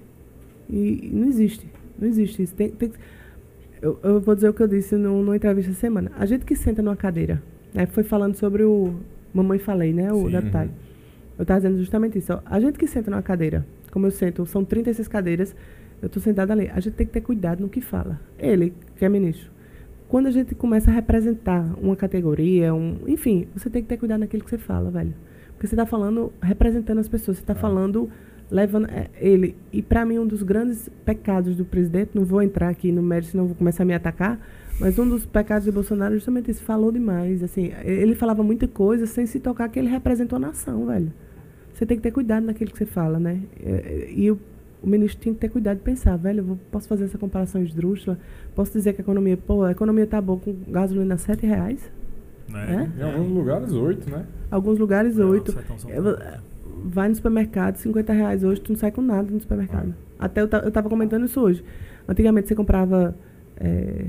E, e não existe. Não existe isso. Tem, tem que- eu, eu vou dizer o que eu disse no, numa entrevista essa semana. A gente que senta numa cadeira, né? Foi falando sobre o Mamãe Falei, né? O Sim. detalhe. Eu estava dizendo justamente isso. ó. A gente que senta numa cadeira, como eu sento, são 36 cadeiras, eu estou sentada ali. A gente tem que ter cuidado no que fala. Ele, que é ministro. Quando a gente começa a representar uma categoria, um, enfim, você tem que ter cuidado naquilo que você fala, velho. Porque você está falando, representando as pessoas, você está Ah. falando, levando é, ele. E para mim, um dos grandes pecados do presidente, não vou entrar aqui no mérito, senão vou começar a me atacar, mas um dos pecados de Bolsonaro é justamente isso, falou demais. Assim, ele falava muita coisa sem se tocar que ele representou a nação, velho. Você tem que ter cuidado naquilo que você fala, né? É, E o, o ministro tinha que ter cuidado de pensar, velho, posso fazer essa comparação esdrúxula? Posso dizer que a economia, pô, a economia tá boa com gasolina a 7 reais? Né? Em alguns lugares, oito, né? Alguns lugares, Não, 8. Sertão São Eu- Paulo. Vai no supermercado, 50 reais hoje, tu não sai com nada no supermercado. Até eu, eu tava comentando isso hoje. Antigamente você comprava é,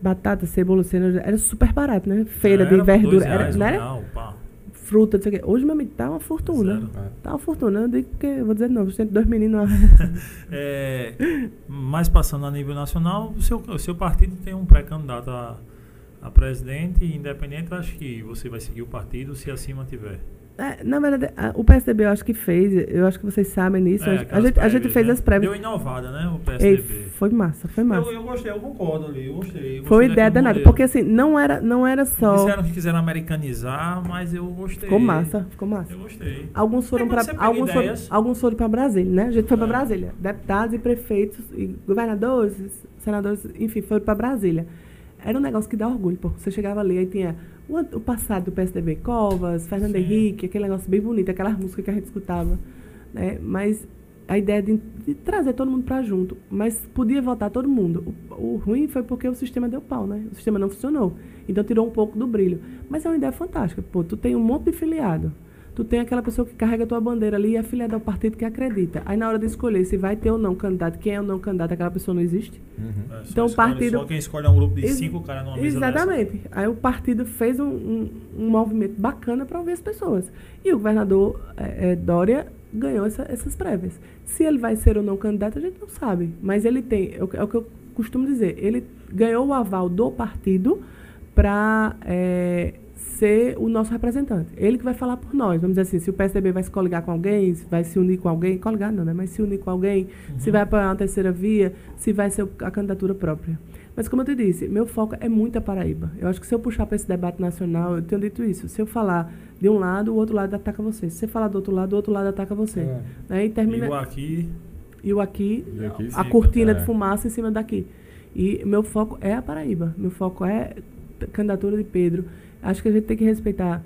batata, cebola, cenoura, era super barato, né? Feira de verdura. Era, reais, não um era? real, pá. Fruta, não sei o quê. Hoje, meu amigo, tá uma fortuna. Zero. É. Tá uma fortuna. Eu digo porque, eu vou dizer de novo, tem dois meninos. É, mas passando a nível nacional, o seu, o seu partido tem um pré-candidato a, a presidente, independente, acho que você vai seguir o partido se acima tiver. É, na verdade, a- o PSDB eu acho que fez, eu acho que vocês sabem disso. É, a, gente, a gente fez né? as prévias. Deu inovada, né? O Ei, PSDB. foi massa, foi massa. Eu, eu gostei, eu concordo ali, eu gostei. eu foi ideia danada. Porque assim, não era, não era só. Disseram que quiseram americanizar, mas eu gostei. Ficou massa, ficou massa. Eu gostei. Alguns foram para alguns foram, alguns foram para Brasília, né? A gente foi para É. Brasília. Deputados e prefeitos e governadores, senadores, enfim, foram para Brasília. era um negócio que dá orgulho, pô. Você chegava ali, aí tinha o, passado do PSDB, Covas, Fernando Sim. Henrique, aquele negócio bem bonito, aquelas músicas que a gente escutava, né? Mas a ideia de, de trazer todo mundo pra junto, mas podia votar todo mundo. O, o ruim foi porque o sistema deu pau, né? O sistema não funcionou. Então tirou um pouco do brilho. Mas é uma ideia fantástica. Pô, tu tem um monte de filiado. Tu tem aquela pessoa que carrega a tua bandeira ali e é filiada ao partido que acredita. Aí na hora de escolher se vai ter ou não candidato, quem é ou não candidato, aquela pessoa não existe. Uhum. É, só Então, o partido- Só quem escolhe é um grupo de Ex- cinco caras numa mesa Exatamente. Aí o partido fez um, um, um movimento bacana para ouvir as pessoas. E o governador eh, eh, Dória ganhou essa- essas prévias. Se ele vai ser ou não candidato, a gente não sabe. Mas ele tem, é o, que- é o que eu costumo dizer, ele ganhou o aval do partido para ser o nosso representante. Ele que vai falar por nós. Vamos dizer assim, se o PSDB vai se coligar com alguém, se vai se unir com alguém, coligar não, né? Mas se unir com alguém, se vai apoiar uma terceira via, se vai ser a candidatura própria. Mas como eu te disse, meu foco é muito a Paraíba. Eu acho que se eu puxar para esse debate nacional, eu tenho dito isso. Se eu falar de um lado, o outro lado ataca você. Se você falar do outro lado, o outro lado ataca você. É. Né? E termina E o aqui. e o aqui, E aqui a sim, cortina é. de fumaça em cima daqui. E meu foco é a Paraíba. Meu foco é a candidatura de Pedro. Acho que a gente tem que respeitar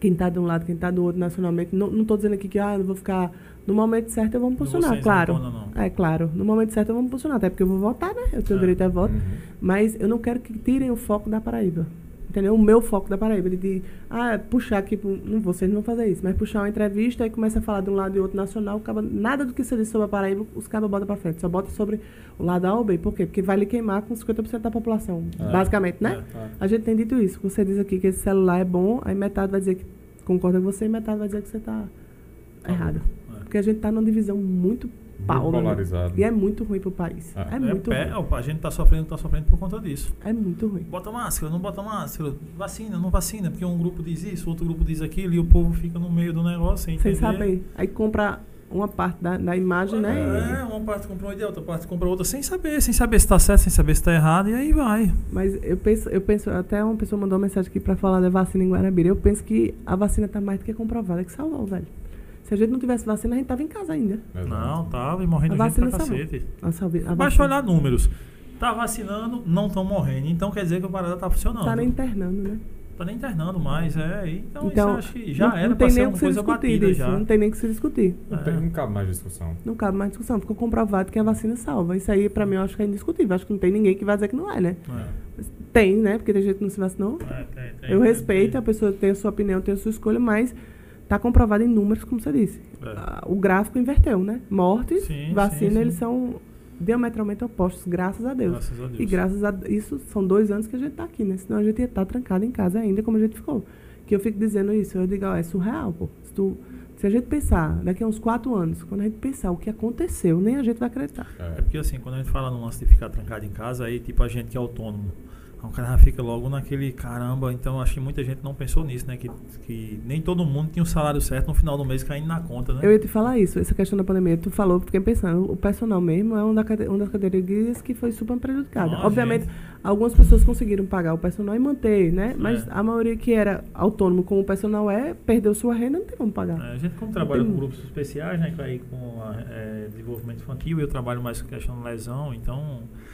quem está de um lado, quem está do outro nacionalmente. Não estou dizendo aqui que ah, vou ficar. No momento certo eu vou me posicionar, claro. não, não, não. É claro. No momento certo eu vou me posicionar, até porque eu vou votar, né? Eu tenho É. direito a voto. Uhum. Mas eu não quero que tirem o foco da Paraíba. Entendeu? O meu foco da Paraíba. De, de ah, puxar aqui. Não, vocês não vão fazer isso, mas puxar uma entrevista e começa a falar de um lado e outro nacional. acaba- nada do que você disse sobre a Paraíba, os cabos botam pra frente. Só bota sobre o lado A ou B. Por quê? Porque vai lhe queimar com 50% da população. É. Basicamente, né? É. A gente tem dito isso. Você diz aqui que esse celular é bom, aí metade vai dizer que concorda com você e metade vai dizer que você tá errado. É. Porque a gente tá numa divisão muito pau, Muito né? polarizado. E é muito ruim pro país. Ah. É É muito pé- ruim. a gente tá sofrendo, tá sofrendo por conta disso. É muito ruim. Bota máscara, não bota máscara, vacina, não vacina, porque um grupo diz isso, outro grupo diz aquilo, e o povo fica no meio do negócio sem Sem entender. saber. Aí compra uma parte da, da imagem, né? É, uma parte compra uma ideia, outra parte compra outra, sem saber, sem saber se tá certo, sem saber se tá errado, e aí vai. Mas eu penso, eu penso, até uma pessoa mandou uma mensagem aqui pra falar da vacina em Guarabira. Eu penso que a vacina tá mais do que comprovada, que salvou, velho. Se a gente não tivesse vacina, a gente tava em casa ainda. Não, tava e morrendo A gente pra cacete. Basta olhar números. Tá vacinando, não estão morrendo. Então quer dizer que a parada tá funcionando. tá nem internando, né? Tá nem internando mais, é. Então, Então, isso eu acho que já não, era não pra ser o uma coisa batida disso. já. Não tem nem o que se discutir. Não, tem, não cabe mais discussão. Não cabe mais discussão. Ficou comprovado que a vacina salva. Isso aí, pra mim, eu acho que é indiscutível. Acho que não tem ninguém que vai dizer que não é, né? É. Tem, né? Porque tem gente que não se vacinou. É, tem- tem- Eu tem- respeito, tem. a pessoa tem a sua opinião, tem a sua escolha, mas tá comprovado em números, como você disse. É. Ah, O gráfico inverteu, né? Mortes, Sim, vacina, sim, sim. eles são diametralmente opostos, graças a Deus. Graças a Deus. E graças a isso, são dois anos que a gente tá aqui, né? Senão a gente ia estar trancado em casa ainda, como a gente ficou. Que eu fico dizendo isso, eu digo, ó, é surreal, pô. Se, tu, se a gente pensar, daqui a uns quatro anos, quando a gente pensar o que aconteceu, nem a gente vai acreditar. É É. porque assim, quando a gente fala no lance de ficar trancado em casa, aí tipo a gente que é autônomo, o cara fica logo naquele caramba, então acho que muita gente não pensou nisso, né? Que, que nem todo mundo tinha o salário certo no final do mês caindo na conta, né? Eu ia te falar isso, essa questão da pandemia, tu falou, fiquei pensando, o personal mesmo é uma, da, uma das categorias que foi super prejudicada. Nossa, Obviamente, gente. algumas pessoas conseguiram pagar o personal e manter, né? Mas É. a maioria que era autônomo, como o personal é, perdeu sua renda, não tem como pagar. É, a gente como trabalha tem- com grupos especiais, né? que Aí com a, é, desenvolvimento infantil, eu trabalho mais com questão de lesão, então é,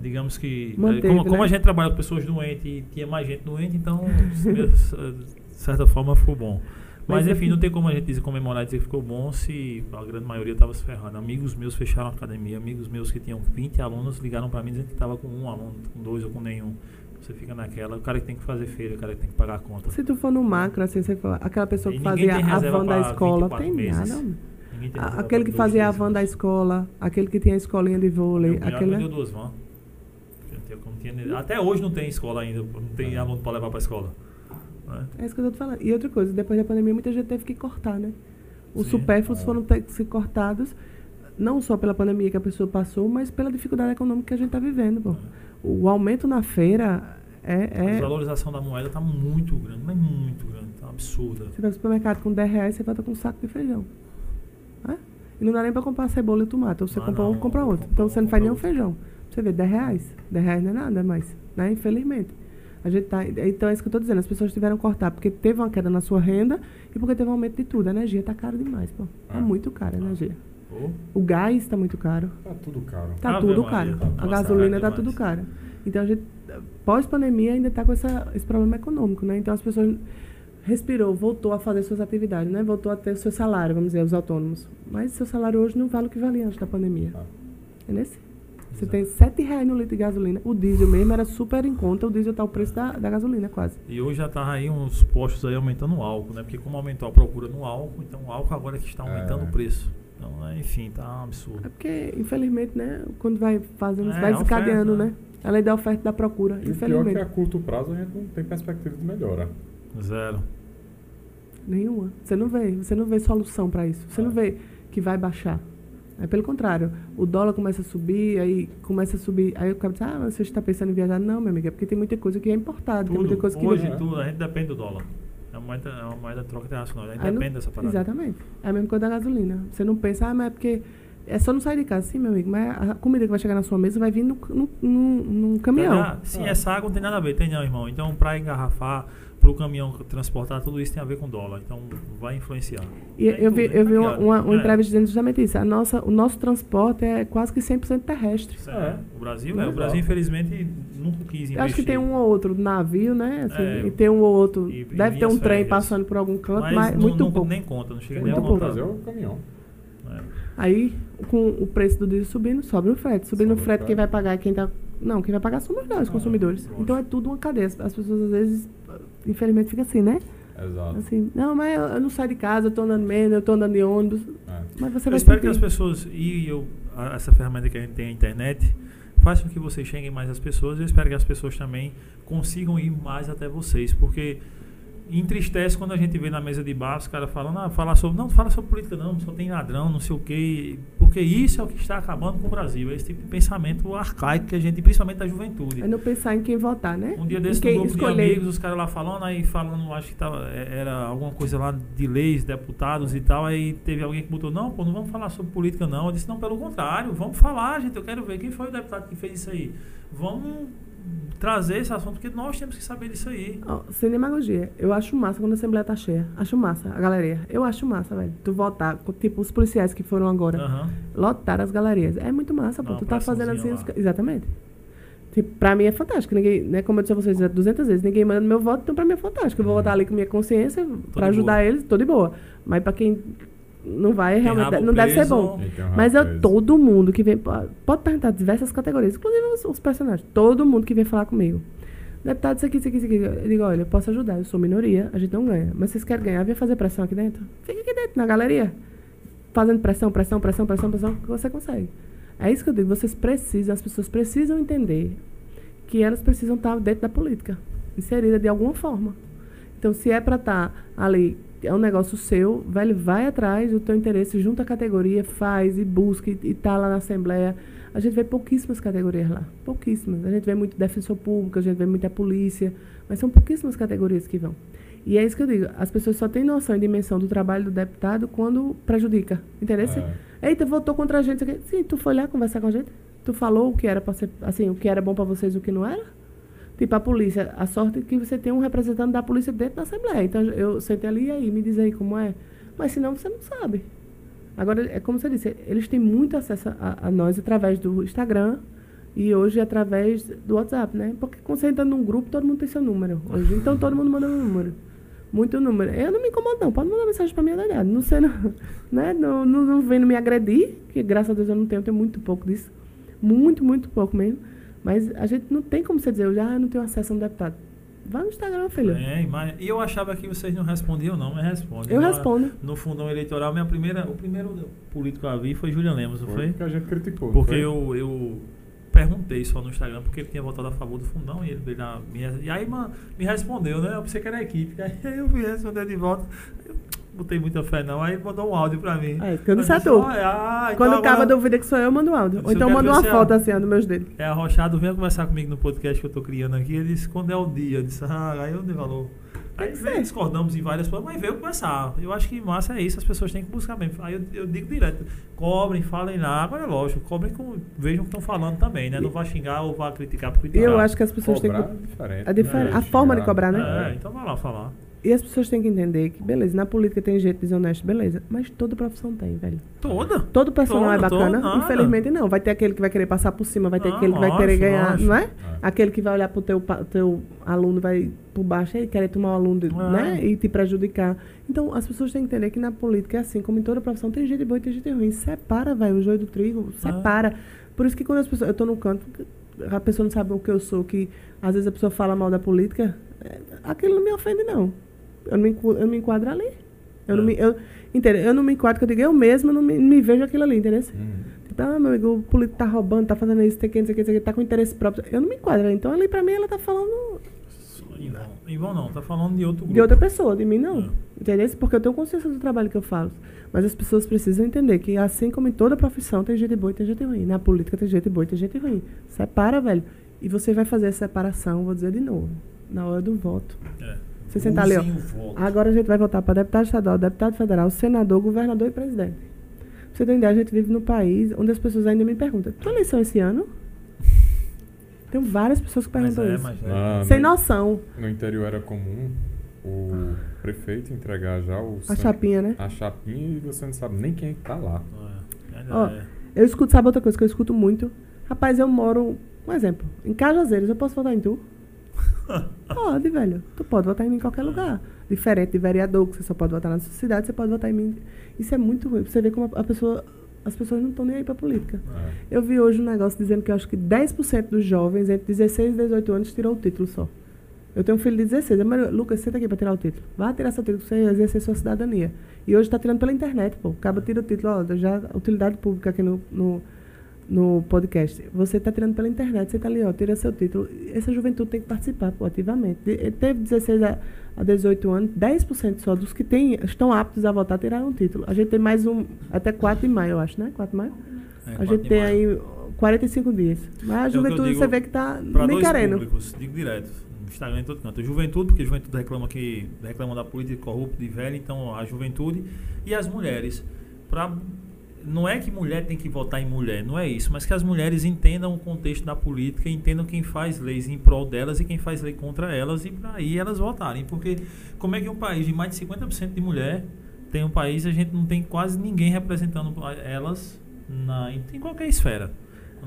digamos que Manteve, como, como né? a gente trabalha com pessoas doentes e tinha mais gente doente, então de certa forma ficou bom. Mas, Mas é enfim, não tem como a gente dizer, comemorar e dizer que ficou bom se a grande maioria estava se ferrando. Amigos meus fecharam a academia, amigos meus que tinham 20 alunos ligaram para mim dizendo que estava com um aluno, com dois ou com nenhum. Você fica naquela, o cara que tem que fazer feira, o cara que tem que pagar a conta. Se tu for no macro, assim, você for, aquela pessoa que fazia a van da escola, 24 tem meses. nada. A- Aquele que fazia a meses. van da escola, aquele que tinha a escolinha de vôlei, aquele... vendeu duas vans. Eu tinha- Até hoje não tem escola ainda, não tem aluno para levar para escola. né? É isso que eu te falando. E outra coisa, depois da pandemia, muita gente teve que cortar, né? Os Sim. supérfluos É. foram ter que ser cortados, não só pela pandemia que a pessoa passou, mas pela dificuldade econômica que a gente está vivendo, pô. O aumento na feira A é... é desvalorização da moeda está muito grande, mas muito grande, tá absurda. você vai no supermercado com 10 reais, você volta com um saco de feijão. É? E não dá nem para comprar cebola e tomate. Ou você Ah, compra um, não, compra outro. Então um, você não faz nenhum feijão. Você vê, 10 reais. 10 reais não é nada mais, né? Infelizmente. A gente tá, então é isso que eu estou dizendo. As pessoas tiveram que cortar porque teve uma queda na sua renda e porque teve um aumento de tudo. A energia está cara demais, pô. Tá Ah. muito cara a energia. Pô, O gás está muito caro. Tá tudo caro. Tá Ave tudo Maria, caro. tá a nossa, gasolina caro tá tudo cara. Então a gente, pós-pandemia, ainda está com essa, esse problema econômico, né? Então as pessoas respirou, voltou a fazer suas atividades, né? Voltou a ter o seu salário, vamos dizer, os autônomos. Mas seu salário hoje não vale o que valia antes da pandemia. Ah. É nesse? Você tem 7 reais no litro de gasolina. O diesel mesmo era super em conta. O diesel tá o preço da, da gasolina, quase. E hoje já tá aí uns postos aí aumentando o álcool, né? Porque como aumentou a procura no álcool, então o álcool agora é que está aumentando É. o preço. Então, é, enfim, tá um É absurdo. porque, infelizmente, né? Quando vai fazendo, É, vai desencadeando, oferta, né? A lei da oferta e da procura, E o pior é infelizmente. que a curto prazo a gente não tem perspectiva de melhora. Zero. Nenhuma. Você não vê, você não vê solução para isso. Você não É. vê que vai baixar. É pelo contrário, o dólar começa a subir, aí começa a subir, aí o cara diz, ah, mas você está pensando em viajar? Não, meu amigo, é porque tem muita coisa que é importada, tem muita coisa que hoje vem- tudo, a gente depende do dólar. É uma moeda, é uma moeda de troca internacional, a gente Aí não- depende dessa parada. Exatamente. É a mesma coisa da gasolina. Você não pensa, ah, mas é porque é só não sair de casa. Sim, meu amigo, mas a comida que vai chegar na sua mesa vai vir num no, no, num caminhão. Ah, sim, Ah. essa água não tem nada a ver, tem não, irmão. Então, para engarrafar, para o caminhão transportar, tudo isso tem a ver com dólar. Então, vai influenciar. E eu vi, eu vi uma, uma, uma É. entrevista dizendo justamente isso. A nossa, o nosso transporte é quase que 100% terrestre. Isso É. é. O Brasil, é, o. Brasil infelizmente nunca quis investir. Eu acho que tem um ou outro navio, né? Assim, É. e tem um ou outro. E- e deve ter um trem passando por algum canto, mas, mas, não- muito não- pouco. nem conta, não chega Quem nem a Muito contar. trazer é o caminhão. É. Aí, com o preço do diesel subindo, sobe o frete. Subindo Sobe o frete, quem vai pagar é quem tá. Não, quem vai pagar somos nós, Ah, consumidores. lógico. Então é tudo uma cadeia. As pessoas às vezes, infelizmente, fica assim, né? Exato. Assim, não, mas eu, eu não saio de casa, eu tô andando menos, eu tô andando de ônibus. É. Mas você Eu vai espero que sentir. as pessoas, e eu, a- essa ferramenta que a gente tem, a internet, faça com que vocês cheguem mais às pessoas. Eu espero que as pessoas também consigam ir mais até vocês, porque entristece quando a gente vê na mesa de bar os caras falando, ah, falar sobre, não, fala sobre política não, só tem ladrão, não sei o quê, porque isso é o que está acabando com o Brasil, é esse tipo de pensamento arcaico que a gente, principalmente da juventude. É não pensar em quem votar, né? Um dia desse, no grupo escolher. de amigos, os caras lá falando, aí falando, acho que tava, é, era alguma coisa lá de leis, deputados e tal, aí teve alguém que botou, não, pô, não vamos falar sobre política não. Eu disse, não, pelo contrário, vamos falar, gente, eu quero ver quem foi o deputado que fez isso aí. Vamos trazer esse assunto, porque nós temos que saber disso aí. Ó, sem demagogia. Eu acho massa quando a Assembleia tá cheia. Acho massa, a galeria. Eu acho massa, velho. Tu votar, tipo os policiais que foram agora. Aham. Lotar as galerias. É muito massa, pô. uma Tu tá fazendo assim. os Exatamente. Tipo, pra mim é fantástico. Ninguém, né, como eu disse a vocês 200 vezes, ninguém manda meu voto, então pra mim é fantástico. Eu vou Uhum. votar ali com minha consciência pra de ajudar boa. eles, tô de boa. Mas pra quem não vai, realmente não deve ser bom. Mas eu, todo mundo que vem. Pode perguntar diversas categorias, inclusive os, os personagens. Todo mundo que vem falar comigo. Deputado, isso aqui, isso aqui, isso aqui. Eu digo, olha, eu posso ajudar, eu sou minoria, a gente não ganha. Mas vocês querem ganhar, vem fazer pressão aqui dentro? Fica aqui dentro, na galeria. Fazendo pressão, pressão, pressão, pressão, pressão, que você consegue. É isso que eu digo, vocês precisam, as pessoas precisam entender que elas precisam estar dentro da política, inserida de alguma forma. Então, se é para estar ali, é um negócio seu, velho, vai atrás do teu interesse, junta a categoria, faz e busca e, e tá lá na Assembleia. A gente vê pouquíssimas categorias lá, pouquíssimas. A gente vê muito defensor público, a gente vê muita polícia, mas são pouquíssimas categorias que vão. E é isso que eu digo, as pessoas só têm noção e dimensão do trabalho do deputado quando prejudica, entendeu? É. Eita, votou contra a gente. Sim, tu foi lá conversar com a gente? Tu falou o que era para ser, assim, o que era bom para vocês e o que não era? Tipo, a polícia, a sorte é que você tem um representante da polícia dentro da Assembleia. Então, eu sentei ali e aí, me diz aí como é. Mas senão você não sabe. Agora, é como você disse, eles têm muito acesso a, a nós através do Instagram e hoje através do WhatsApp, né? Porque entra num grupo, todo mundo tem seu número. Hoje, então, todo mundo manda um número. Muito número. Eu não me incomodo, não. Pode mandar mensagem pra mim, olhada. Não sei, não, né? Não, não, não vem me agredir, que graças a Deus eu não tenho, eu tenho muito pouco disso. Muito, muito pouco mesmo. Mas a gente não tem como você dizer, eu já não tenho acesso a um deputado. Vai no Instagram, filho. É, mas, e eu achava que vocês não respondiam, não, mas respondem. Eu Na- respondo. No fundão eleitoral, minha primeira, o primeiro político que eu vi foi Julian Lemos, não foi? Foi que a gente criticou. Porque foi? eu, eu perguntei só no Instagram porque ele tinha votado a favor do fundão e ele veio na minha. E aí mano, me respondeu, né? Eu pensei que era a equipe. Aí eu fui responder de volta. Botei muita fé não. Aí mandou um áudio pra mim. É, que eu a disse, tu. "Ah, ah, então Quando agora acaba vídeo que sou eu, eu mando áudio. Ou então eu mando uma se é- foto assim, ó, dos meus dedos. É arrochado, venha conversar comigo no podcast que eu tô criando aqui. Ele disse, quando é o dia? Eu disse, ah, aí eu dei valor. Aí veio, ser. discordamos em várias coisas, mas veio conversar. Eu acho que massa é isso, as pessoas têm que buscar mesmo. Aí eu, eu digo direto, cobrem, falem lá. Agora é lógico, cobrem com, vejam o que estão falando também, né? Não vá xingar ou vá criticar por E criticar. eu acho que as pessoas têm Cobrar que. é diferente. A, difer- É, a forma de cobrar, né? É, então vai lá falar. E as pessoas têm que entender que, beleza, na política tem gente desonesto, beleza. Mas toda profissão tem, velho. Toda. Todo profissional é bacana? toda. Infelizmente não. Vai ter aquele que vai querer passar por cima, vai ter Não, aquele que vai querer ganhar, não é? É. Aquele que vai olhar pro teu, teu aluno, vai por baixo e querer tomar o aluno, de- É. né? E te prejudicar. Então, as pessoas têm que entender que na política é assim, como em toda profissão, tem gente boa e tem gente ruim. Separa, velho, o joio do trigo, É. separa. Por isso que quando as pessoas. Eu tô no canto, a pessoa não sabe o que eu sou, que às vezes a pessoa fala mal da política, é, aquilo não me ofende, não. Eu não me, eu não me enquadro ali. Eu, não É. me, eu, entendeu? eu não me enquadro, que eu digo, eu mesma não me, não me vejo aquilo ali, entendeu? Hum. Tipo, ah, meu amigo, o político tá roubando, tá fazendo isso, tem que, não sei o que, não tá com interesse próprio. Eu não me enquadro. Então, ali pra mim, ela tá falando. Ivon não, tá falando de outro grupo. de outra pessoa, de mim não. É. Entendeu? Porque eu tenho consciência do trabalho que eu faço. Mas as pessoas precisam entender que, assim como em toda profissão, tem gente boa e tem gente ruim. Na política tem gente boa e tem gente ruim. Separa, velho. E você vai fazer essa separação, vou dizer de novo, na hora do voto. É. Você sentar ali, ó. Agora a gente vai votar para deputado estadual, deputado federal, senador, governador e presidente. Pra você ter uma ideia, a gente vive num país onde as pessoas ainda me perguntam: tua eleição esse ano? Tem várias pessoas que Mas perguntam é, isso. mas é. Na- Sem no, noção. no interior era comum o prefeito entregar já o A sangue- chapinha, né? a chapinha e você não sabe nem quem é que tá lá. É, ainda Ó, é. Eu escuto, sabe outra coisa que eu escuto muito? Rapaz, eu moro, um exemplo, em Cajazeiras, eu posso votar em tu? Pode, velho. Tu pode votar em mim em qualquer lugar. Diferente de vereador, que você só pode votar na sua cidade, você pode votar em mim. Isso é muito ruim. Você vê como a pessoa, as pessoas não estão nem aí pra política. É. Eu vi hoje um negócio dizendo que eu acho que 10% dos jovens entre 16 e 18 anos tirou o título só. Eu tenho um filho de 16. Eu, "Maria, Lucas, senta aqui pra tirar o título. Vai tirar seu título você exercer sua cidadania. E hoje tá tirando pela internet, pô. Acaba tira o título, ó, já utilidade pública aqui no, no, no podcast. Você tá tirando pela internet, você tá ali, ó, tira seu título. Essa juventude tem que participar, pô, ativamente. De- eh, Teve 16 a, a 18 anos, 10% só dos que têm, estão aptos a votar tiraram o título. A gente tem mais um, até 4 de maio, eu acho, né? 4 de maio? É, A gente tem aí 45 dias. Mas a É juventude digo você vê que tá Pra nem querendo. públicos, digo direto, Instagram em todo canto. Juventude, porque a juventude reclama que reclama da política corrupta de velho, então a juventude e as mulheres. Pra, não é que mulher tem que votar em mulher, não é isso, mas que as mulheres entendam o contexto da política, entendam quem faz leis em prol delas e quem faz lei contra elas e para aí elas votarem. Porque como é que um país de mais de 50% de mulher tem um país a gente não tem quase ninguém representando elas na, em qualquer esfera?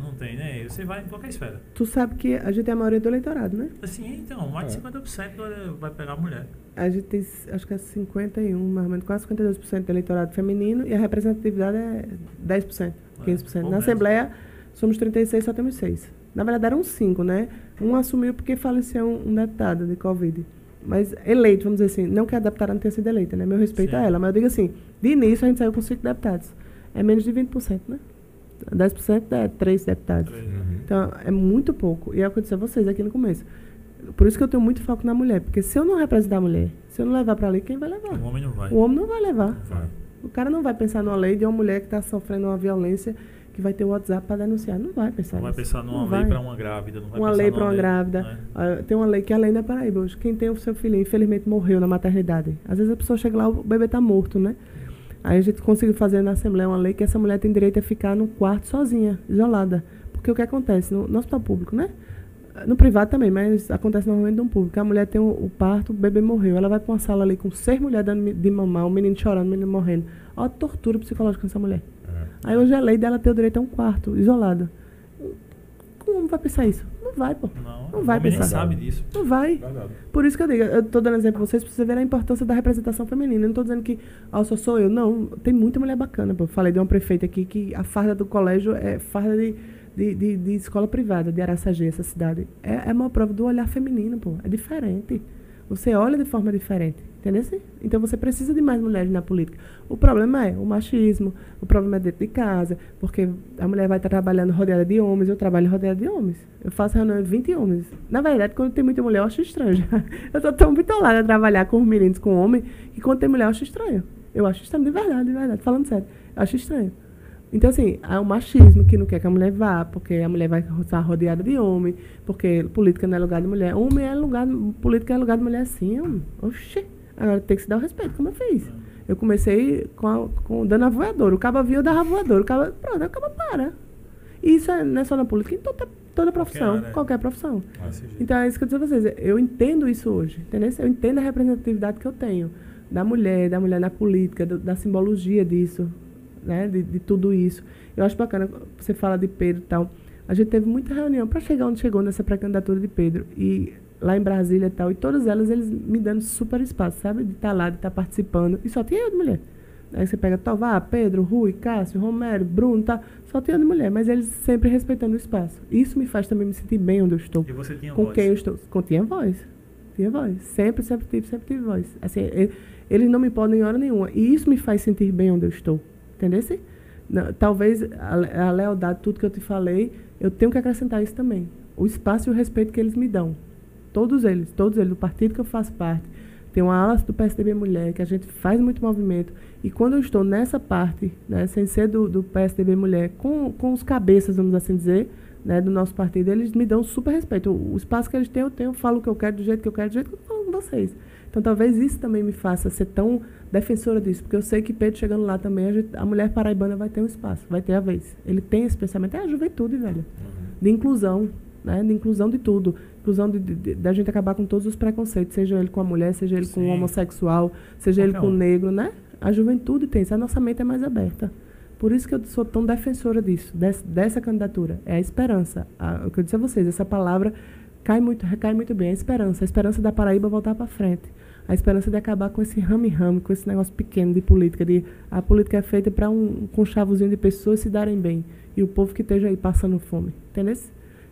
Não tem, né? Você vai em qualquer esfera. Tu sabe que a gente é a maioria do eleitorado, né? Assim, então, mais de É. 50% vai pegar a mulher. A gente tem, acho que é 51, mais ou menos, quase 52% do eleitorado feminino e a representatividade é 10%, 15%. ou Na menos. Assembleia, somos 36, só temos 6. Na verdade, eram 5, né? Um assumiu porque faleceu um, um deputado de Covid. Mas eleito, vamos dizer assim, não que a deputada não tenha sido eleita, né? Meu respeito Sim. a ela. Mas eu digo assim, de início a gente saiu com 5 deputados. É menos de 20%, né? 10% é 3 deputados. Uhum. Então, é muito pouco. E é o que eu disse a vocês aqui no começo. Por isso que eu tenho muito foco na mulher. Porque se eu não representar a mulher, se eu não levar pra ali, quem vai levar? O homem não vai. O homem não vai levar. Vai. O cara não vai pensar numa lei de uma mulher que está sofrendo uma violência que vai ter o WhatsApp para denunciar. Não vai pensar Não vai nisso. pensar numa Não lei para uma grávida. Não vai Uma lei para uma lei, grávida. né? Ah, tem uma lei que é a lei da Paraíba hoje. Quem tem o seu filhinho, infelizmente, morreu na maternidade. Às vezes a pessoa chega lá, o bebê está morto, né? Aí a gente conseguiu fazer na Assembleia uma lei que essa mulher tem direito a ficar no quarto sozinha, isolada. Porque o que acontece? No, no hospital público, né? No privado também, mas acontece normalmente no público. A mulher tem o, o parto, o bebê morreu. Ela vai para uma sala ali com seis mulheres dando de mamar, o menino chorando, o menino morrendo. Olha a tortura psicológica dessa mulher. É. Aí hoje a lei dela ter o direito a um quarto, isolado. Como vai pensar isso? Não vai, pô. Não, Não vai homem nem pensar. sabe disso. Não vai. Verdade. Por isso que eu digo, eu tô dando exemplo pra vocês pra vocês verem a importância da representação feminina. Eu não tô dizendo que ah, só sou eu. Não, tem muita mulher bacana. Pô. Eu falei de uma prefeita aqui que a farda do colégio é farda de, de, de, de escola privada, de Araçagi, essa cidade. É, é uma prova do olhar feminino, pô. É diferente. Você olha de forma diferente. Entendeu? Então você precisa de mais mulheres na política. O problema é o machismo, o problema é dentro de casa, porque a mulher vai estar trabalhando rodeada de homens, eu trabalho rodeada de homens. Eu faço reunião de 20 homens. Na verdade, quando tem muita mulher, eu acho estranho. eu tô tão bitolada a trabalhar com os meninos, com homem, que quando tem mulher, eu acho estranho. Eu acho estranho, de verdade, de verdade, falando sério. Eu acho estranho. Então, assim, há o machismo que não quer que a mulher vá, porque a mulher vai estar rodeada de homem, porque política não é lugar de mulher. Homem é lugar, política é lugar de mulher sim, homem. Oxê. Agora tem que se dar o respeito, como eu fiz. Eu comecei com, a- com dando a voadora. O cabo vinha, eu dava a voadora. O cabo, pronto, o cabo para. E isso é, não é só na política, em toda, toda profissão, área. qualquer profissão. Jeito. Então é isso que eu digo a vocês. Eu entendo isso hoje, entendeu? Eu entendo a representatividade que eu tenho da mulher, da mulher na política, do- da simbologia disso, né? De, de tudo isso. Eu acho bacana, você fala de Pedro e tal. A gente teve muita reunião para chegar onde chegou nessa pré-candidatura de Pedro. E lá em Brasília e tal. E todas elas, eles me dando super espaço, sabe? De estar lá, de estar participando. E só tinha eu de mulher. Aí você pega Tovar, Pedro, Rui, Cássio, Romero, Bruno, tá? Só tinha de mulher. Mas eles sempre respeitando o espaço. Isso me faz também me sentir bem onde eu estou E você tinha com voz. quem eu estou. Com, tinha voz. Tinha voz. Sempre, sempre tive, sempre tive voz. Assim, eles não me podem em hora nenhuma. E isso me faz sentir bem onde eu estou. Entendeu? Não, Talvez a, a lealdade, tudo que eu te falei, eu tenho que acrescentar isso também. O espaço e o respeito que eles me dão. Todos eles, todos eles, do partido que eu faço parte. Tem uma ala do PSDB Mulher, que a gente faz muito movimento. E quando eu estou nessa parte, né, sem ser do, do PSDB Mulher, com, com os cabeças, vamos assim dizer, né, do nosso partido, eles me dão super respeito. O, o espaço que eles têm, eu tenho, eu falo o que eu quero, do jeito que eu quero, do jeito que eu falo com vocês. Então talvez isso também me faça ser tão defensora disso, porque eu sei que Pedro chegando lá também, a, gente- a mulher paraibana vai ter um espaço, vai ter a vez. Ele tem esse pensamento, é a juventude, velho de inclusão, né? De inclusão de tudo. Inclusão de, de- da gente acabar com todos os preconceitos, seja ele com a mulher, seja ele com o Sim. homossexual, seja ele Qualquer com o negro, né? A juventude tem isso, a nossa mente é mais aberta. Por isso que eu sou tão defensora disso, des- dessa candidatura. É a esperança. A- o que eu disse a vocês, essa palavra cai muito, recai muito bem. A esperança. A esperança da Paraíba voltar para frente. A esperança de acabar com esse rame-rame, com esse negócio pequeno de política. De, a política é feita para um conchavozinho de pessoas se darem bem. E o povo que esteja aí passando fome. Entendeu?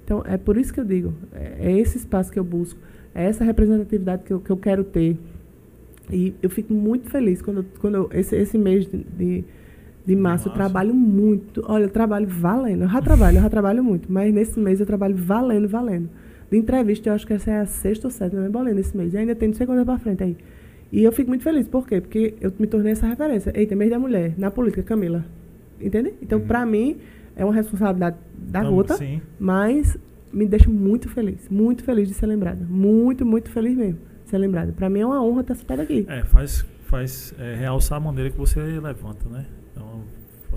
Então, é por isso que eu digo. É, é esse espaço que eu busco. É essa representatividade que eu, que eu quero ter. E eu fico muito feliz quando, quando eu- esse, esse mês de, de, de março eu trabalho muito. Olha, eu trabalho valendo. Eu já trabalho, eu já trabalho muito. Mas nesse mês eu trabalho valendo, valendo. De entrevista, eu acho que essa é a sexta ou sétima, não é bolando nesse mês. E ainda tem não sei quanto pra frente aí. E eu fico muito feliz. Por quê? Porque eu me tornei essa referência. Eita, mês da mulher, na política, Camila. Entende? Então, Uhum. pra mim, é uma responsabilidade da Então, gota, Sim. mas me deixa muito feliz. Muito feliz de ser lembrada. Muito, muito feliz mesmo de ser lembrada. Pra mim é uma honra estar sentada aqui. É, faz, faz é, realçar a bandeira que você levanta, né? Então,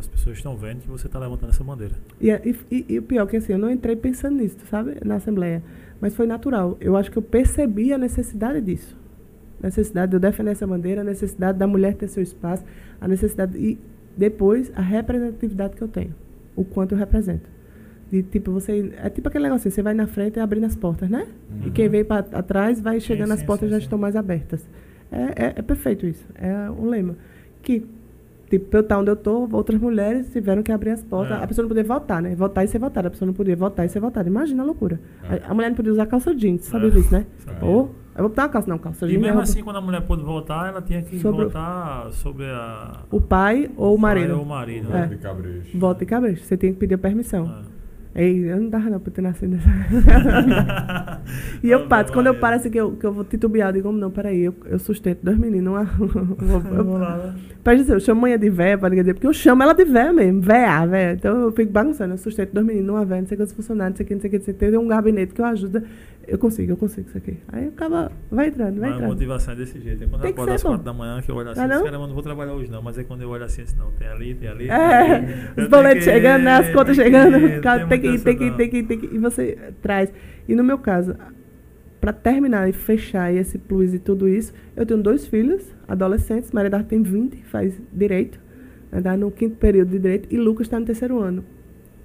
as pessoas estão vendo que você está levantando essa bandeira. E, é- e, e- e o pior é que assim, eu não entrei pensando nisso, sabe? Na Assembleia. Mas foi natural. Eu acho que eu percebi a necessidade disso. A necessidade de eu defender essa bandeira, a necessidade da mulher ter seu espaço, a necessidade. E depois, a representatividade que eu tenho. O quanto eu represento. De tipo, você. É tipo aquele negócio assim, você vai na frente e abrindo as portas, né? E Uhum. quem veio para atrás vai chegando, sim, as portas sim, já sim. estão mais abertas. É, é, é perfeito isso. É um lema. Que, tipo, pra eu estar onde eu tô, outras mulheres tiveram que abrir as portas. É. A pessoa não podia votar, né? Votar e ser votada. A pessoa não podia votar e ser votada. Imagina a loucura. É. A, a mulher não podia usar calça jeans, sabe É. disso, né? Sabia. Ou, eu vou botar uma calça, não, calça E jeans. é mesmo roupa- assim, quando a mulher pôde votar, ela tinha que Sobre o- votar sobre a. o pai ou o pai marido. ou o marido. Voto É. de cabresto. Voto e cabeça. Você tem que pedir permissão. É. Ei, eu não dava não pra ter nascido nessa. E eu paro, quando eu paro assim que eu, que eu vou titubear, eu digo, "Como não, peraí, eu, eu sustento dois meninos. Uma, eu, né? Pode dizer, eu chamo manhã de véia, pra dizer, porque eu chamo ela de véia mesmo, véia, véia. Então eu fico bagunçando, eu sustento dois meninos, uma véia, não sei quantos funcionários, não sei o que, não sei o que, não sei o que. Tem um gabinete que eu ajudo, eu consigo, eu consigo isso aqui. Aí acaba, vai entrando, vai Mas a entrando. motivação é desse jeito. É quando Tem eu acordo às quatro da manhã que eu olho assim, não? esse cara, eu não vou trabalhar hoje não. Mas é quando eu olho assim, assim não, tem ali, tem ali. É, tem ali. Os boletos que- chegando, né, as contas chegando, que- cara, tem que tem que tem que ir, tem que ir, e você eh, traz. E no meu caso, pra terminar e fechar esse plus e tudo isso, eu tenho dois filhos, adolescentes, Maria Dark tem 20, faz direito, está no quinto período de direito, e Lucas está no terceiro ano.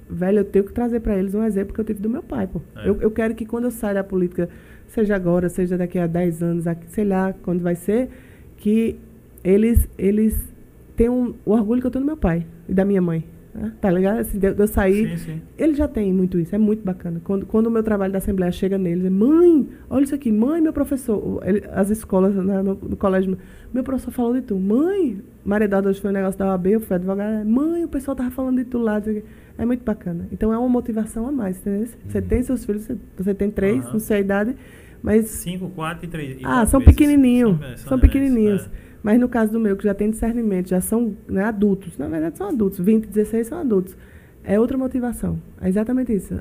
Velho, eu tenho que trazer para eles um exemplo que eu tive do meu pai, pô. É. Eu, eu quero que quando eu sair da política, seja agora, seja daqui a 10 anos, aqui, sei lá quando vai ser, que eles, eles tenham o orgulho que eu tenho do meu pai e da minha mãe. né? Tá ligado? Assim, de, de eu sair. Sim, sim. Ele já tem muito isso, é muito bacana. Quando, quando o meu trabalho da Assembleia chega neles, é mãe, olha isso aqui, mãe, meu professor. Ele- as escolas né, no, no colégio, meu professor falou de tu. Mãe, Maria Eduarda hoje foi um negócio da OAB, eu fui advogada. Mãe, o pessoal tava falando de tu lá. quê. É muito bacana. Então é uma motivação a mais, entendeu? Você Uhum. tem seus filhos, você, tem três, Aham. não sei a idade, mas Cinco, quatro e três. e ah, são pequenininhos. São, São, nenéns, pequenininhos. é. Mas no caso do meu, que já tem discernimento, já são né, adultos. Na verdade, são adultos. 20, 16 são adultos. É outra motivação. É exatamente isso.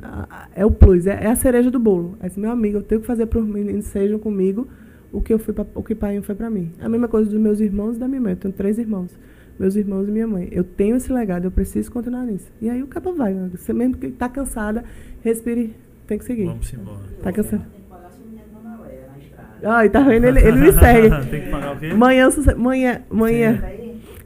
É o plus, é, é a cereja do bolo. É assim, meu amigo, eu tenho que fazer para os meninos sejam comigo o que eu fui pra, o que pai foi para mim. A mesma coisa dos meus irmãos e da minha mãe. Eu tenho três irmãos. Meus irmãos e minha mãe. Eu tenho esse legado, eu preciso continuar nisso. E aí o cabo vai. né? Você mesmo que tá cansada, respire, tem que seguir. Vamos embora. Tá cansado. Tem que pagar sua mulher Dona Leia na estrada. Ai, tá vendo? Ele, ele me segue. Tem que pagar o quê? Manhã, manhã, manhã,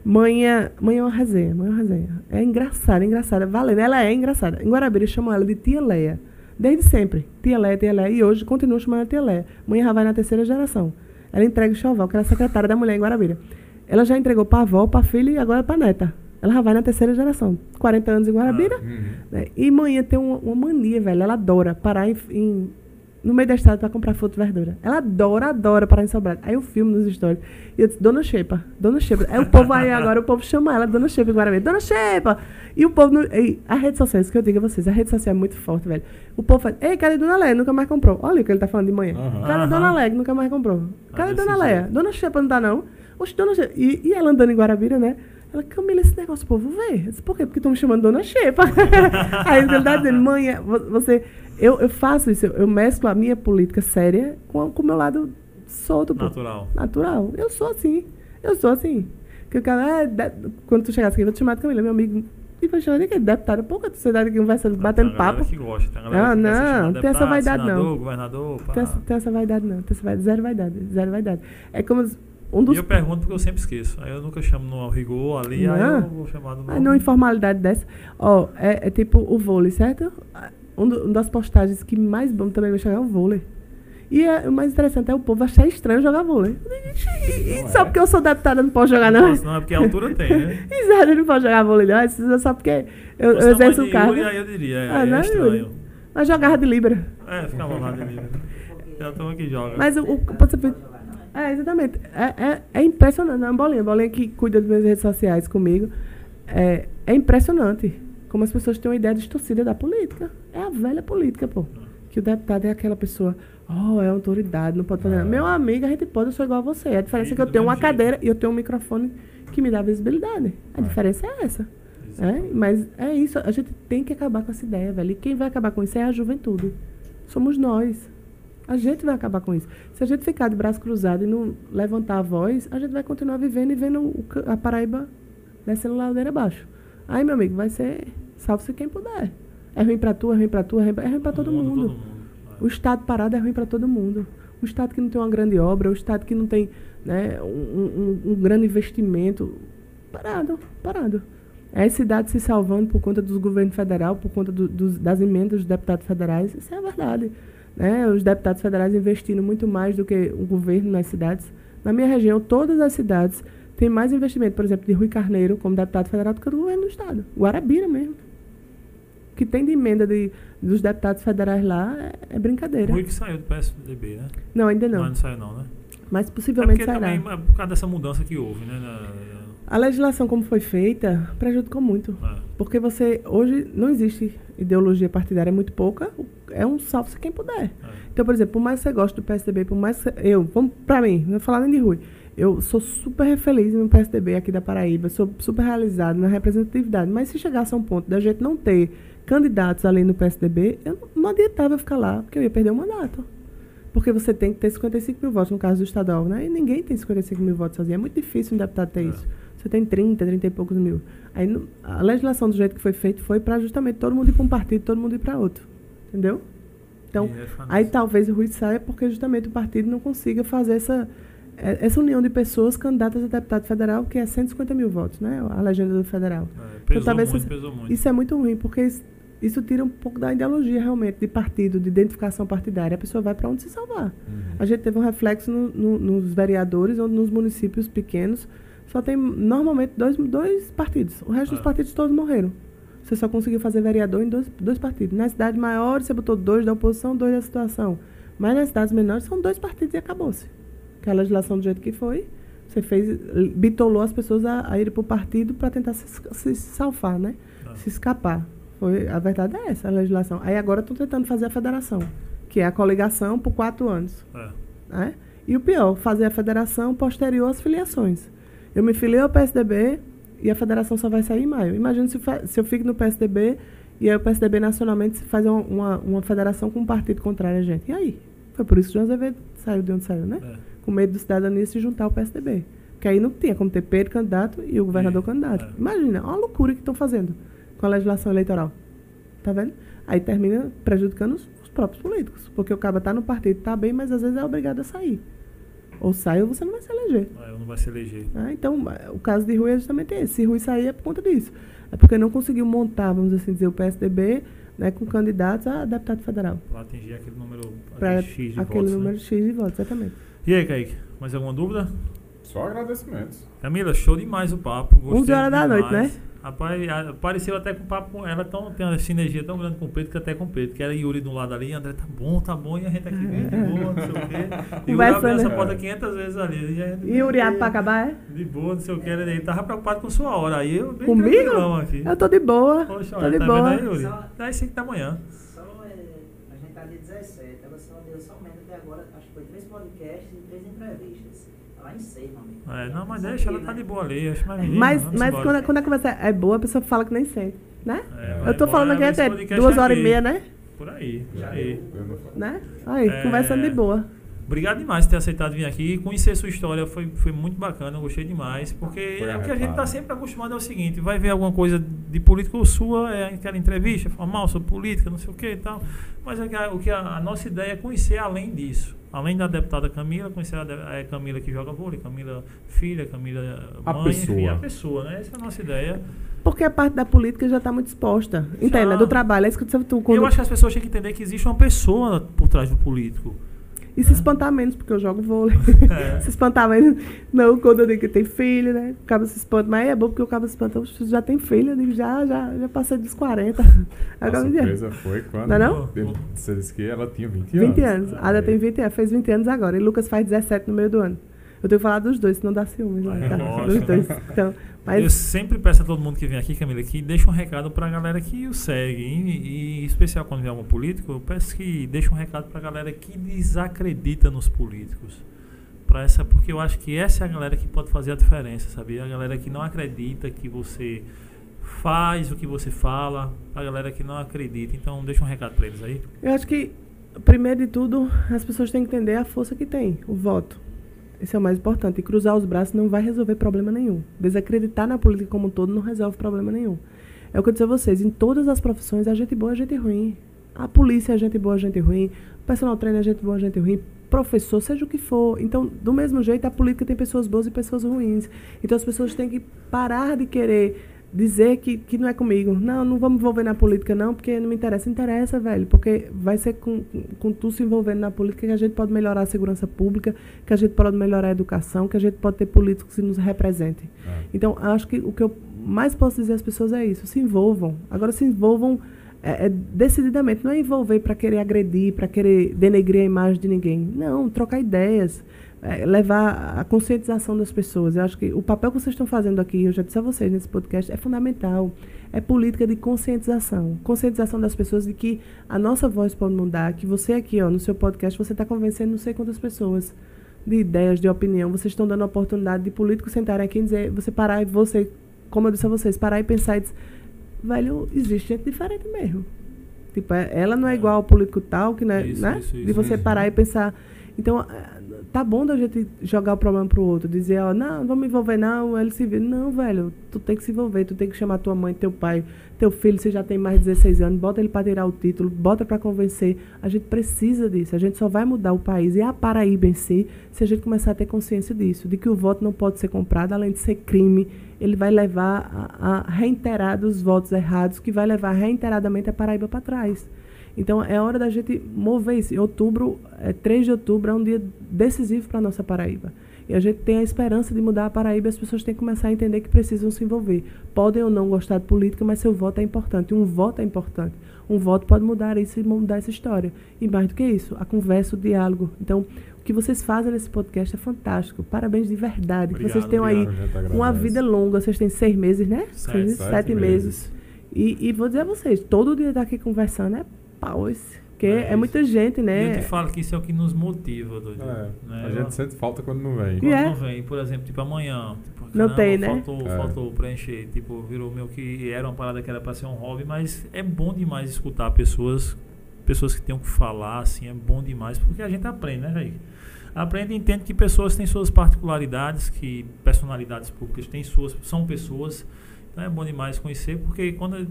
manhã, manhã é uma resenha, manhã é uma resenha. É engraçada, engraçada. Valendo, ela é engraçada. Em Guarabira chamam ela de Tia Leia. Desde sempre. Tia Leia, Tia Leia. E hoje continua chamando ela Tia Leia. Manhã já vai na terceira geração. Ela entrega o choval, que ela é secretária da mulher em Guarabira. Ela já entregou pra avó, pra filha e agora pra neta. Ela já vai na terceira geração. 40 anos em Guarabira. Uhum. né? E manhã tem uma, uma mania, velho. Ela adora parar em, em- no meio da estrada pra comprar fruta e verdura. Ela adora, adora parar em Sobrado. Aí eu filmo nos stories. E eu disse, Dona Xepa, Dona Xepa. Aí o povo aí agora, o povo chama ela, Dona Xepa em Guarabira. Dona Xepa! E o povo, no, e a rede social, isso que eu digo a vocês, a rede social é muito forte, velho. O povo faz, ei, cadê Dona Leia? Nunca mais comprou. Olha o que ele tá falando de manhã. Aham. Cadê. Dona Leia? Nunca mais comprou. Cadê Ah, Dona Leia? jeito. Dona Xepa não tá, não? Oxe, Dona Xepa. E, e ela andando em Guarabira, né? Ela, Camila, esse negócio povo vê. Eu disse, Por quê? Porque estão me chamando Dona Xepa. Aí ele tá dizendo, mãe, é, vo- você. Eu, eu faço isso, eu, eu mesclo a minha política séria com, com o meu lado solto, pô. Natural. Natural. Eu sou assim. Eu sou assim. Que o cara, é, de- quando tu chegasse aqui, eu vou te chamar de Camila, meu amigo. E vai chamar de quê? Deputado. Pouca sociedade aqui conversa, batendo papo. que gosta, tem Ah, que ser não, chamado tem essa vaidade, não. senador, governador, pá. Tem essa, tem essa vaidade, não. Tem essa vaidade, zero vaidade. Zero vaidade. É como um E dos. eu pergunto porque eu sempre esqueço. Aí eu nunca chamo no rigor ali, aí Não. eu vou chamar Mas nome. numa informalidade dessa. Ó, é, é tipo o vôlei, certo? Um, do- uma das postagens que mais bom também vai chegar é o vôlei. E é, o mais interessante é o povo achar estranho jogar vôlei. E Não Só é. porque eu sou deputada não posso jogar, não? Não é porque a altura tem, né? Exato, não posso jogar vôlei, não. É só porque eu, eu é exerço de o cargo. Yuri, aí eu diria, é, Ah, é não é, estranho. Mas jogava de Libra. É, fica à vontade ali. Já estamos aqui joga. Mas o, o pode ser- É, exatamente. É, é, é impressionante. É uma bolinha. A bolinha que cuida das minhas redes sociais comigo. É, é impressionante como as pessoas têm uma ideia distorcida da política. É a velha política, pô. Que o deputado é aquela pessoa, oh, é autoridade, não pode fazer nada. Ah. Meu amigo, a gente pode, eu sou igual a você. A diferença é que eu tenho uma cadeira e eu tenho um microfone que me dá visibilidade. A Ah. diferença é essa. É, mas é isso, a gente tem que acabar com essa ideia, velho. E quem vai acabar com isso é a juventude. Somos nós. A gente vai acabar com isso. Se a gente ficar de braço cruzado e não levantar a voz, a gente vai continuar vivendo e vendo a Paraíba descendo ladeira abaixo. Aí, meu amigo, vai ser salve-se quem puder. É ruim pra tu, é ruim pra tu, é ruim pra, é pra todo mundo. O Estado parado é ruim para todo mundo. O Estado que não tem uma grande obra, o Estado que não tem né, um, um- um grande investimento. Parado, parado. É as cidades se salvando por conta dos governos federal, por conta do- dos- das emendas dos deputados federais. Isso é a verdade. Né? Os deputados federais investindo muito mais do que o governo nas cidades. Na minha região, todas as cidades têm mais investimento, por exemplo, de Rui Carneiro como deputado federal do que do governo do Estado. Guarabira mesmo. O que tem de emenda de, dos deputados federais lá é, é brincadeira. Rui que saiu do PSDB, né? Não, ainda não. Não, não saiu não, né? Mas É possivelmente porque sairá. também é por causa dessa mudança que houve, né? na- A legislação como foi feita prejudicou muito. é. Porque você, hoje, não existe ideologia partidária, é muito pouca. É um salve-se quem puder. É. Então, por exemplo, por mais que você goste do PSDB, por mais que eu, vamos pra mim, não vou falar nem de Rui. Eu sou super feliz no PSDB aqui da Paraíba, sou super realizado na representatividade. Mas se chegasse a um ponto da gente não ter candidatos além do PSDB, eu não, adiantava eu ficar lá, porque eu ia perder o mandato. Porque você tem que ter 55 mil votos, no caso do estadual, né? E ninguém tem 55 mil votos sozinho. É muito difícil um deputado ter É. isso. Você tem 30, 30 e poucos mil. Aí a legislação do jeito que foi feito foi para justamente todo mundo ir para um partido, todo mundo ir para outro. Entendeu? Então, é Aí talvez o Rui saia porque justamente o partido não consiga fazer essa, eh, essa união de pessoas candidatas a deputado federal, que é 150 mil votos, né? A legenda do federal. É, pesou talvez muito, isso-. Isso é muito ruim, porque isso, isso tira um pouco da ideologia realmente, de partido, de identificação partidária. A pessoa vai para onde se salvar. Uhum. A gente teve um reflexo no- no- nos vereadores, onde nos municípios pequenos só tem normalmente dois, dois partidos. O resto dos Ah. partidos todos morreram. Você só conseguiu fazer vereador em dois, dois partidos. Nas cidades maiores, você botou dois da oposição, dois da situação. Mas nas cidades menores, são dois partidos e acabou-se. Que a legislação do jeito que foi, você fez, bitolou as pessoas a, a ir para o partido para tentar se, se salvar, né? Ah. Se escapar. Foi, a verdade é essa, a legislação. Aí agora estão tentando fazer a federação, que é a coligação por quatro anos. É. Né? E o pior, fazer a federação posterior às filiações. Eu me filiei ao PSDB e a federação só vai sair em maio. Imagina se, se eu fico no PSDB e aí o PSDB nacionalmente se faz uma, uma, uma federação com um partido contrário a gente. E aí? Foi por isso que o João Azevedo saiu de onde saiu, né? É. Com medo do cidadania se juntar ao PSDB. Que aí não tinha como ter Pedro candidato e o governador É, candidato. é. Imagina, uma loucura que estão fazendo com a legislação eleitoral. Tá vendo? Aí termina prejudicando os, os próprios políticos. Porque o cara tá no partido, tá bem, mas às vezes é obrigado a sair. Ou sai ou você não vai se eleger. É, não vai se eleger. né? Então, o caso de Rui é justamente esse. Se Rui sair é por conta disso. É porque não conseguiu montar, vamos assim dizer, o PSDB né, com candidatos a deputado federal. Para atingir aquele número aquele X de aquele votos. número Né? X de votos, exatamente. E aí, Kaique? Mais alguma dúvida? Só agradecimentos. Camila, show demais o papo. Gostei 11 horas da noite, né? Rapaz, apareceu até com o papo com ela, tão, tem uma sinergia tão grande com o Pedro que até com o Pedro. Que era Yuri de um lado ali, André, tá bom, tá bom, e a gente aqui de boa, não sei o quê. E Yuri abriu essa porta 500 vezes ali. E, a gente, E o Uriato pra acabar, é? De boa, não sei o que, ele tava preocupado com sua hora. Aí eu bem Comigo? tranquilão aqui. Eu tô de boa. Poxa, tô olha, de tá boa. vendo aí, Yuri? Só- 10 5 da manhã. Só é, a gente tá dia 17, ela só deu somente até agora, acho que foi três podcasts e três entrevistas. Lá em seis, meu amigo. É, não, mas deixa, ela tá né? de boa ali. Acho mais menina, Mas, mas embora. quando, a- quando a conversa é boa, a pessoa fala que nem sente, né? É, Eu tô falando aqui até duas horas aqui. e meia, né? Por aí, por Já aí. né? Aí, É. conversando de boa. Obrigado demais por ter aceitado vir aqui. Conhecer sua história foi, foi muito bacana, eu gostei demais. Porque Foi é o que a gente está sempre acostumado é o seguinte: vai ver alguma coisa de político sua, é aquela entrevista formal sobre política, não sei o que e tal. Mas é que a- o que a, a nossa ideia é conhecer além disso. Além da deputada Camila, conhecer a, a Camila que joga vôlei, Camila filha, Camila A mãe, enfim, pessoa. a pessoa, né? Essa é a nossa ideia. Porque a parte da política já está muito exposta. Entenda, Já. do trabalho. É isso que tu, tu quando, Eu acho que as pessoas têm que entender que existe uma pessoa por trás do político. E se espantar menos, porque eu jogo vôlei. É. se espantar menos. Não, quando eu digo que tem filho, né? O cabo se espanta. Mas é bom porque o cabo se espanta. "Oxe, Já tem filho? Eu digo, já, já, já passei dos 40. A surpresa foi quando Não é não? você disse que ela tinha 20 anos. 20 anos. A Ada Aí, tem 20 anos, fez 20 anos agora. E Lucas faz 17 no meio do ano. Eu tenho que falar dos dois, senão dá ciúmes lá. É, tá? Dos né? dois. Então, Eu mas sempre peço a todo mundo que vem aqui, Camila, que deixa um recado pra galera que o segue. E, e em especial quando vem algum político, eu peço que deixe um recado pra galera que desacredita nos políticos. Pra essa, porque eu acho que essa é a galera que pode fazer a diferença, sabia? A galera que não acredita que você faz o que você fala, a galera que não acredita. Então deixa um recado pra eles aí. eu acho que, primeiro de tudo, as pessoas têm que entender a força que tem, o voto. Esse é o mais importante. E cruzar os braços não vai resolver problema nenhum. Desacreditar na política como um todo não resolve problema nenhum. É o que eu disse a vocês, em todas as profissões, a gente boa, a gente ruim. A polícia é gente boa, gente ruim. Personal trainer é gente boa, gente ruim. Professor, seja o que for. Então, do mesmo jeito, a política tem pessoas boas e pessoas ruins. Então, as pessoas têm que parar de querer dizer que, que não é comigo. Não, não vamos me envolver na política, não, porque não me interessa. Interessa, velho. Porque vai ser com, com, tu se envolvendo na política que a gente pode melhorar a segurança pública, que a gente pode melhorar a educação, que a gente pode ter políticos que nos representem. É. Então, acho que o que eu mais posso dizer às pessoas é isso: se envolvam. Agora, se envolvam é, é, decididamente. Não é envolver para querer agredir, para querer denegrir a imagem de ninguém. Não, trocar ideias. É, levar a conscientização das pessoas. Eu acho que o papel que vocês estão fazendo aqui, eu já disse a vocês nesse podcast, é fundamental. É política de conscientização. Conscientização das pessoas de que a nossa voz pode mudar, que você aqui, ó, no seu podcast, você está convencendo não sei quantas pessoas de ideias, de opinião. Vocês estão dando a oportunidade de políticos sentarem aqui e dizer, você parar e você, como eu disse a vocês, parar e pensar e dizer, velho, existe gente diferente mesmo. Tipo, é- ela não é igual ao político tal, que né, Isso, né? isso, de isso, você isso. parar e pensar. Então, eh, tá bom da gente jogar o problema pro outro, dizer, ó, não, não vamos me envolver não, ele se vira. Não, velho, tu tem que se envolver, tu tem que chamar tua mãe, teu pai, teu filho, se já tem mais de 16 anos, bota ele para tirar o título, bota para convencer. A gente precisa disso, a gente só vai mudar o país e a Paraíba em si, se a gente começar a ter consciência disso, de que o voto não pode ser comprado, além de ser crime, ele vai levar a, a reiterados votos errados, que vai levar reiteradamente a Paraíba para trás. Então é hora da gente mover isso. Em outubro, é, 3 de outubro, é um dia decisivo para a nossa Paraíba. E a gente tem a esperança de mudar a Paraíba e as pessoas têm que começar a entender que precisam se envolver. Podem ou não gostar de política, mas seu voto é importante. Um voto é importante. Um voto pode mudar isso e mudar essa história. E mais do que isso, a conversa, o diálogo. Então, o que vocês fazem nesse podcast é fantástico. Parabéns de verdade. que vocês Obrigado, tenham aí obrigado. Uma vida longa. Vocês têm seis meses, né? Sete, sete sete meses. meses. E, e vou dizer a vocês, todo dia estar aqui conversando é pau esse. Porque É é, muita gente, E eu né? te falo que isso é o que nos motiva, doido. É, Né? a Eu- gente sente falta quando não vem. E Quando é. não vem, por exemplo, tipo amanhã. Tipo, Não tem, né? Faltou, É. faltou preencher. Tipo, virou meio que era uma parada que era pra ser um hobby, mas é bom demais escutar pessoas, pessoas que têm o que falar, assim, é bom demais, porque a gente aprende, né, Jair? aprende e entende que pessoas têm suas particularidades, que personalidades públicas têm suas, são pessoas. Então é bom demais conhecer, porque quando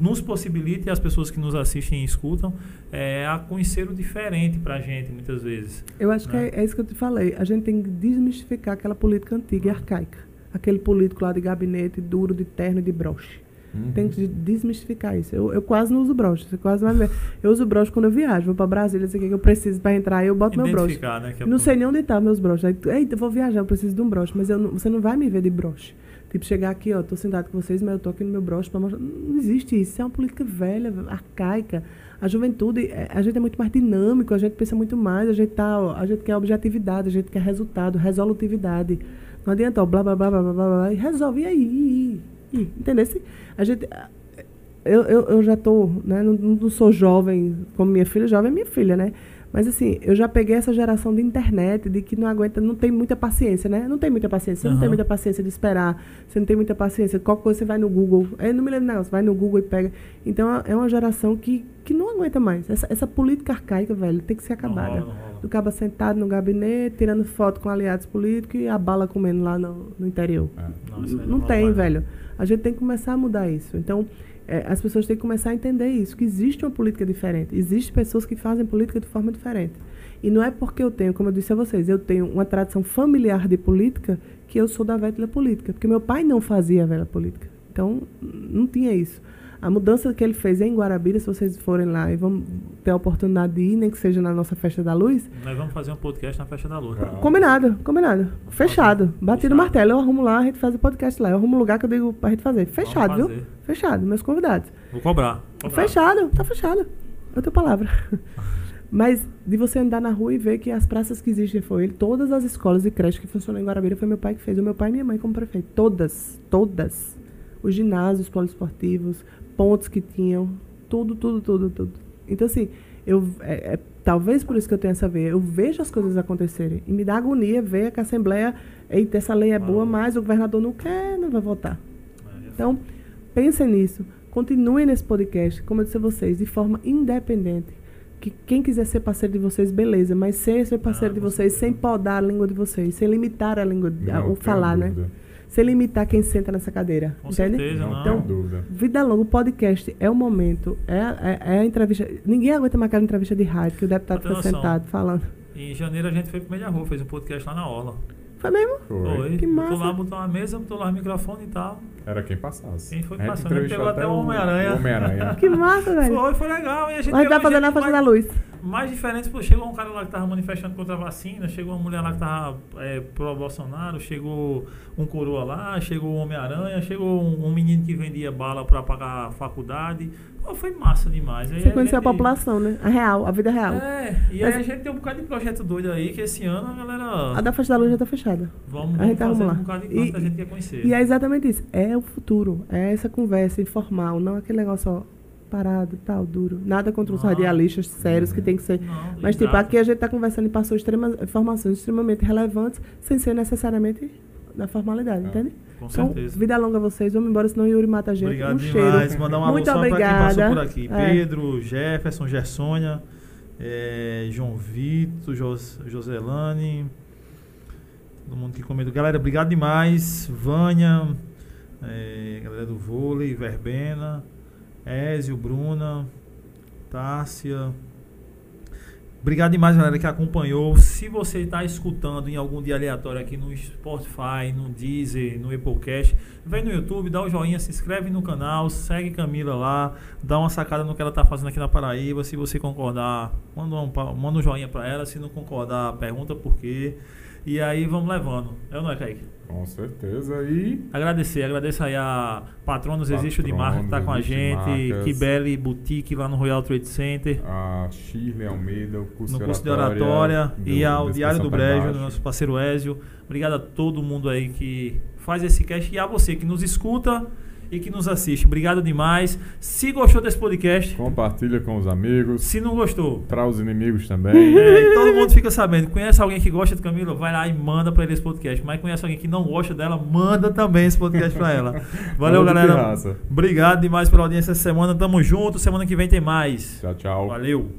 nos possibilita e as pessoas que nos assistem e escutam é, a conhecer o diferente para a gente, muitas vezes. Eu acho né? que é, é isso que eu te falei. A gente tem que desmistificar aquela política antiga e arcaica. Aquele político lá de gabinete, duro, de terno e de broche. Uhum. Tem que desmistificar isso. Eu, eu quase não uso broche. Você quase ver. Eu uso broche quando eu viajo. Vou para Brasília, sei o que eu preciso para entrar, eu boto meu broche. Né? é Não sei nem onde tá meus broches. Eita, eu vou viajar, eu preciso de um broche. Mas eu não- você não vai me ver de broche. Tipo, chegar aqui, ó, tô sentado com vocês, mas eu tô aqui no meu broche pra mostrar. Não existe isso. Isso é uma política velha, arcaica. A juventude, é, a gente é muito mais dinâmico, a gente pensa muito mais, a gente, tá, ó, a gente quer objetividade, a gente quer resultado, resolutividade. Não adianta, ó, blá, blá, blá, blá, blá, blá, blá, e resolve e aí. Entendeu? A gente, eu, eu, eu já tô, né, não, não sou jovem como minha filha, jovem é minha filha, né? Mas assim, eu já peguei essa geração de internet, de que não aguenta, não tem muita paciência, né? Não tem muita paciência, você não tem muita paciência de esperar, você não tem muita paciência, qualquer coisa você vai no Google, eu não me lembro não, você vai no Google e pega. Então é uma geração que, que não aguenta mais. Essa, essa política arcaica, velho, tem que ser Não acabada. não. Do cabo sentado no gabinete, tirando foto com aliados políticos e a bala comendo lá no, no interior. É. Não, Não tem, velho. A gente tem que começar a mudar isso. Então, é, as pessoas têm que começar a entender isso, que existe uma política diferente. Existem pessoas que fazem política de forma diferente. E não é porque eu tenho, como eu disse a vocês, eu tenho uma tradição familiar de política que eu sou da velha política. Porque meu pai não fazia velha política. Então, não tinha isso. A mudança que ele fez em Guarabira, se vocês forem lá e vão ter a oportunidade de ir, nem que seja na nossa festa da luz, Nós vamos fazer um podcast na Festa da Luz. Ah. Combinado, combinado. Fechado. Bati no Fechado. martelo, eu arrumo lá, a gente faz o podcast lá. Eu arrumo um lugar que eu digo pra gente fazer. Fechado, Vamos viu? fazer. Fechado, meus convidados. Vou cobrar. cobrar. Fechado, tá fechado. Eu tenho palavra. Mas de você andar na rua e ver que as praças que existem foi ele, todas as escolas e creches que funcionam em Guarabira foi meu pai que fez. O meu pai e minha mãe como prefeito. Todas, todas. Os ginásios poliesportivos, pontos que tinham, tudo, tudo, tudo, tudo. Então, assim, eu, é, é- talvez por isso que eu tenho essa veia. Eu vejo as coisas acontecerem. E me dá agonia ver que a Assembleia, eita, essa lei é boa, mas o governador não quer, não vai votar. É, Então, pensem nisso. Continuem nesse podcast, como eu disse a vocês, de forma independente. Que quem quiser ser parceiro de vocês, beleza, mas ser, ser parceiro Ah, de vocês sem podar a língua de vocês, sem limitar a língua, de- Não o tenho falar, né? dúvida. Sem limitar quem senta nessa cadeira. Com entende? certeza, Não não. tenho dúvida. Vida longa, o podcast é o momento, é, é, é a entrevista. Ninguém aguenta mais aquela entrevista de rádio que o deputado fica noção. sentado falando. Em janeiro a gente foi pro meio da rua, fez um podcast lá na Orla. Foi mesmo? Foi. Que botou massa. lá, botou uma mesa, botou lá o microfone e tal. Era quem passasse. Quem foi A gente passando, a gente pegou até o Homem-Aranha. o Homem-Aranha. Que massa, velho. Foi, foi legal. E a gente A fazer gente na faixa mais- da luz. Mais diferente, pô, chegou um cara lá que tava manifestando contra a vacina, chegou uma mulher lá que tava é, pro Bolsonaro, chegou um coroa lá, chegou um Homem-Aranha, chegou um, um menino que vendia bala pra pagar a faculdade. Pô, foi massa demais. Aí Você conheceu a gente- população, né? A real, a vida real. É, e Mas- aí a gente tem um bocado de projeto doido aí, que esse ano a galera. A da faixa da luz já tá fechada. Vamos, a gente vamos fazer um bocado de E- coisa que a gente quer conhecer. E é exatamente isso. É o futuro. É essa conversa informal, não aquele negócio ó, parado, tal, duro. Nada contra os Não. radialistas sérios que tem que ser. Não, Mas, tipo, aqui a gente está conversando e passou informações extremamente relevantes, sem ser necessariamente na formalidade, É. entende? Com Então, certeza. vida longa a vocês. Vamos embora, senão o Yuri mata a gente. Obrigado um demais. cheiro. Mandar um alô Muito só pra quem passou obrigada. por aqui. É. Pedro, Jefferson, Gersônia, eh, João Vitor, Jos, Joselane, todo mundo que comentou. Galera, obrigado demais. Vânia, eh, galera do vôlei, Verbena, Ézio, Bruna, Tássia. Obrigado demais, galera, que acompanhou. Se você está escutando em algum dia aleatório aqui no Spotify, no Deezer, no Applecast, vem no YouTube, dá o joinha, se inscreve no canal, segue Camila lá, dá uma sacada no que ela está fazendo aqui na Paraíba. Se você concordar, manda um, manda um joinha para ela. Se não concordar, pergunta por quê. E aí vamos levando. É ou não é, Kaique? Com certeza. E Agradecer, agradeço aí a Patronos Existe de Marca que tá com a gente. Kibele Boutique lá no Royal Trade Center. a Shirley Almeida, o curso, no curso de oratória do- e ao Diário do Brejo, do nosso parceiro Ézio. Obrigado a todo mundo aí que faz esse cast e a você que nos escuta e que nos assiste. Obrigado demais. Se gostou desse podcast, Compartilha com os amigos. se não gostou, Para os inimigos também. é, todo mundo fica sabendo. Conhece alguém que gosta de Camila? Vai lá e manda pra ele esse podcast. Mas conhece alguém que não gosta dela? Manda também esse podcast pra ela. Valeu, galera. Obrigado demais pela audiência essa semana. Tamo junto. Semana que vem tem mais. Tchau, tchau. Valeu.